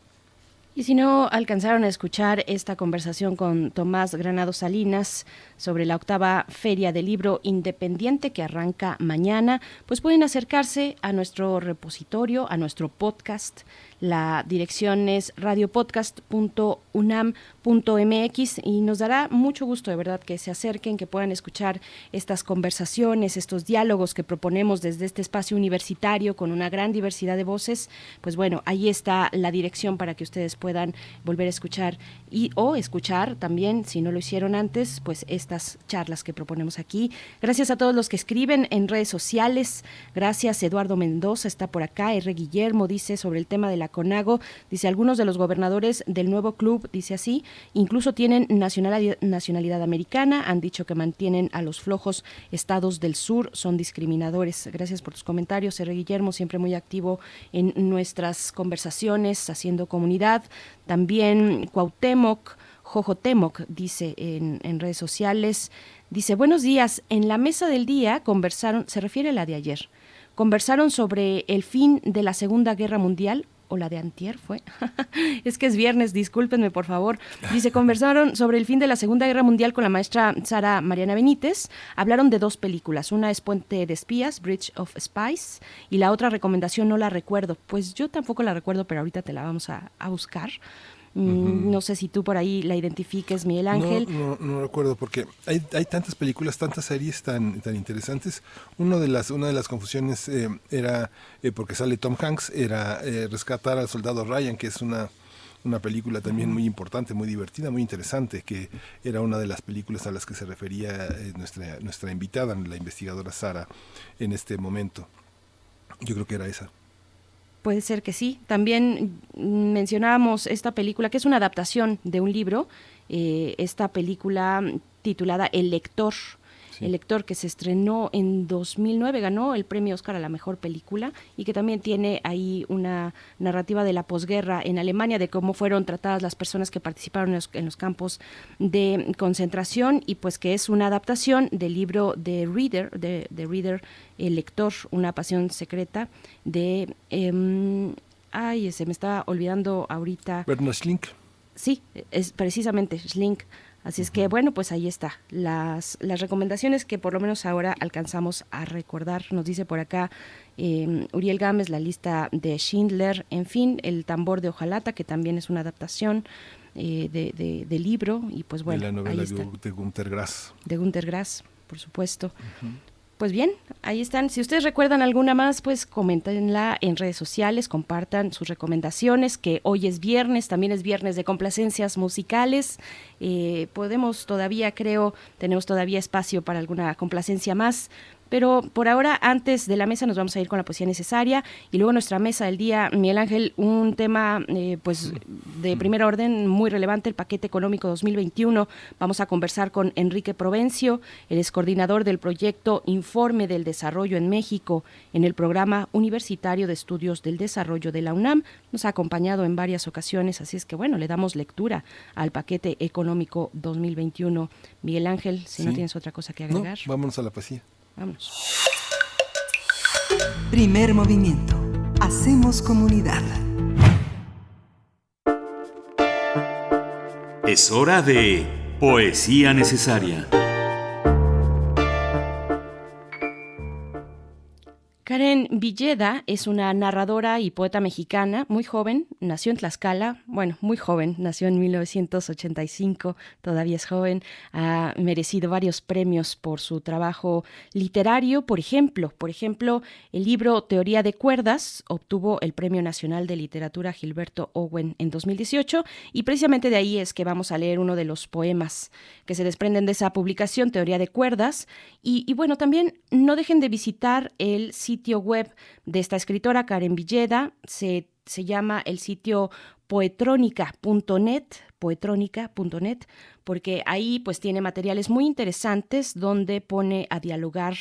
Y si no alcanzaron a escuchar esta conversación con Tomás Granado Salinas sobre la octava feria del libro independiente que arranca mañana, pues pueden acercarse a nuestro repositorio, a nuestro podcast. La dirección es radiopodcast.unam.mx y nos dará mucho gusto de verdad que se acerquen, que puedan escuchar estas conversaciones, estos diálogos que proponemos desde este espacio universitario con una gran diversidad de voces. Pues bueno, ahí está la dirección para que ustedes puedan volver a escuchar y o escuchar también, si no lo hicieron antes, pues estas charlas que proponemos aquí. Gracias a todos los que escriben en redes sociales. Gracias, Eduardo Mendoza está por acá. R. Guillermo dice sobre el tema de la CONAGO. Dice, algunos de los gobernadores del nuevo club, dice así, incluso tienen nacionalidad, nacionalidad americana, han dicho que mantienen a los flojos estados del sur, son discriminadores. Gracias por tus comentarios, R. Guillermo, siempre muy activo en nuestras conversaciones, haciendo comunidad. También Cuauhtémoc, Jojo Temoc, dice en, en redes sociales, dice, buenos días, en la mesa del día conversaron, se refiere a la de ayer, conversaron sobre el fin de la Segunda Guerra Mundial o la de antier fue. es que es viernes, discúlpenme por favor. Dice, conversaron sobre el fin de la Segunda Guerra Mundial con la maestra Sara Mariana Benítez. Hablaron de dos películas. Una es Puente de Espías, Bridge of Spies, y la otra recomendación no la recuerdo. Pues yo tampoco la recuerdo, pero ahorita te la vamos a, a buscar. No sé si tú por ahí la identifiques, Miguel Ángel. No, no, no recuerdo porque hay, hay tantas películas, tantas series tan, tan interesantes. Uno de las, una de las confusiones eh, era, eh, porque sale Tom Hanks, era eh, rescatar al soldado Ryan, que es una, una película también muy importante, muy divertida, muy interesante, que era una de las películas a las que se refería nuestra, nuestra invitada, la investigadora Sara, en este momento. Yo creo que era esa. Puede ser que sí. También mencionábamos esta película, que es una adaptación de un libro, eh, esta película titulada El lector. El lector que se estrenó en 2009, ganó el premio Oscar a la mejor película y que también tiene ahí una narrativa de la posguerra en Alemania, de cómo fueron tratadas las personas que participaron en los, en los campos de concentración y pues que es una adaptación del libro de Reader, de, de Reader, El lector, una pasión secreta de... em, ay, se me está olvidando ahorita. Bernard Schlink. Sí, es precisamente Schlink. Así es que bueno, pues ahí está. Las, las recomendaciones que por lo menos ahora alcanzamos a recordar. Nos dice por acá eh, Uriel Gámez la lista de Schindler, en fin, el tambor de Ojalata, que también es una adaptación eh, de, de- del libro. Y pues bueno, de la ahí novela está. de, de Gunter Grass. De Gunter Grass, por supuesto. Pues bien, ahí están. Si ustedes recuerdan alguna más, pues coméntenla en redes sociales, compartan sus recomendaciones, que hoy es viernes, también es viernes de complacencias musicales. Eh, podemos todavía, creo, tenemos todavía espacio para alguna complacencia más. Pero por ahora, antes de la mesa, nos vamos a ir con la poesía necesaria y luego nuestra mesa del día, Miguel Ángel, un tema eh, pues de primer orden muy relevante, el paquete económico 2021. Vamos a conversar con Enrique Provencio, él es coordinador del proyecto Informe del Desarrollo en México en el programa universitario de estudios del desarrollo de la UNAM. Nos ha acompañado en varias ocasiones, así es que bueno, le damos lectura al paquete económico 2021. Miguel Ángel, si no tienes otra cosa que No, agregar. vámonos a la poesía. Vámonos. Primer movimiento. Hacemos comunidad. Es hora de Poesía Necesaria. Karen Villeda es una narradora y poeta mexicana, muy joven, nació en Tlaxcala, bueno, muy joven, nació en 1985, todavía es joven, ha merecido varios premios por su trabajo literario, por ejemplo, por ejemplo, el libro Teoría de Cuerdas obtuvo el Premio Nacional de Literatura Gilberto Owen en 2018 y precisamente de ahí es que vamos a leer uno de los poemas que se desprenden de esa publicación, Teoría de Cuerdas, y, y bueno, también no dejen de visitar el sitio web de esta escritora, Karen Villeda. Se, se llama el sitio poetrónica.net, poetrónica.net, porque ahí pues tiene materiales muy interesantes donde pone a dialogar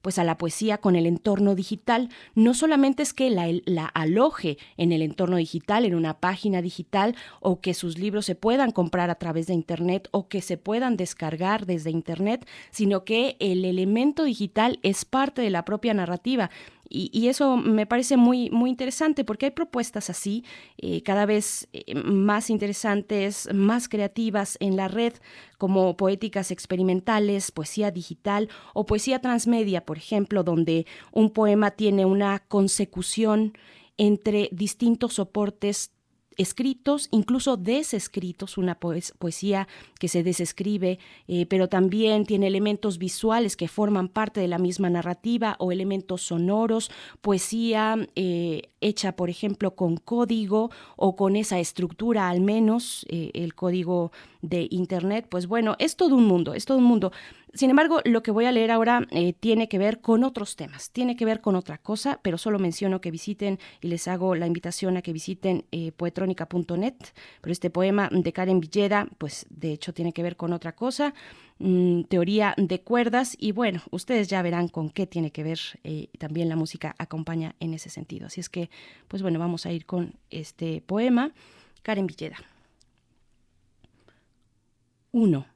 pues a la poesía con el entorno digital. No solamente es que la, la aloje en el entorno digital, en una página digital, o que sus libros se puedan comprar a través de Internet o que se puedan descargar desde Internet, sino que el elemento digital es parte de la propia narrativa. Y, y, eso me parece muy, muy interesante porque hay propuestas así, eh, cada vez eh, más interesantes, más creativas en la red, como poéticas experimentales, poesía digital o poesía transmedia, por ejemplo, donde un poema tiene una consecución entre distintos soportes escritos, incluso desescritos, una poesía que se desescribe, eh, pero también tiene elementos visuales que forman parte de la misma narrativa o elementos sonoros, poesía eh, hecha, por ejemplo, con código o con esa estructura al menos, eh, el código de Internet, pues bueno, es todo un mundo, es todo un mundo. Sin embargo, lo que voy a leer ahora eh, tiene que ver con otros temas, tiene que ver con otra cosa, pero solo menciono que visiten y les hago la invitación a que visiten eh, poetrónica.net. Pero este poema de Karen Villeda, pues de hecho tiene que ver con otra cosa, mm, teoría de cuerdas, y bueno, ustedes ya verán con qué tiene que ver. eh, también la música acompaña en ese sentido. Así es que, pues bueno, vamos a ir con este poema. Karen Villeda. 1.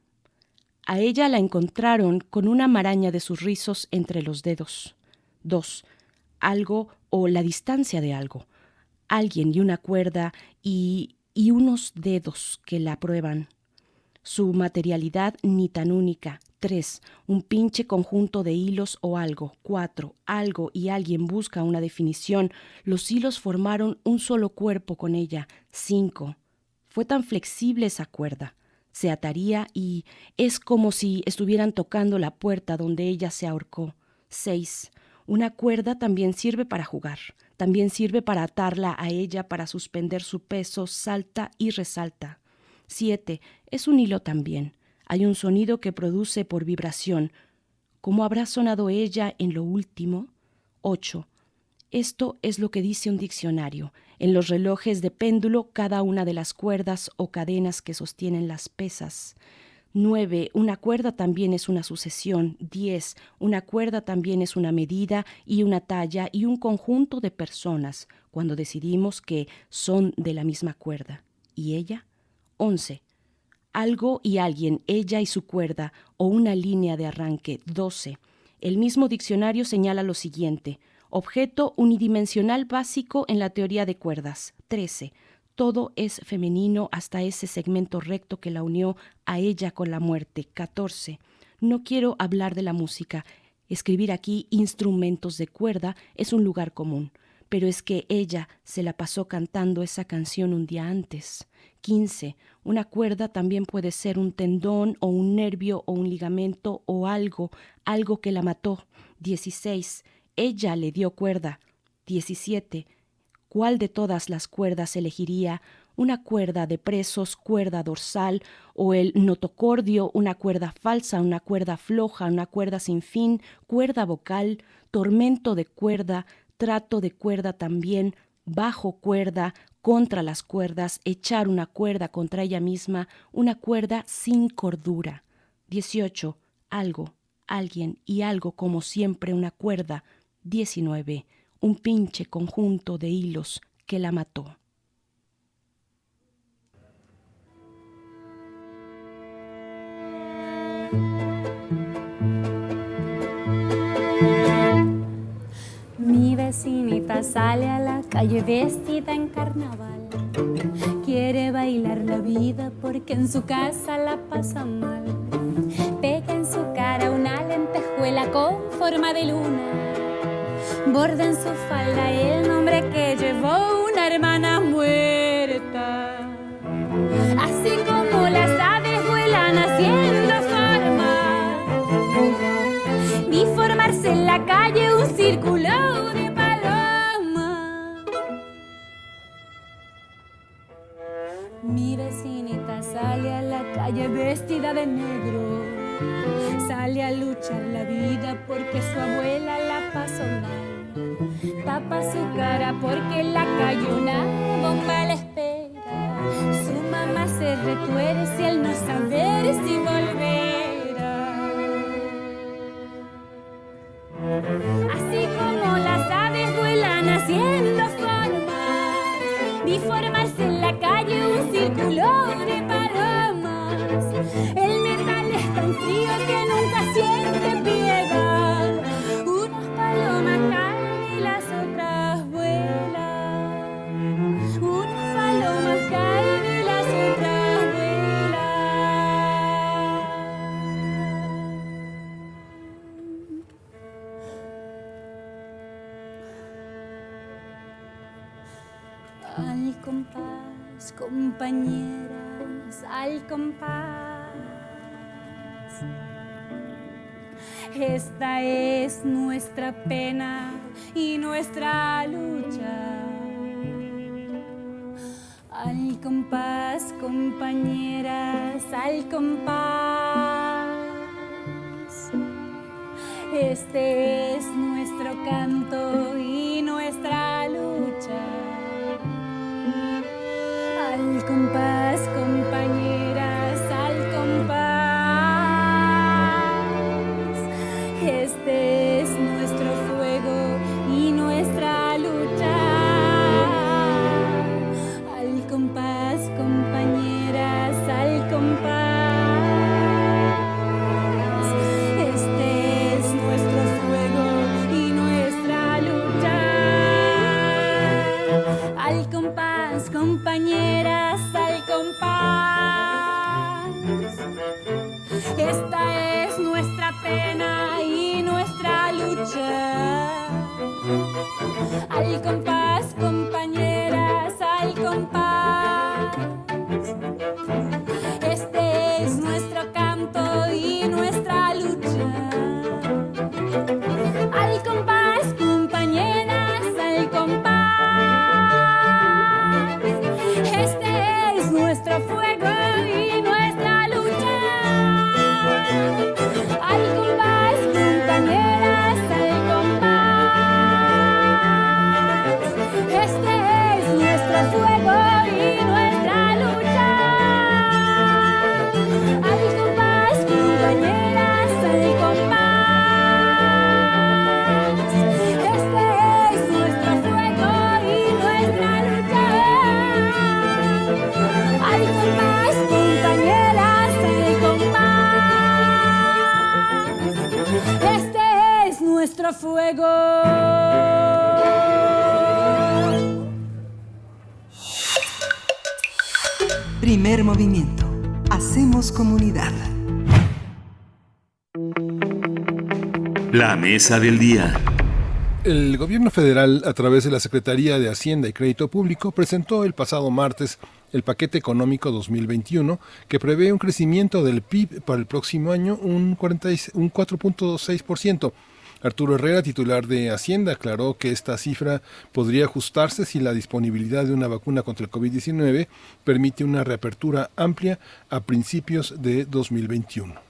A ella la encontraron con una maraña de sus rizos entre los dedos. 2. Algo o la distancia de algo. Alguien y una cuerda y, y unos dedos que la prueban. Su materialidad ni tan única. 3. Un pinche conjunto de hilos o algo. 4. Algo y alguien busca una definición. Los hilos formaron un solo cuerpo con ella. 5. Fue tan flexible esa cuerda. Se ataría y es como si estuvieran tocando la puerta donde ella se ahorcó. 6. Una cuerda también sirve para jugar. También sirve para atarla a ella para suspender su peso, salta y resalta. 7. Es un hilo también. Hay un sonido que produce por vibración. ¿Cómo habrá sonado ella en lo último? 8. Esto es lo que dice un diccionario. En los relojes de péndulo, cada una de las cuerdas o cadenas que sostienen las pesas. 9. Una cuerda también es una sucesión. 10. Una cuerda también es una medida y una talla y un conjunto de personas cuando decidimos que son de la misma cuerda. ¿Y ella? 11. Algo y alguien, ella y su cuerda, o una línea de arranque. 12. El mismo diccionario señala lo siguiente. Objeto unidimensional básico en la teoría de cuerdas. 13. Todo es femenino hasta ese segmento recto que la unió a ella con la muerte. 14. No quiero hablar de la música. Escribir aquí instrumentos de cuerda es un lugar común. Pero es que ella se la pasó cantando esa canción un día antes. 15. Una cuerda también puede ser un tendón o un nervio o un ligamento o algo, algo que la mató. 16. Ella le dio cuerda. 17. ¿Cuál de todas las cuerdas elegiría? Una cuerda de presos, cuerda dorsal, o el notocordio, una cuerda falsa, una cuerda floja, una cuerda sin fin, cuerda vocal, tormento de cuerda, trato de cuerda también, bajo cuerda, contra las cuerdas, echar una cuerda contra ella misma, una cuerda sin cordura. 18. Algo, alguien y algo como siempre una cuerda. 19. Un pinche conjunto de hilos que la mató. Mi vecinita sale a la calle vestida en carnaval. Quiere bailar la vida porque en su casa la pasa mal. Pega en su cara una lentejuela con forma de luna. Borda en su falda el nombre que llevó una hermana muerta. Así como las aves vuelan haciendo forma. Vi formarse en la calle un círculo de paloma. Mi vecinita sale a la calle vestida de negro. Sale a luchar la vida porque su abuela la pasó mal. Tapa su cara porque la calle una bomba la espera. Su mamá se retuerce y él no saber si volverá. Así como las aves vuelan haciendo compañeras, al compás. Esta es nuestra pena y nuestra lucha. Al compás, compañeras, al compás. Este es nuestro canto y nuestra lucha. Al compás, El gobierno federal, a través de la Secretaría de Hacienda y Crédito Público, presentó el pasado martes el paquete económico 2021 que prevé un crecimiento del PIB para el próximo año un, 40 y- un 4.6%. Arturo Herrera, titular de Hacienda, aclaró que esta cifra podría ajustarse si la disponibilidad de una vacuna contra el COVID-19 permite una reapertura amplia a principios de 2021.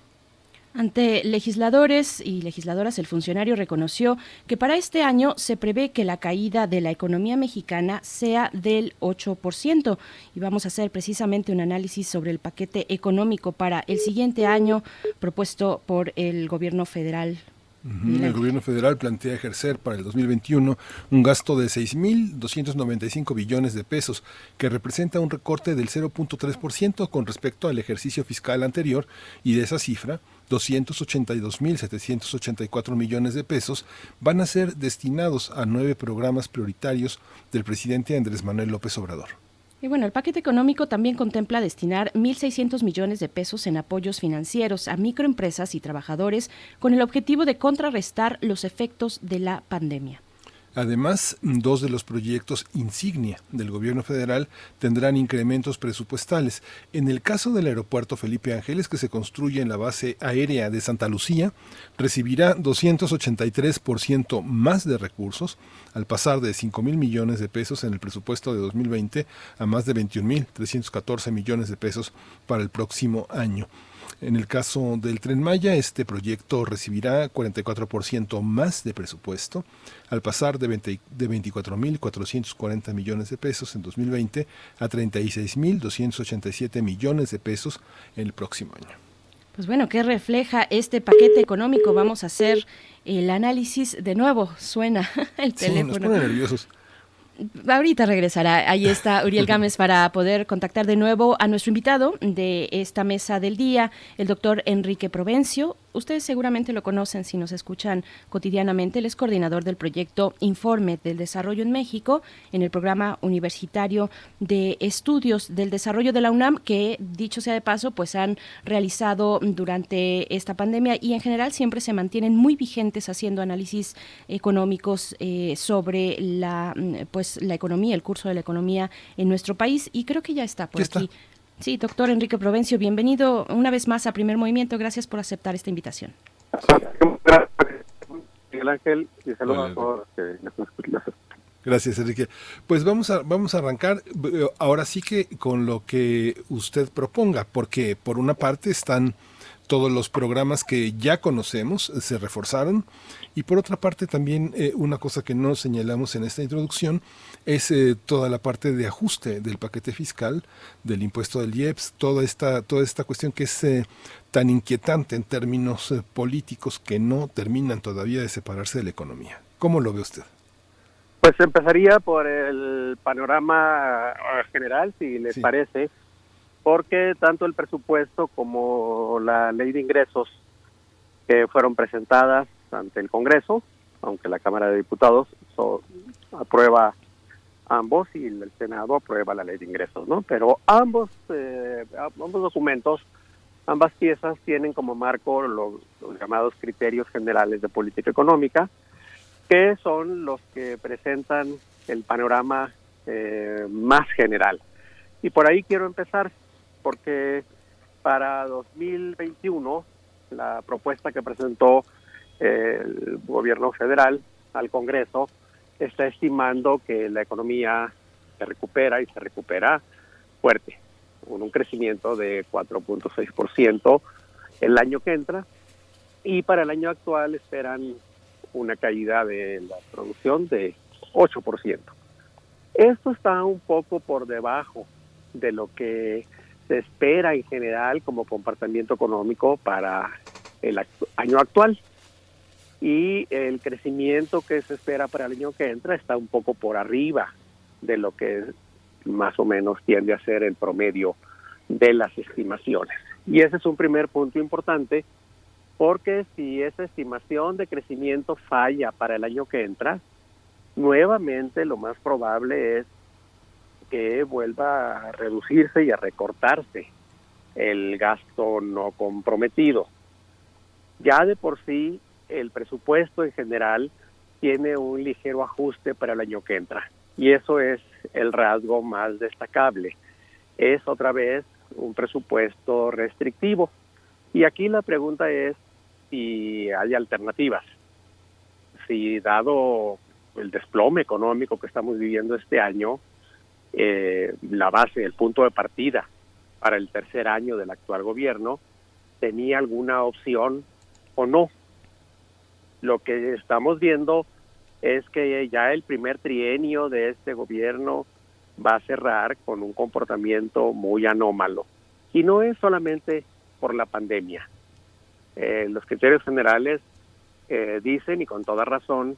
Ante legisladores y legisladoras, el funcionario reconoció que para este año se prevé que la caída de la economía mexicana sea del 8%. Y vamos a hacer precisamente un análisis sobre el paquete económico para el siguiente año propuesto por el gobierno federal. El gobierno federal plantea ejercer para el 2021 un gasto de 6.295 billones de pesos, que representa un recorte del 0.3% con respecto al ejercicio fiscal anterior, y de esa cifra, 282.784 millones de pesos van a ser destinados a nueve programas prioritarios del presidente Andrés Manuel López Obrador. Y bueno, el paquete económico también contempla destinar 1.600 millones de pesos en apoyos financieros a microempresas y trabajadores con el objetivo de contrarrestar los efectos de la pandemia. Además, dos de los proyectos insignia del gobierno federal tendrán incrementos presupuestales. En el caso del aeropuerto Felipe Ángeles, que se construye en la base aérea de Santa Lucía, recibirá 283% más de recursos, al pasar de 5 mil millones de pesos en el presupuesto de 2020 a más de 21 mil 314 millones de pesos para el próximo año. En el caso del tren Maya, este proyecto recibirá 44% más de presupuesto, al pasar de, 20 de 24.440 millones de pesos en 2020 a 36.287 millones de pesos en el próximo año. Pues bueno, ¿qué refleja este paquete económico? Vamos a hacer el análisis de nuevo. Suena el Sí, nos teléfono. pone nerviosos. Ahorita regresará. Ahí está Uriel Gámez para poder contactar de nuevo a nuestro invitado de esta mesa del día, el doctor Enrique Provencio. Ustedes seguramente lo conocen si nos escuchan cotidianamente. Él es coordinador del proyecto Informe del Desarrollo en México en el programa universitario de estudios del desarrollo de la UNAM, que dicho sea de paso, pues han realizado durante esta pandemia y en general siempre se mantienen muy vigentes haciendo análisis económicos eh, sobre la mm, pues la economía, el curso de la economía en nuestro país y creo que ya está por Ya está. Sí, doctor Enrique Provencio, bienvenido una vez más a Primer Movimiento. Gracias por aceptar esta invitación. Miguel Ángel y saludos a todos los que nos escuchan. Gracias, Enrique. Pues vamos a, vamos a arrancar eh, ahora sí que con lo que usted proponga, porque por una parte están todos los programas que ya conocemos, se reforzaron, y por otra parte también eh, una cosa que no señalamos en esta introducción es eh, toda la parte de ajuste del paquete fiscal, del impuesto del IEPS, toda esta, toda esta cuestión que es eh, tan inquietante en términos eh, políticos que no terminan todavía de separarse de la economía. ¿Cómo lo ve usted? Pues empezaría por el panorama general, si les Sí. parece, porque tanto el presupuesto como la ley de ingresos que fueron presentadas ante el Congreso, aunque la Cámara de Diputados so- aprueba ambos y el Senado aprueba la ley de ingresos, ¿no? Pero ambos, eh, ambos documentos, ambas piezas tienen como marco los, los llamados criterios generales de política económica, que son los que presentan el panorama eh, más general. Y por ahí quiero empezar, porque para 2021 la propuesta que presentó el gobierno federal al Congreso está estimando que la economía se recupera y se recupera fuerte, con un crecimiento de 4.6% el año que entra, y para el año actual esperan una caída de la producción de 8%. Esto está un poco por debajo de lo que se espera en general como comportamiento económico para el año actual. Y el crecimiento que se espera para el año que entra está un poco por arriba de lo que más o menos tiende a ser el promedio de las estimaciones. Y ese es un primer punto importante porque si esa estimación de crecimiento falla para el año que entra, nuevamente lo más probable es que vuelva a reducirse y a recortarse el gasto no comprometido. Ya de por sí el presupuesto en general tiene un ligero ajuste para el año que entra y eso es el rasgo más destacable. Es otra vez un presupuesto restrictivo y aquí la pregunta es si hay alternativas. Si dado el desplome económico que estamos viviendo este año, eh, la base, el punto de partida para el tercer año del actual gobierno, tenía alguna opción o no. Lo que estamos viendo es que ya el primer trienio de este gobierno va a cerrar con un comportamiento muy anómalo. Y no es solamente por la pandemia. Eh, los criterios generales eh, dicen, y con toda razón,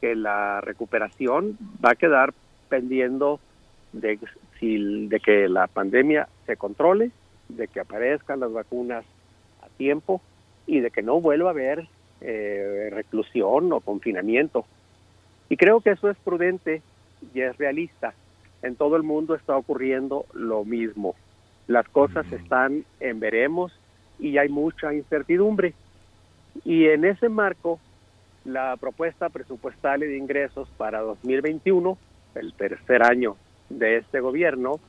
que la recuperación va a quedar pendiendo de, si, de que la pandemia se controle, de que aparezcan las vacunas a tiempo y de que no vuelva a haber eh, reclusión o confinamiento. Y creo que eso es prudente y es realista. En todo el mundo está ocurriendo lo mismo. Las cosas están en veremos y hay mucha incertidumbre. Y en ese marco, la propuesta presupuestal de ingresos para 2021, el tercer año de este gobierno,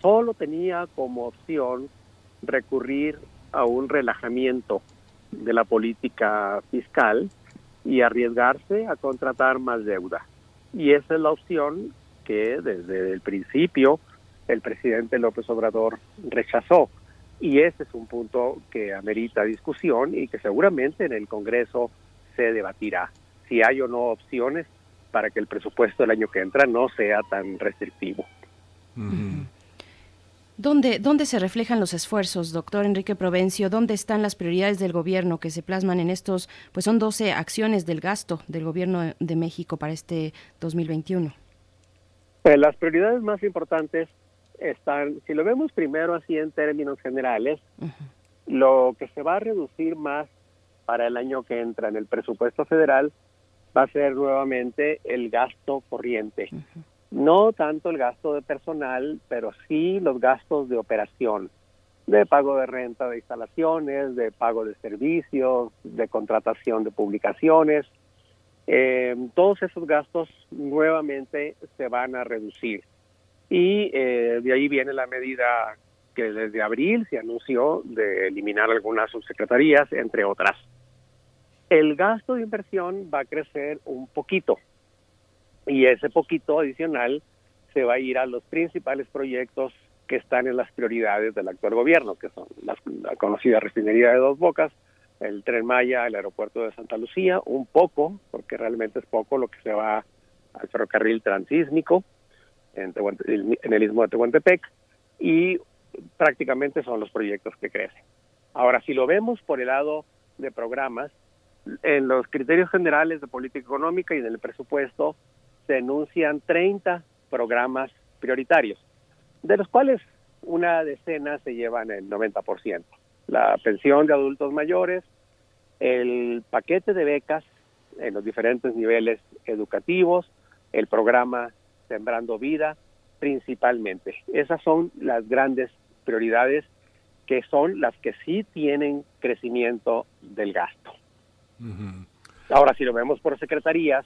solo tenía como opción recurrir a un relajamiento de la política fiscal y arriesgarse a contratar más deuda. Y esa es la opción que desde el principio el presidente López Obrador rechazó. Y ese es un punto que amerita discusión y que seguramente en el Congreso se debatirá si hay o no opciones para que el presupuesto del año que entra no sea tan restrictivo. ¿Dónde, ¿Dónde se reflejan los esfuerzos, doctor Enrique Provencio? ¿Dónde están las prioridades del gobierno que se plasman en estos, pues son 12 acciones del gasto del gobierno de México para este 2021? Eh, las prioridades más importantes están, si lo vemos primero así en términos generales, lo que se va a reducir más para el año que entra en el presupuesto federal va a ser nuevamente el gasto corriente. No tanto el gasto de personal, pero sí los gastos de operación, de pago de renta de instalaciones, de pago de servicios, de contratación de publicaciones. Eh, todos esos gastos nuevamente se van a reducir. Y eh, de ahí viene la medida que desde abril se anunció de eliminar algunas subsecretarías, entre otras. El gasto de inversión va a crecer un poquito. Y ese poquito adicional se va a ir a los principales proyectos que están en las prioridades del actual gobierno, que son la conocida refinería de Dos Bocas, el Tren Maya, el aeropuerto de Santa Lucía, un poco, porque realmente es poco lo que se va al ferrocarril transísmico en, en el istmo de Tehuantepec, y prácticamente son los proyectos que crecen. Ahora, si lo vemos por el lado de programas, en los criterios generales de política económica y en el presupuesto se enuncian 30 programas prioritarios, de los cuales una decena se llevan el 90%. La pensión de adultos mayores, el paquete de becas en los diferentes niveles educativos, el programa Sembrando Vida, principalmente. Esas son las grandes prioridades que son las que sí tienen crecimiento del gasto. Ahora, si lo vemos por secretarías,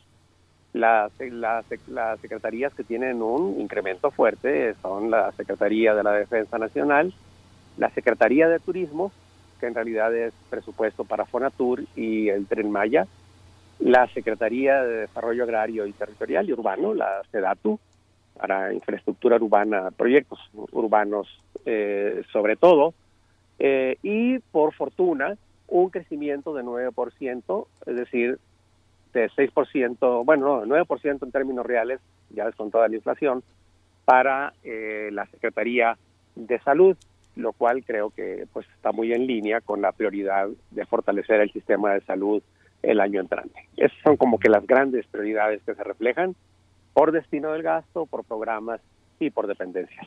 las, las, las secretarías que tienen un incremento fuerte son la Secretaría de la Defensa Nacional, la Secretaría de Turismo, que en realidad es presupuesto para Fonatur y el Tren Maya, la Secretaría de Desarrollo Agrario y Territorial y Urbano, la SEDATU, para infraestructura urbana, proyectos urbanos eh, sobre todo, eh, y por fortuna un crecimiento de 9%, es decir, de 6%, bueno, no, 9% en términos reales, ya descontada la inflación, para eh, la Secretaría de Salud, lo cual creo que pues está muy en línea con la prioridad de fortalecer el sistema de salud el año entrante. Esas son como que las grandes prioridades que se reflejan por destino del gasto, por programas y por dependencias.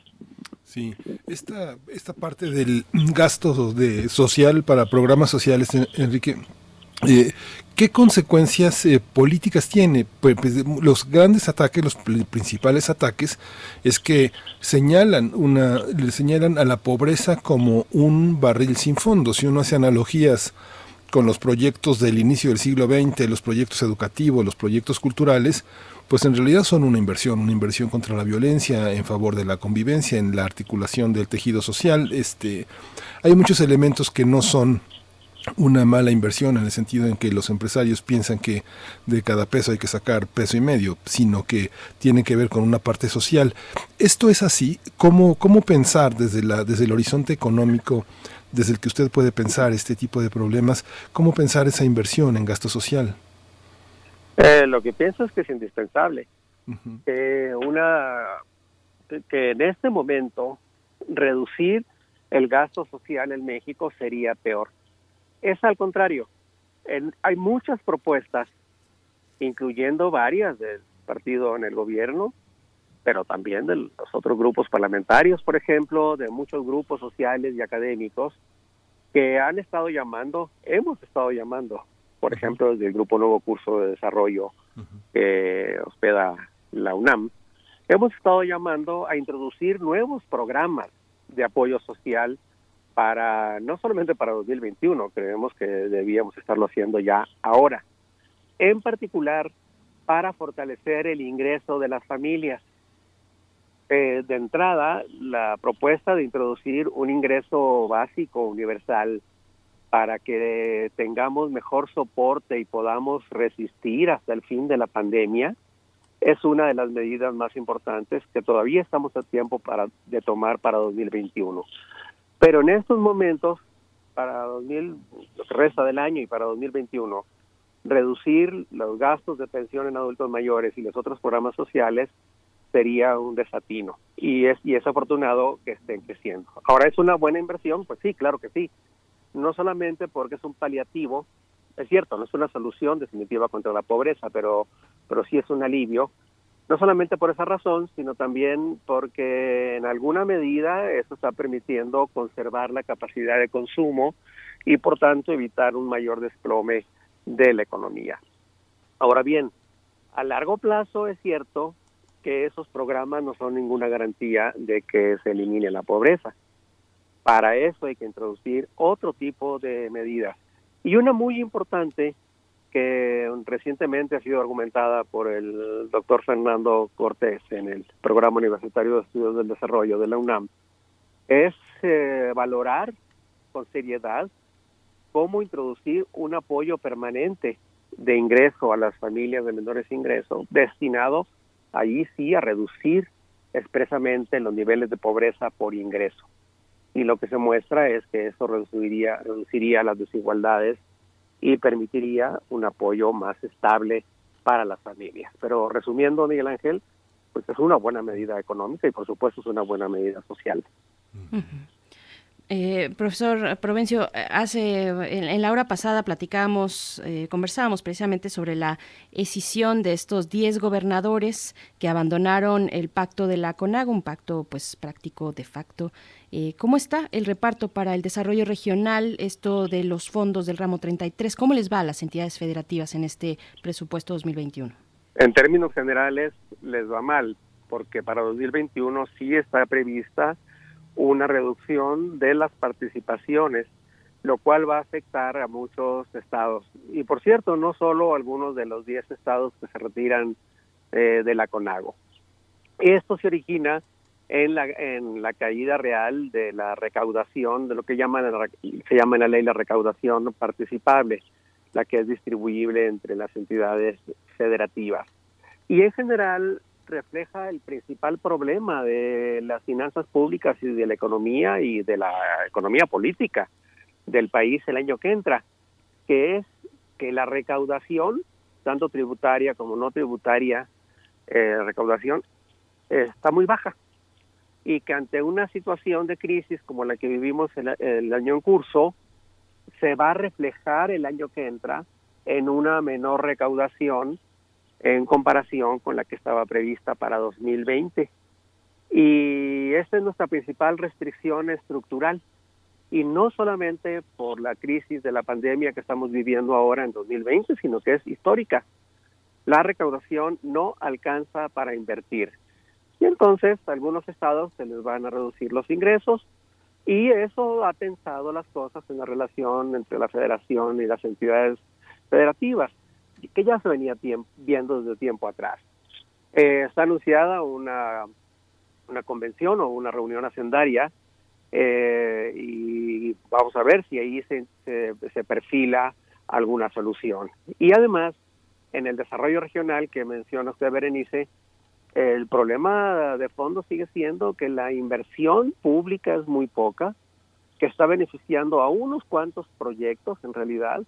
Sí, esta, esta parte del gasto de social para programas sociales, en- Enrique, eh, ¿qué consecuencias eh, políticas tiene? Pues, pues, los grandes ataques, los pr- principales ataques, es que señalan una, le señalan a la pobreza como un barril sin fondo. Si uno hace analogías con los proyectos del inicio del siglo XX, los proyectos educativos, los proyectos culturales, pues en realidad son una inversión, una inversión contra la violencia, en favor de la convivencia, en la articulación del tejido social. Este, hay muchos elementos que no son una mala inversión en el sentido en que los empresarios piensan que de cada peso hay que sacar peso y medio, sino que tiene que ver con una parte social. Esto es así, ¿cómo, cómo pensar desde, la, desde el horizonte económico, desde el que usted puede pensar este tipo de problemas, cómo pensar esa inversión en gasto social? Eh, lo que pienso es que es indispensable una que en este momento reducir el gasto social en México sería peor. Es al contrario. En- hay muchas propuestas, incluyendo varias del partido en el gobierno, pero también de los otros grupos parlamentarios, por ejemplo, de muchos grupos sociales y académicos que han estado llamando, hemos estado llamando, por ejemplo, desde el Grupo Nuevo Curso de Desarrollo que hospeda la UNAM, hemos estado llamando a introducir nuevos programas de apoyo social para, no solamente para 2021, creemos que debíamos estarlo haciendo ya ahora, en particular para fortalecer el ingreso de las familias. Eh, de entrada, la propuesta de introducir un ingreso básico universal para que tengamos mejor soporte y podamos resistir hasta el fin de la pandemia es una de las medidas más importantes que todavía estamos a tiempo para de tomar para 2021. Pero en estos momentos, para 2000, lo que resta del año y para 2021, reducir los gastos de pensión en adultos mayores y los otros programas sociales sería un desatino y es y es afortunado que estén creciendo. Ahora es una buena inversión, pues sí, claro que sí. No solamente porque es un paliativo, es cierto, no es una solución definitiva contra la pobreza, pero pero sí es un alivio. No solamente por esa razón, sino también porque en alguna medida eso está permitiendo conservar la capacidad de consumo y por tanto evitar un mayor desplome de la economía. Ahora bien, a largo plazo es cierto que esos programas no son ninguna garantía de que se elimine la pobreza. Para eso hay que introducir otro tipo de medidas. Y una muy importante que recientemente ha sido argumentada por el doctor Fernando Cortés en el Programa Universitario de Estudios del Desarrollo de la UNAM, es eh, valorar con seriedad cómo introducir un apoyo permanente de ingreso a las familias de menores ingresos destinado ahí sí a reducir expresamente los niveles de pobreza por ingreso. Y lo que se muestra es que eso reduciría, reduciría las desigualdades y permitiría un apoyo más estable para las familias. Pero resumiendo, Miguel Ángel, pues es una buena medida económica y por supuesto es una buena medida social. Eh, profesor Provencio, hace en, en, la hora pasada platicábamos, eh, conversábamos precisamente sobre la escisión de estos 10 gobernadores que abandonaron el pacto de la CONAG, un pacto pues práctico de facto. Eh, ¿Cómo está el reparto para el desarrollo regional, esto de los fondos del ramo 33? ¿Cómo les va a las entidades federativas en este presupuesto 2021? En términos generales les va mal, porque para 2021 sí está prevista una reducción de las participaciones, lo cual va a afectar a muchos estados. Y por cierto, no solo algunos de los 10 estados que se retiran eh, de la CONAGO. Esto se origina en la, en la caída real de la recaudación, de lo que llaman, se llama en la ley la recaudación participable, la que es distribuible entre las entidades federativas. Y en general refleja el principal problema de las finanzas públicas y de la economía y de la economía política del país el año que entra, que es que la recaudación, tanto tributaria como no tributaria, eh, recaudación, está muy baja y que ante una situación de crisis como la que vivimos el, el año en curso, se va a reflejar el año que entra en una menor recaudación en comparación con la que estaba prevista para 2020. Y esta es nuestra principal restricción estructural. Y no solamente por la crisis de la pandemia que estamos viviendo ahora en 2020, sino que es histórica. La recaudación no alcanza para invertir. Y entonces algunos estados se les van a reducir los ingresos y eso ha tensado las cosas en la relación entre la federación y las entidades federativas que ya se venía viendo desde tiempo atrás. Eh, está anunciada una, una convención o una reunión hacendaria eh, y vamos a ver si ahí se, se, perfila alguna solución. Y además, en el desarrollo regional que menciona usted, Berenice, el problema de fondo sigue siendo que la inversión pública es muy poca, que está beneficiando a unos cuantos proyectos en realidad,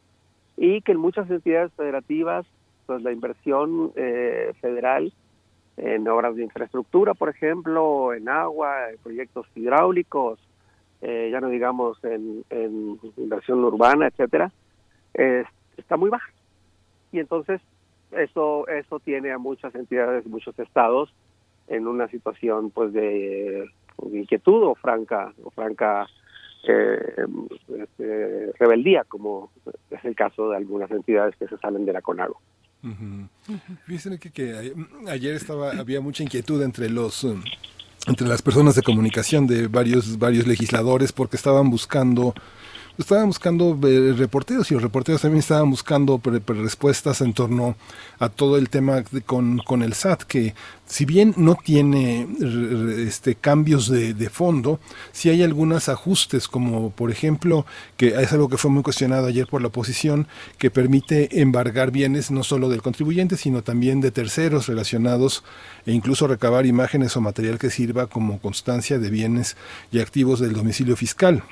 y que en muchas entidades federativas, pues la inversión eh, federal en obras de infraestructura, por ejemplo, en agua, en proyectos hidráulicos, eh, ya no digamos en, inversión urbana, etcétera, está muy baja. Y entonces eso eso tiene a muchas entidades, muchos estados en una situación pues de, de inquietud o franca o franca eh, este, rebeldía, como es el caso de algunas entidades que se salen de la CONAGO. Uh que, que, ayer estaba había mucha inquietud entre los entre las personas de comunicación de varios varios legisladores porque estaban buscando estaban buscando eh, reporteros y los reporteros también estaban buscando pre, respuestas en torno a todo el tema con, con, el SAT, que si bien no tiene este, cambios de, de fondo, sí hay algunos ajustes, como por ejemplo, que es algo que fue muy cuestionado ayer por la oposición, que permite embargar bienes no solo del contribuyente, sino también de terceros relacionados e incluso recabar imágenes o material que sirva como constancia de bienes y activos del domicilio fiscal.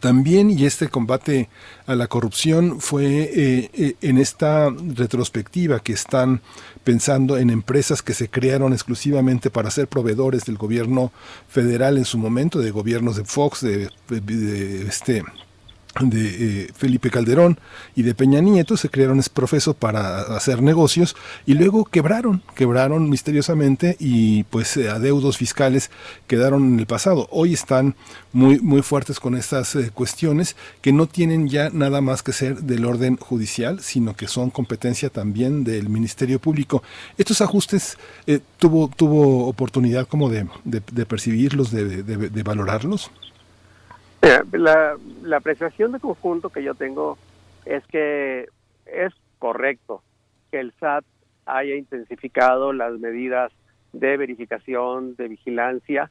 También, y este combate a la corrupción fue eh, eh, en esta retrospectiva que están pensando en empresas que se crearon exclusivamente para ser proveedores del gobierno federal en su momento, de gobiernos de Fox, de, de, de este de eh, Felipe Calderón y de Peña Nieto se crearon es profeso para hacer negocios y luego quebraron, quebraron misteriosamente y pues eh, adeudos fiscales quedaron en el pasado. Hoy están muy muy fuertes con estas eh, cuestiones que no tienen ya nada más que ser del orden judicial, sino que son competencia también del Ministerio Público. Estos ajustes eh, tuvo tuvo oportunidad como de, de, de percibirlos, de, de valorarlos. La, la apreciación de conjunto que yo tengo es que es correcto que el SAT haya intensificado las medidas de verificación, de vigilancia,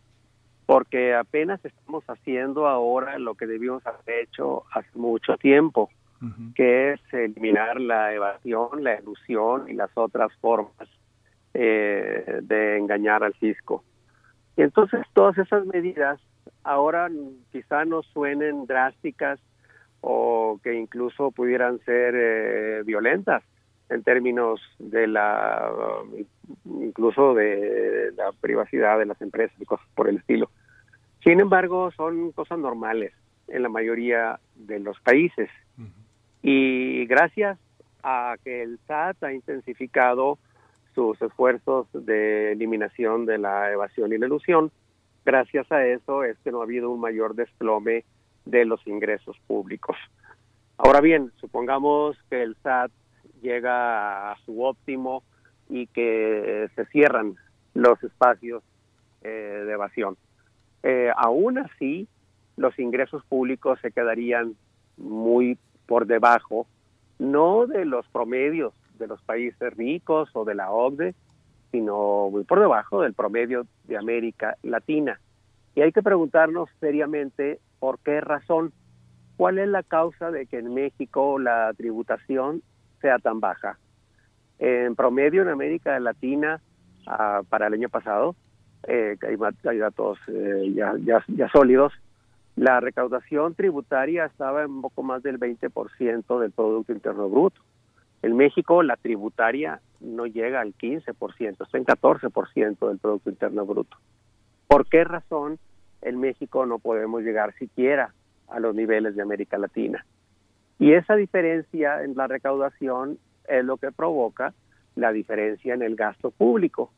porque apenas estamos haciendo ahora lo que debíamos haber hecho hace mucho tiempo, uh -huh. que es eliminar la evasión, la ilusión y las otras formas eh, de engañar al fisco. Y entonces todas esas medidas ahora quizá no suenen drásticas o que incluso pudieran ser eh, violentas en términos de la incluso de la privacidad de las empresas y cosas por el estilo. Sin embargo, son cosas normales en la mayoría de los países. Y gracias a que el SAT ha intensificado sus esfuerzos de eliminación de la evasión y la ilusión, gracias a eso es que no ha habido un mayor desplome de los ingresos públicos. Ahora bien, supongamos que el SAT llega a su óptimo y que se cierran los espacios eh, de evasión. Eh, aún así, los ingresos públicos se quedarían muy por debajo, no de los promedios de los países ricos o de la OCDE, sino muy por debajo del promedio de América Latina. Y hay que preguntarnos seriamente por qué razón, cuál es la causa de que en México la tributación sea tan baja. En promedio en América Latina, ah, para el año pasado, eh, hay, hay datos eh, ya, ya, ya sólidos, la recaudación tributaria estaba en un poco más del 20% del Producto Interno Bruto. En México la tributaria no llega al 15%, está en 14% del Producto Interno Bruto. ¿Por qué razón en México no podemos llegar siquiera a los niveles de América Latina? Y esa diferencia en la recaudación es lo que provoca la diferencia en el gasto público.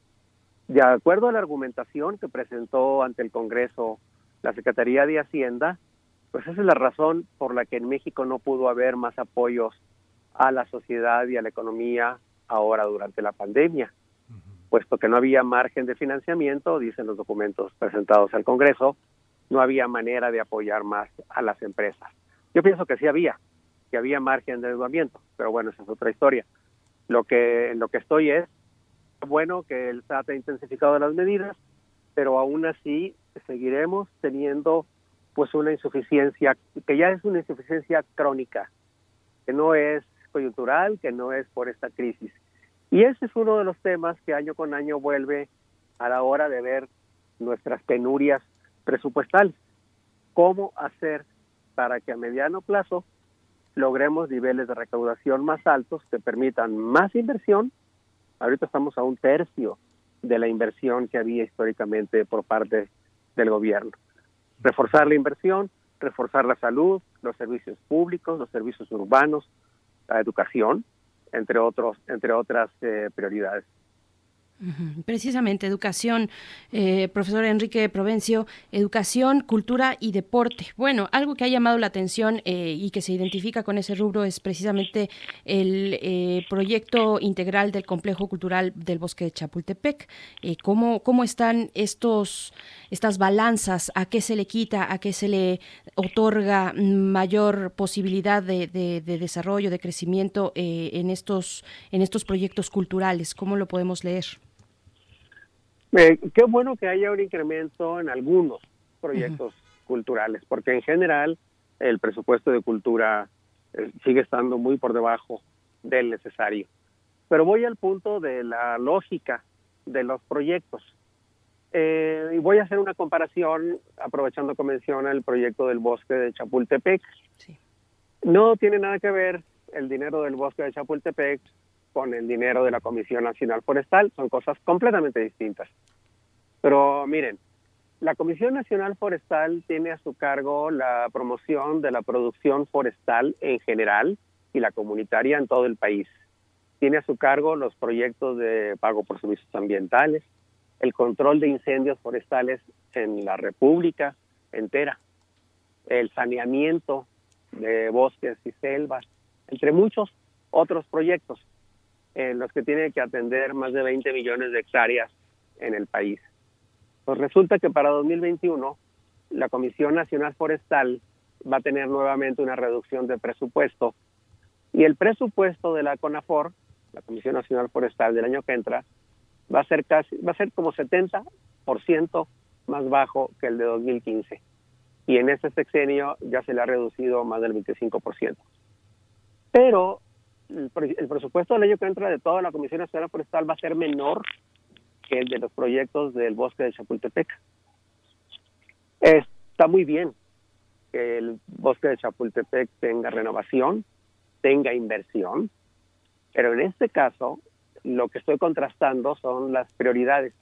De acuerdo a la argumentación que presentó ante el Congreso la Secretaría de Hacienda, pues esa es la razón por la que en México no pudo haber más apoyos a la sociedad y a la economía ahora durante la pandemia, puesto que no había margen de financiamiento, dicen los documentos presentados al Congreso, no había manera de apoyar más a las empresas. Yo pienso que sí había, que había margen de endeudamiento, pero bueno, esa es otra historia. Lo que en lo que estoy es bueno que el SAT ha intensificado las medidas, pero aún así seguiremos teniendo pues una insuficiencia que ya es una insuficiencia crónica, que no es coyuntural, que no es por esta crisis. Y ese es uno de los temas que año con año vuelve a la hora de ver nuestras penurias presupuestales. ¿Cómo hacer para que a mediano plazo logremos niveles de recaudación más altos que permitan más inversión? Ahorita estamos a un tercio de la inversión que había históricamente por parte del gobierno. Reforzar la inversión, reforzar la salud, los servicios públicos, los servicios urbanos, la educación, entre otros, entre otras eh, prioridades. Precisamente, educación, eh, profesor Enrique Provencio, educación, cultura y deporte. Bueno, algo que ha llamado la atención eh, y que se identifica con ese rubro es precisamente el eh, proyecto integral del Complejo Cultural del Bosque de Chapultepec. Eh, ¿cómo, ¿Cómo están estos, estas balanzas? ¿A qué se le quita? ¿A qué se le otorga mayor posibilidad de, de- de desarrollo, de crecimiento en, estos, en estos proyectos culturales? ¿Cómo lo podemos leer? Eh, qué bueno que haya un incremento en algunos proyectos culturales, porque en general el presupuesto de cultura eh, sigue estando muy por debajo del necesario. Pero voy al punto de la lógica de los proyectos. Eh, y voy a hacer una comparación, aprovechando que menciona el proyecto del bosque de Chapultepec. No tiene nada que ver el dinero del bosque de Chapultepec con el dinero de la Comisión Nacional Forestal, son cosas completamente distintas. Pero miren, la Comisión Nacional Forestal tiene a su cargo la promoción de la producción forestal en general y la comunitaria en todo el país. Tiene a su cargo los proyectos de pago por servicios ambientales, el control de incendios forestales en la República entera, el saneamiento de bosques y selvas, entre muchos otros proyectos en los que tiene que atender más de 20 millones de hectáreas en el país. Pues resulta que para 2021 la Comisión Nacional Forestal va a tener nuevamente una reducción de presupuesto y el presupuesto de la CONAFOR, la Comisión Nacional Forestal del año que entra, va a ser casi va a ser como 70% más bajo que el de 2015. Y en ese sexenio ya se le ha reducido más del 25%. Pero el, el presupuesto del año que entra de toda la Comisión Nacional Forestal va a ser menor que el de los proyectos del bosque de Chapultepec. Está muy bien que el bosque de Chapultepec tenga renovación, tenga inversión, pero en este caso lo que estoy contrastando son las prioridades.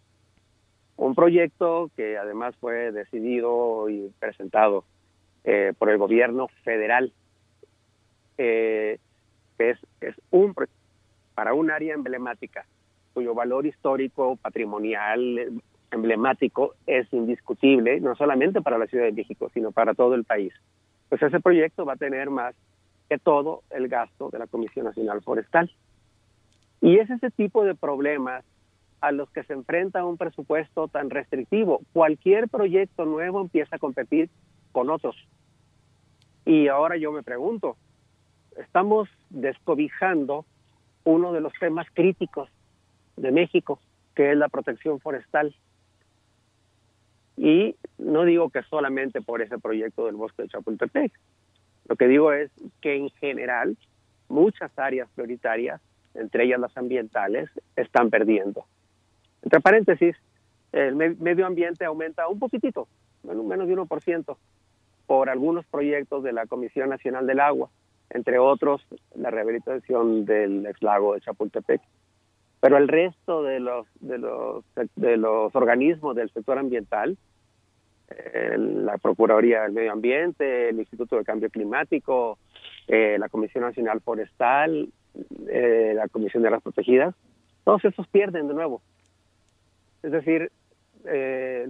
Un proyecto que además fue decidido y presentado eh, por el gobierno federal, eh, que es, es un para un área emblemática cuyo valor histórico, patrimonial, eh, emblemático es indiscutible, no solamente para la Ciudad de México, sino para todo el país. Pues ese proyecto va a tener más que todo el gasto de la Comisión Nacional Forestal. Y es ese tipo de problemas a los que se enfrenta un presupuesto tan restrictivo. Cualquier proyecto nuevo empieza a competir con otros. Y ahora yo me pregunto, estamos descobijando uno de los temas críticos de México, que es la protección forestal. Y no digo que solamente por ese proyecto del bosque de Chapultepec. Lo que digo es que en general muchas áreas prioritarias, entre ellas las ambientales, están perdiendo. Entre paréntesis, el me- medio ambiente aumenta un poquitito, menos de 1%, por algunos proyectos de la Comisión Nacional del Agua, entre otros la rehabilitación del ex lago de Chapultepec. Pero el resto de los, de los, de los organismos del sector ambiental, eh, la Procuraduría del Medio Ambiente, el Instituto de Cambio Climático, eh, la Comisión Nacional Forestal, eh, la Comisión de las Protegidas, todos esos pierden de nuevo. Es decir, eh,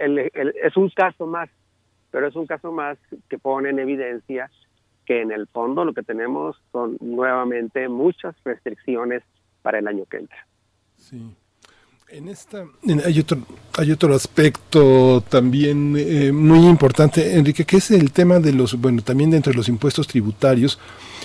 el- el- es un caso más, pero es un caso más que pone en evidencia que en el fondo lo que tenemos son nuevamente muchas restricciones para el año que entra. Sí. En esta en- hay otro hay otro aspecto también eh, muy importante, Enrique, que es el tema de los bueno también dentro de los impuestos tributarios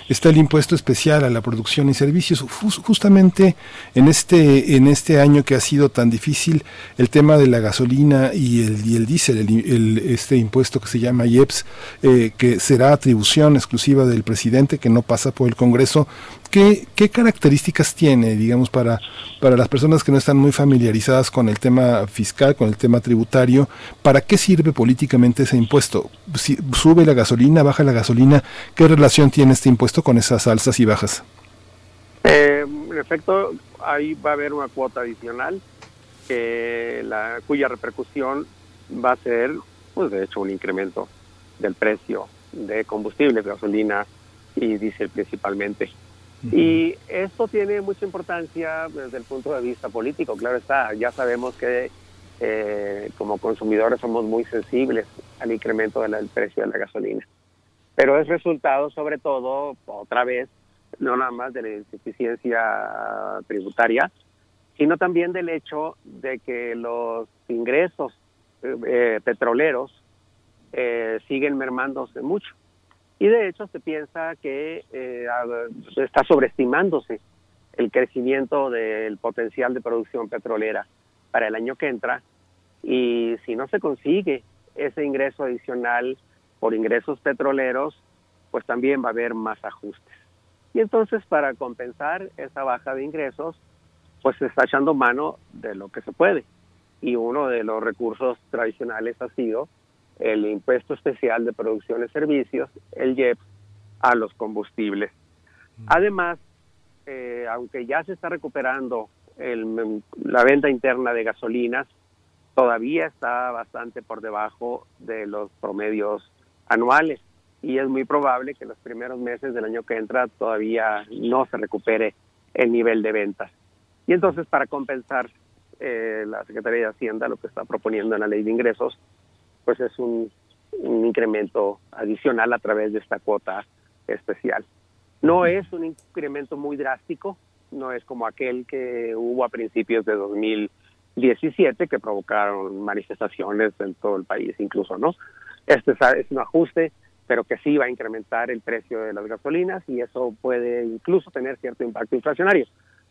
está el impuesto especial a la producción y servicios. Jus- justamente en este en este año que ha sido tan difícil el tema de la gasolina y el y el diésel, el, el- este impuesto que se llama IEPS, eh, que será atribución exclusiva del presidente que no pasa por el Congreso. ¿Qué, características tiene, digamos, para, para las personas que no están muy familiarizadas con el tema fiscal, con el tema tributario? ¿Para qué sirve políticamente ese impuesto? Si ¿Sube la gasolina, baja la gasolina? ¿Qué relación tiene este impuesto con esas alzas y bajas? Eh, en efecto, ahí va a haber una cuota adicional que la, cuya repercusión va a ser, pues de hecho, un incremento del precio de combustible, gasolina y diésel principalmente. Y esto tiene mucha importancia desde el punto de vista político, claro está. Ya sabemos que eh, como consumidores somos muy sensibles al incremento del precio de la gasolina. Pero es resultado sobre todo, otra vez, no nada más de la insuficiencia tributaria, sino también del hecho de que los ingresos eh, eh, petroleros eh, siguen mermándose mucho. Y de hecho se piensa que eh, está sobreestimándose el crecimiento del potencial de producción petrolera para el año que entra y si no se consigue ese ingreso adicional por ingresos petroleros, pues también va a haber más ajustes. Y entonces para compensar esa baja de ingresos, pues se está echando mano de lo que se puede. Y uno de los recursos tradicionales ha sido el impuesto especial de producción y servicios, el IEPS, a los combustibles. Además, eh, aunque ya se está recuperando el- la venta interna de gasolinas, todavía está bastante por debajo de los promedios anuales y es muy probable que los primeros meses del año que entra todavía no se recupere el nivel de ventas. Y entonces, para compensar, eh, la Secretaría de Hacienda lo que está proponiendo en la ley de ingresos, pues es un, un incremento adicional a través de esta cuota especial. No es un incremento muy drástico, no es como aquel que hubo a principios de 2017 que provocaron manifestaciones en todo el país incluso, ¿no? Este es, es un ajuste, pero que sí va a incrementar el precio de las gasolinas y eso puede incluso tener cierto impacto inflacionario.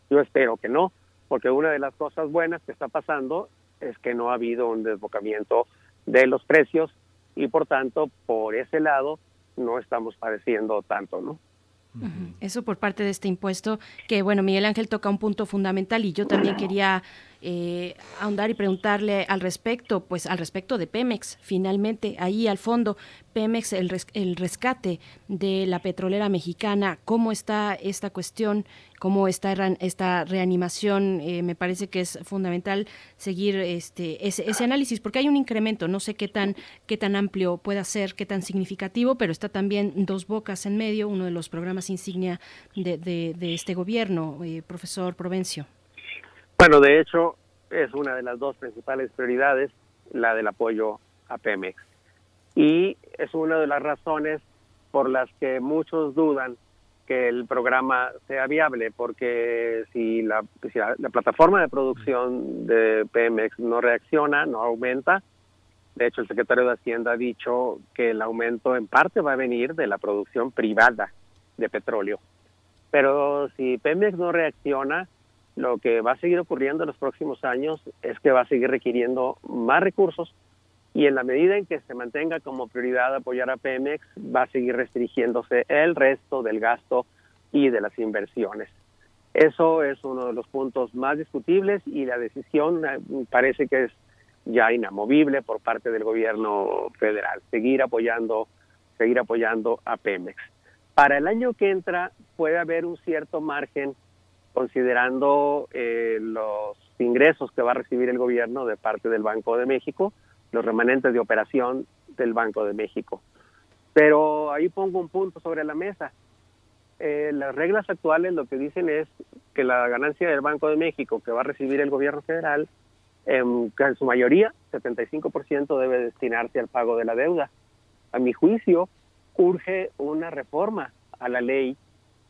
Yo espero que no, porque una de las cosas buenas que está pasando es que no ha habido un desbocamiento de los precios y por tanto por ese lado no estamos padeciendo tanto, ¿no? Eso por parte de este impuesto, que bueno, Miguel Ángel toca un punto fundamental y yo también quería eh, ahondar y preguntarle al respecto, pues al respecto de Pemex, finalmente, ahí al fondo, Pemex, el, res- el rescate de la petrolera mexicana, ¿cómo está esta cuestión? ¿Cómo está esta reanimación? Eh, me parece que es fundamental seguir este, ese, ese análisis, porque hay un incremento, no sé qué tan, qué tan amplio pueda ser, qué tan significativo, pero está también dos bocas en medio, uno de los programas insignia de, de- de este gobierno, eh, profesor Provencio. Bueno, de hecho, es una de las dos principales prioridades, la del apoyo a Pemex. Y es una de las razones por las que muchos dudan que el programa sea viable, porque si la, plataforma de producción de Pemex no reacciona, no aumenta, de hecho el secretario de Hacienda ha dicho que el aumento en parte va a venir de la producción privada de petróleo. Pero si Pemex no reacciona, lo que va a seguir ocurriendo en los próximos años es que va a seguir requiriendo más recursos y en la medida en que se mantenga como prioridad apoyar a Pemex, va a seguir restringiéndose el resto del gasto y de las inversiones. Eso es uno de los puntos más discutibles y la decisión eh, parece que es ya inamovible por parte del gobierno federal, seguir apoyando, seguir apoyando a Pemex. Para el año que entra puede haber un cierto margen considerando eh, los ingresos que va a recibir el gobierno de parte del Banco de México, los remanentes de operación del Banco de México. Pero ahí pongo un punto sobre la mesa. Eh, las reglas actuales lo que dicen es que la ganancia del Banco de México que va a recibir el gobierno federal, em, en su mayoría, 75% debe destinarse al pago de la deuda. A mi juicio, urge una reforma a la ley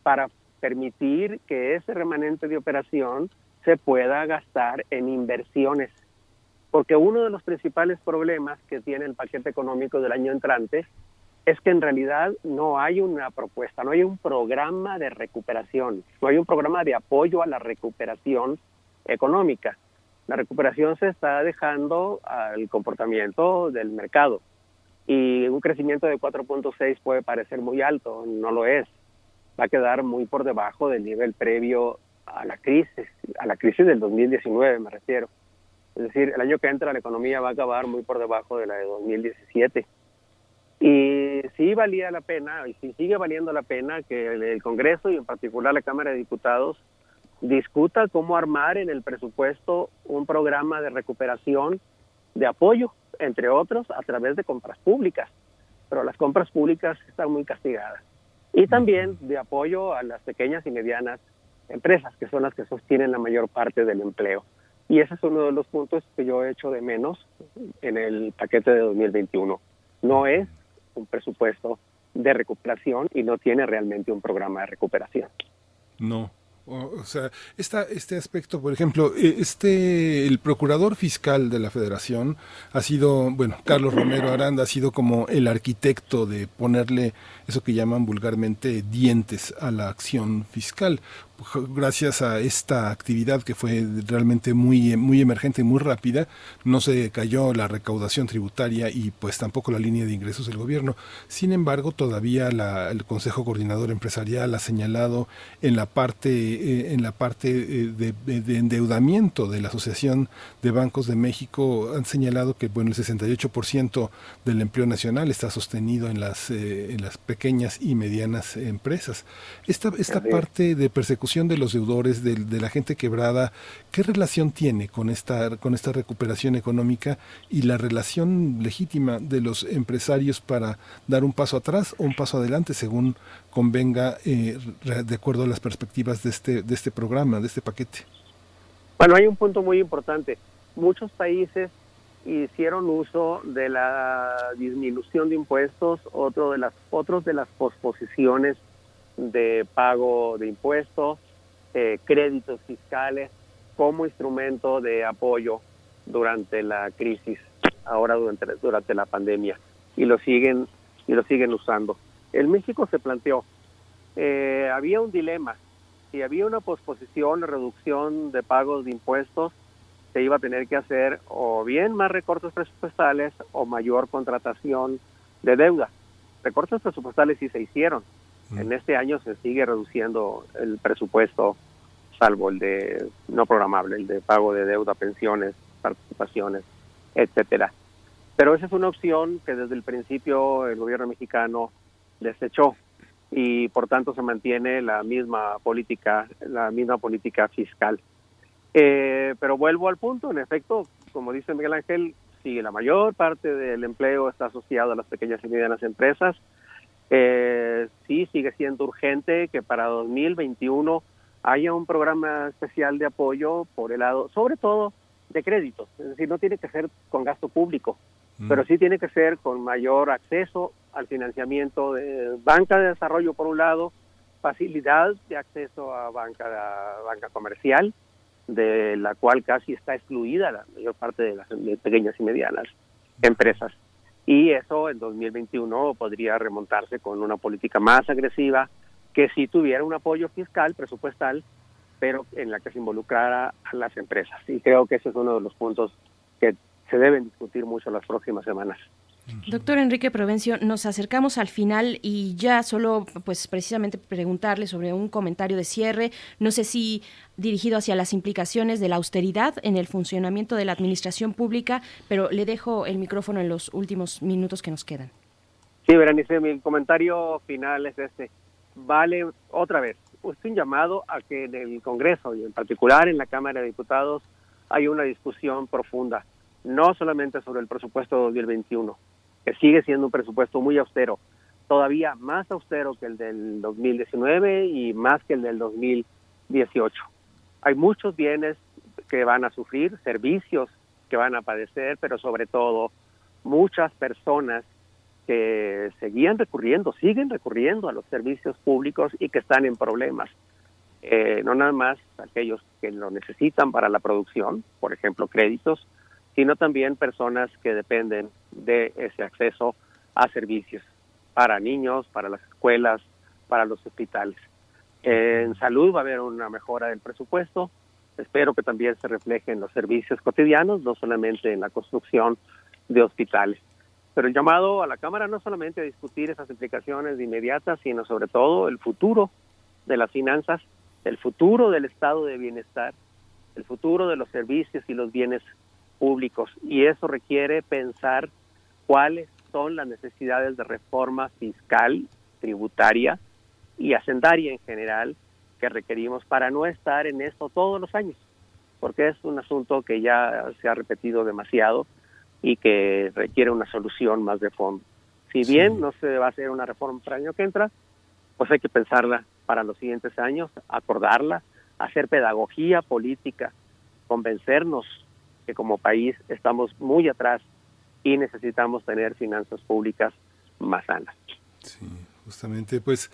para permitir que ese remanente de operación se pueda gastar en inversiones. Porque uno de los principales problemas que tiene el paquete económico del año entrante es que en realidad no hay una propuesta, no hay un programa de recuperación, no hay un programa de apoyo a la recuperación económica. La recuperación se está dejando al comportamiento del mercado y un crecimiento de 4.6 puede parecer muy alto, no lo es. Va a quedar muy por debajo del nivel previo a la crisis, a la crisis del 2019 me refiero. Es decir, el año que entra la economía va a acabar muy por debajo de la de 2017. Y sí valía la pena, y sí sigue valiendo la pena que el, Congreso y en particular la Cámara de Diputados discuta cómo armar en el presupuesto un programa de recuperación de apoyo, entre otros, a través de compras públicas. Pero las compras públicas están muy castigadas. Y también de apoyo a las pequeñas y medianas empresas, que son las que sostienen la mayor parte del empleo. Y ese es uno de los puntos que yo he hecho de menos en el paquete de 2021. No es un presupuesto de recuperación y no tiene realmente un programa de recuperación. No. O, sea, esta, este aspecto, por ejemplo, eh, este, el procurador fiscal de la federación ha sido, bueno, Carlos Romero Aranda ha sido como el arquitecto de ponerle eso que llaman vulgarmente dientes a la acción fiscal. Gracias a esta actividad que fue realmente muy, muy emergente y muy rápida, no se cayó la recaudación tributaria y pues tampoco la línea de ingresos del gobierno. Sin embargo, todavía la, el Consejo Coordinador Empresarial ha señalado en la parte, eh, en la parte eh, de, de, de, endeudamiento de la Asociación de Bancos de México, han señalado que bueno, el 68% del empleo nacional está sostenido en las, eh, en las pequeñas y medianas empresas. Esta, esta parte de persecución de los deudores, de, la gente quebrada, ¿qué relación tiene con esta, con esta recuperación económica y la relación legítima de los empresarios para dar un paso atrás o un paso adelante según convenga eh, de acuerdo a las perspectivas de este, de este programa, de este paquete? Bueno, hay un punto muy importante. Muchos países hicieron uso de la disminución de impuestos, otro de las, otros de las posposiciones de pago de impuestos, eh, créditos fiscales como instrumento de apoyo durante la crisis, ahora durante, durante la pandemia, y lo siguen y lo siguen usando. En México se planteó, eh, había un dilema, si había una posposición reducción de pagos de impuestos, se iba a tener que hacer o bien más recortes presupuestales o mayor contratación de deuda. Recortes presupuestales sí se hicieron, En este año se sigue reduciendo el presupuesto, salvo el de no programable, el de pago de deuda, pensiones, participaciones, etcétera. Pero esa es una opción que desde el principio el gobierno mexicano desechó y por tanto se mantiene la misma política, la misma política fiscal. Eh, pero vuelvo al punto, en efecto, como dice Miguel Ángel, si la mayor parte del empleo está asociado a las pequeñas y medianas empresas, eh, sí sigue siendo urgente que para 2021 haya un programa especial de apoyo por el lado, sobre todo de créditos, es decir, no tiene que ser con gasto público, pero sí tiene que ser con mayor acceso al financiamiento de banca de desarrollo por un lado, facilidad de acceso a banca, a banca comercial, de la cual casi está excluida la mayor parte de las pequeñas y medianas empresas. Y eso en 2021 podría remontarse con una política más agresiva que si tuviera un apoyo fiscal, presupuestal, pero en la que se involucrara a las empresas. Y creo que ese es uno de los puntos que se deben discutir mucho las próximas semanas. Doctor Enrique Provencio, nos acercamos al final y ya solo, pues precisamente preguntarle sobre un comentario de cierre, no sé si dirigido hacia las implicaciones de la austeridad en el funcionamiento de la administración pública, pero le dejo el micrófono en los últimos minutos que nos quedan. Sí, Berenice, mi comentario final es este. Vale, otra vez, es un llamado a que en el Congreso y en particular en la Cámara de Diputados hay una discusión profunda, no solamente sobre el presupuesto de 2021, que sigue siendo un presupuesto muy austero, todavía más austero que el del 2019 y más que el del 2018. Hay muchos bienes que van a sufrir, servicios que van a padecer, pero sobre todo muchas personas que seguían recurriendo, siguen recurriendo a los servicios públicos y que están en problemas. Eh, no nada más aquellos que lo necesitan para la producción, por ejemplo, créditos, sino también personas que dependen de ese acceso a servicios para niños, para las escuelas, para los hospitales. En salud va a haber una mejora del presupuesto. Espero que también se refleje en los servicios cotidianos, no solamente en la construcción de hospitales. Pero el llamado a la Cámara no solamente a discutir esas implicaciones inmediatas, sino sobre todo el futuro de las finanzas, el futuro del estado de bienestar, el futuro de los servicios y los bienes públicos. Y eso requiere pensar cuáles son las necesidades de reforma fiscal, tributaria y hacendaria en general que requerimos para no estar en esto todos los años, porque es un asunto que ya se ha repetido demasiado y que requiere una solución más de fondo. Si bien no se va a hacer una reforma para el año que entra, pues hay que pensarla para los siguientes años, acordarla, hacer pedagogía política, convencernos que como país estamos muy atrás y necesitamos tener finanzas públicas más sanas. Justamente, pues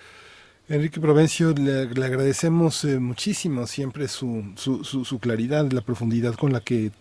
Enrique Provencio, le, le agradecemos eh, muchísimo siempre su, su, su, su claridad, la profundidad con la que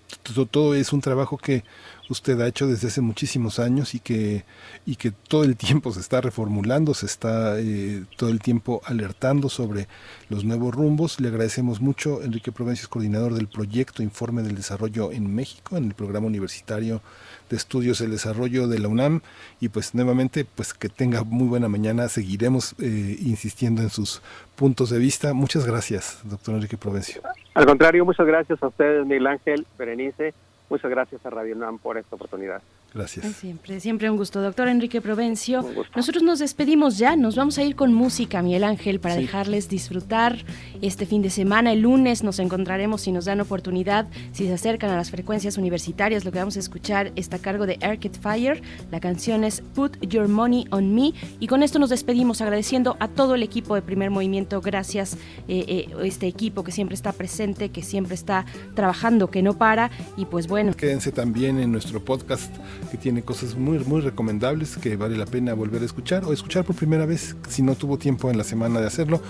todo es un trabajo que usted ha hecho desde hace muchísimos años y que, y que todo el tiempo se está reformulando, se está eh, todo el tiempo alertando sobre los nuevos rumbos. Le agradecemos mucho. Enrique Provencio es coordinador del proyecto Informe del Desarrollo en México, en el programa universitario de estudios del desarrollo de la UNAM y pues nuevamente pues que tenga muy buena mañana seguiremos eh, insistiendo en sus puntos de vista muchas gracias doctor Enrique Provencio Al contrario, muchas gracias a ustedes, Miguel Ángel, Berenice. Muchas gracias a Radio UNAM por esta oportunidad. Gracias. Siempre, siempre un gusto. Doctor Enrique Provencio, nosotros nos despedimos ya, nos vamos a ir con música, Miguel Ángel, para Sí. dejarles disfrutar este fin de semana. El lunes nos encontraremos si nos dan oportunidad, si se acercan a las frecuencias universitarias. Lo que vamos a escuchar está a cargo de Arcade Fire. La canción es Put Your Money on Me. Y con esto nos despedimos agradeciendo a todo el equipo de Primer Movimiento. Gracias, eh, eh, este equipo que siempre está presente, que siempre está trabajando, que no para. Y pues bueno. Quédense también en nuestro podcast que tiene cosas muy, muy recomendables que vale la pena volver a escuchar o escuchar por primera vez si no tuvo tiempo en la semana de hacerlo.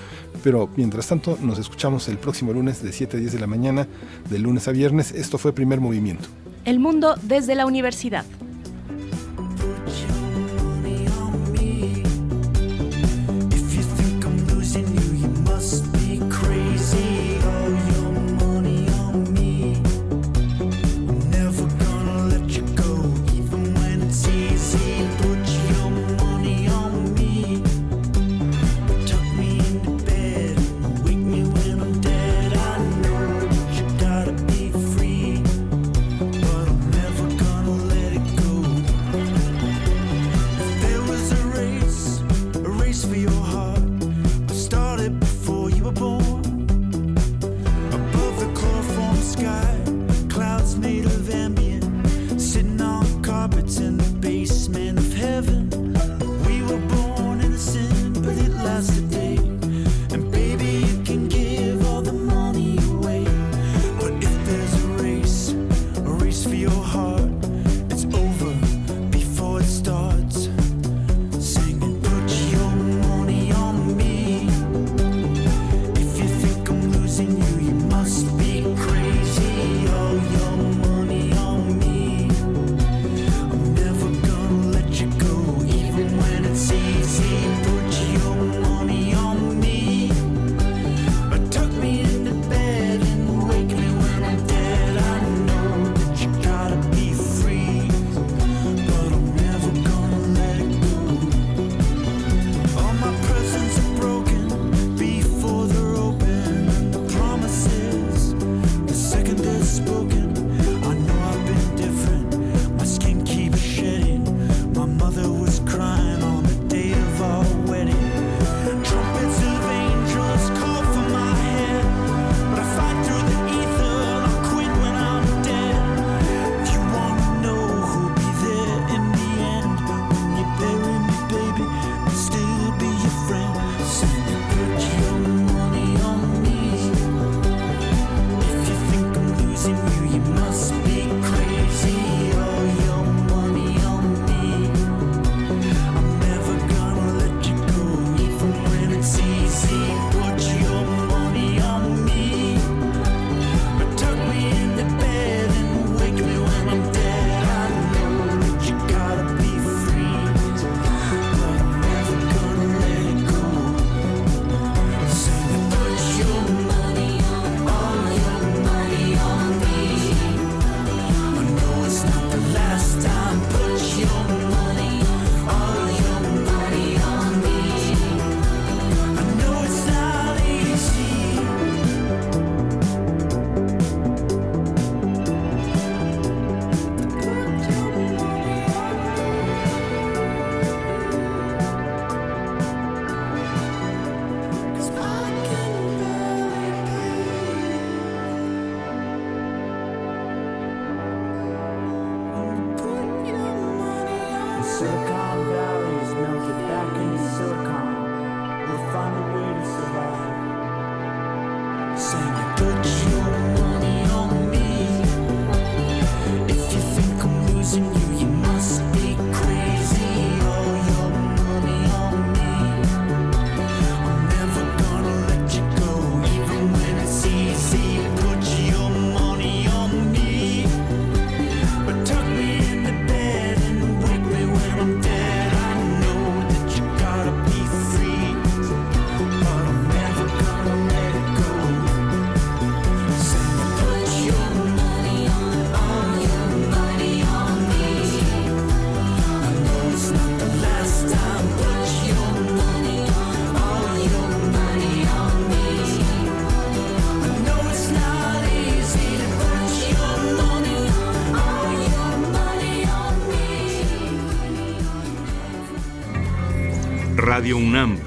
Pero mientras tanto, nos escuchamos el próximo lunes de 7 a 10 de la mañana, de lunes a viernes. Esto fue Primer Movimiento. El mundo desde la universidad.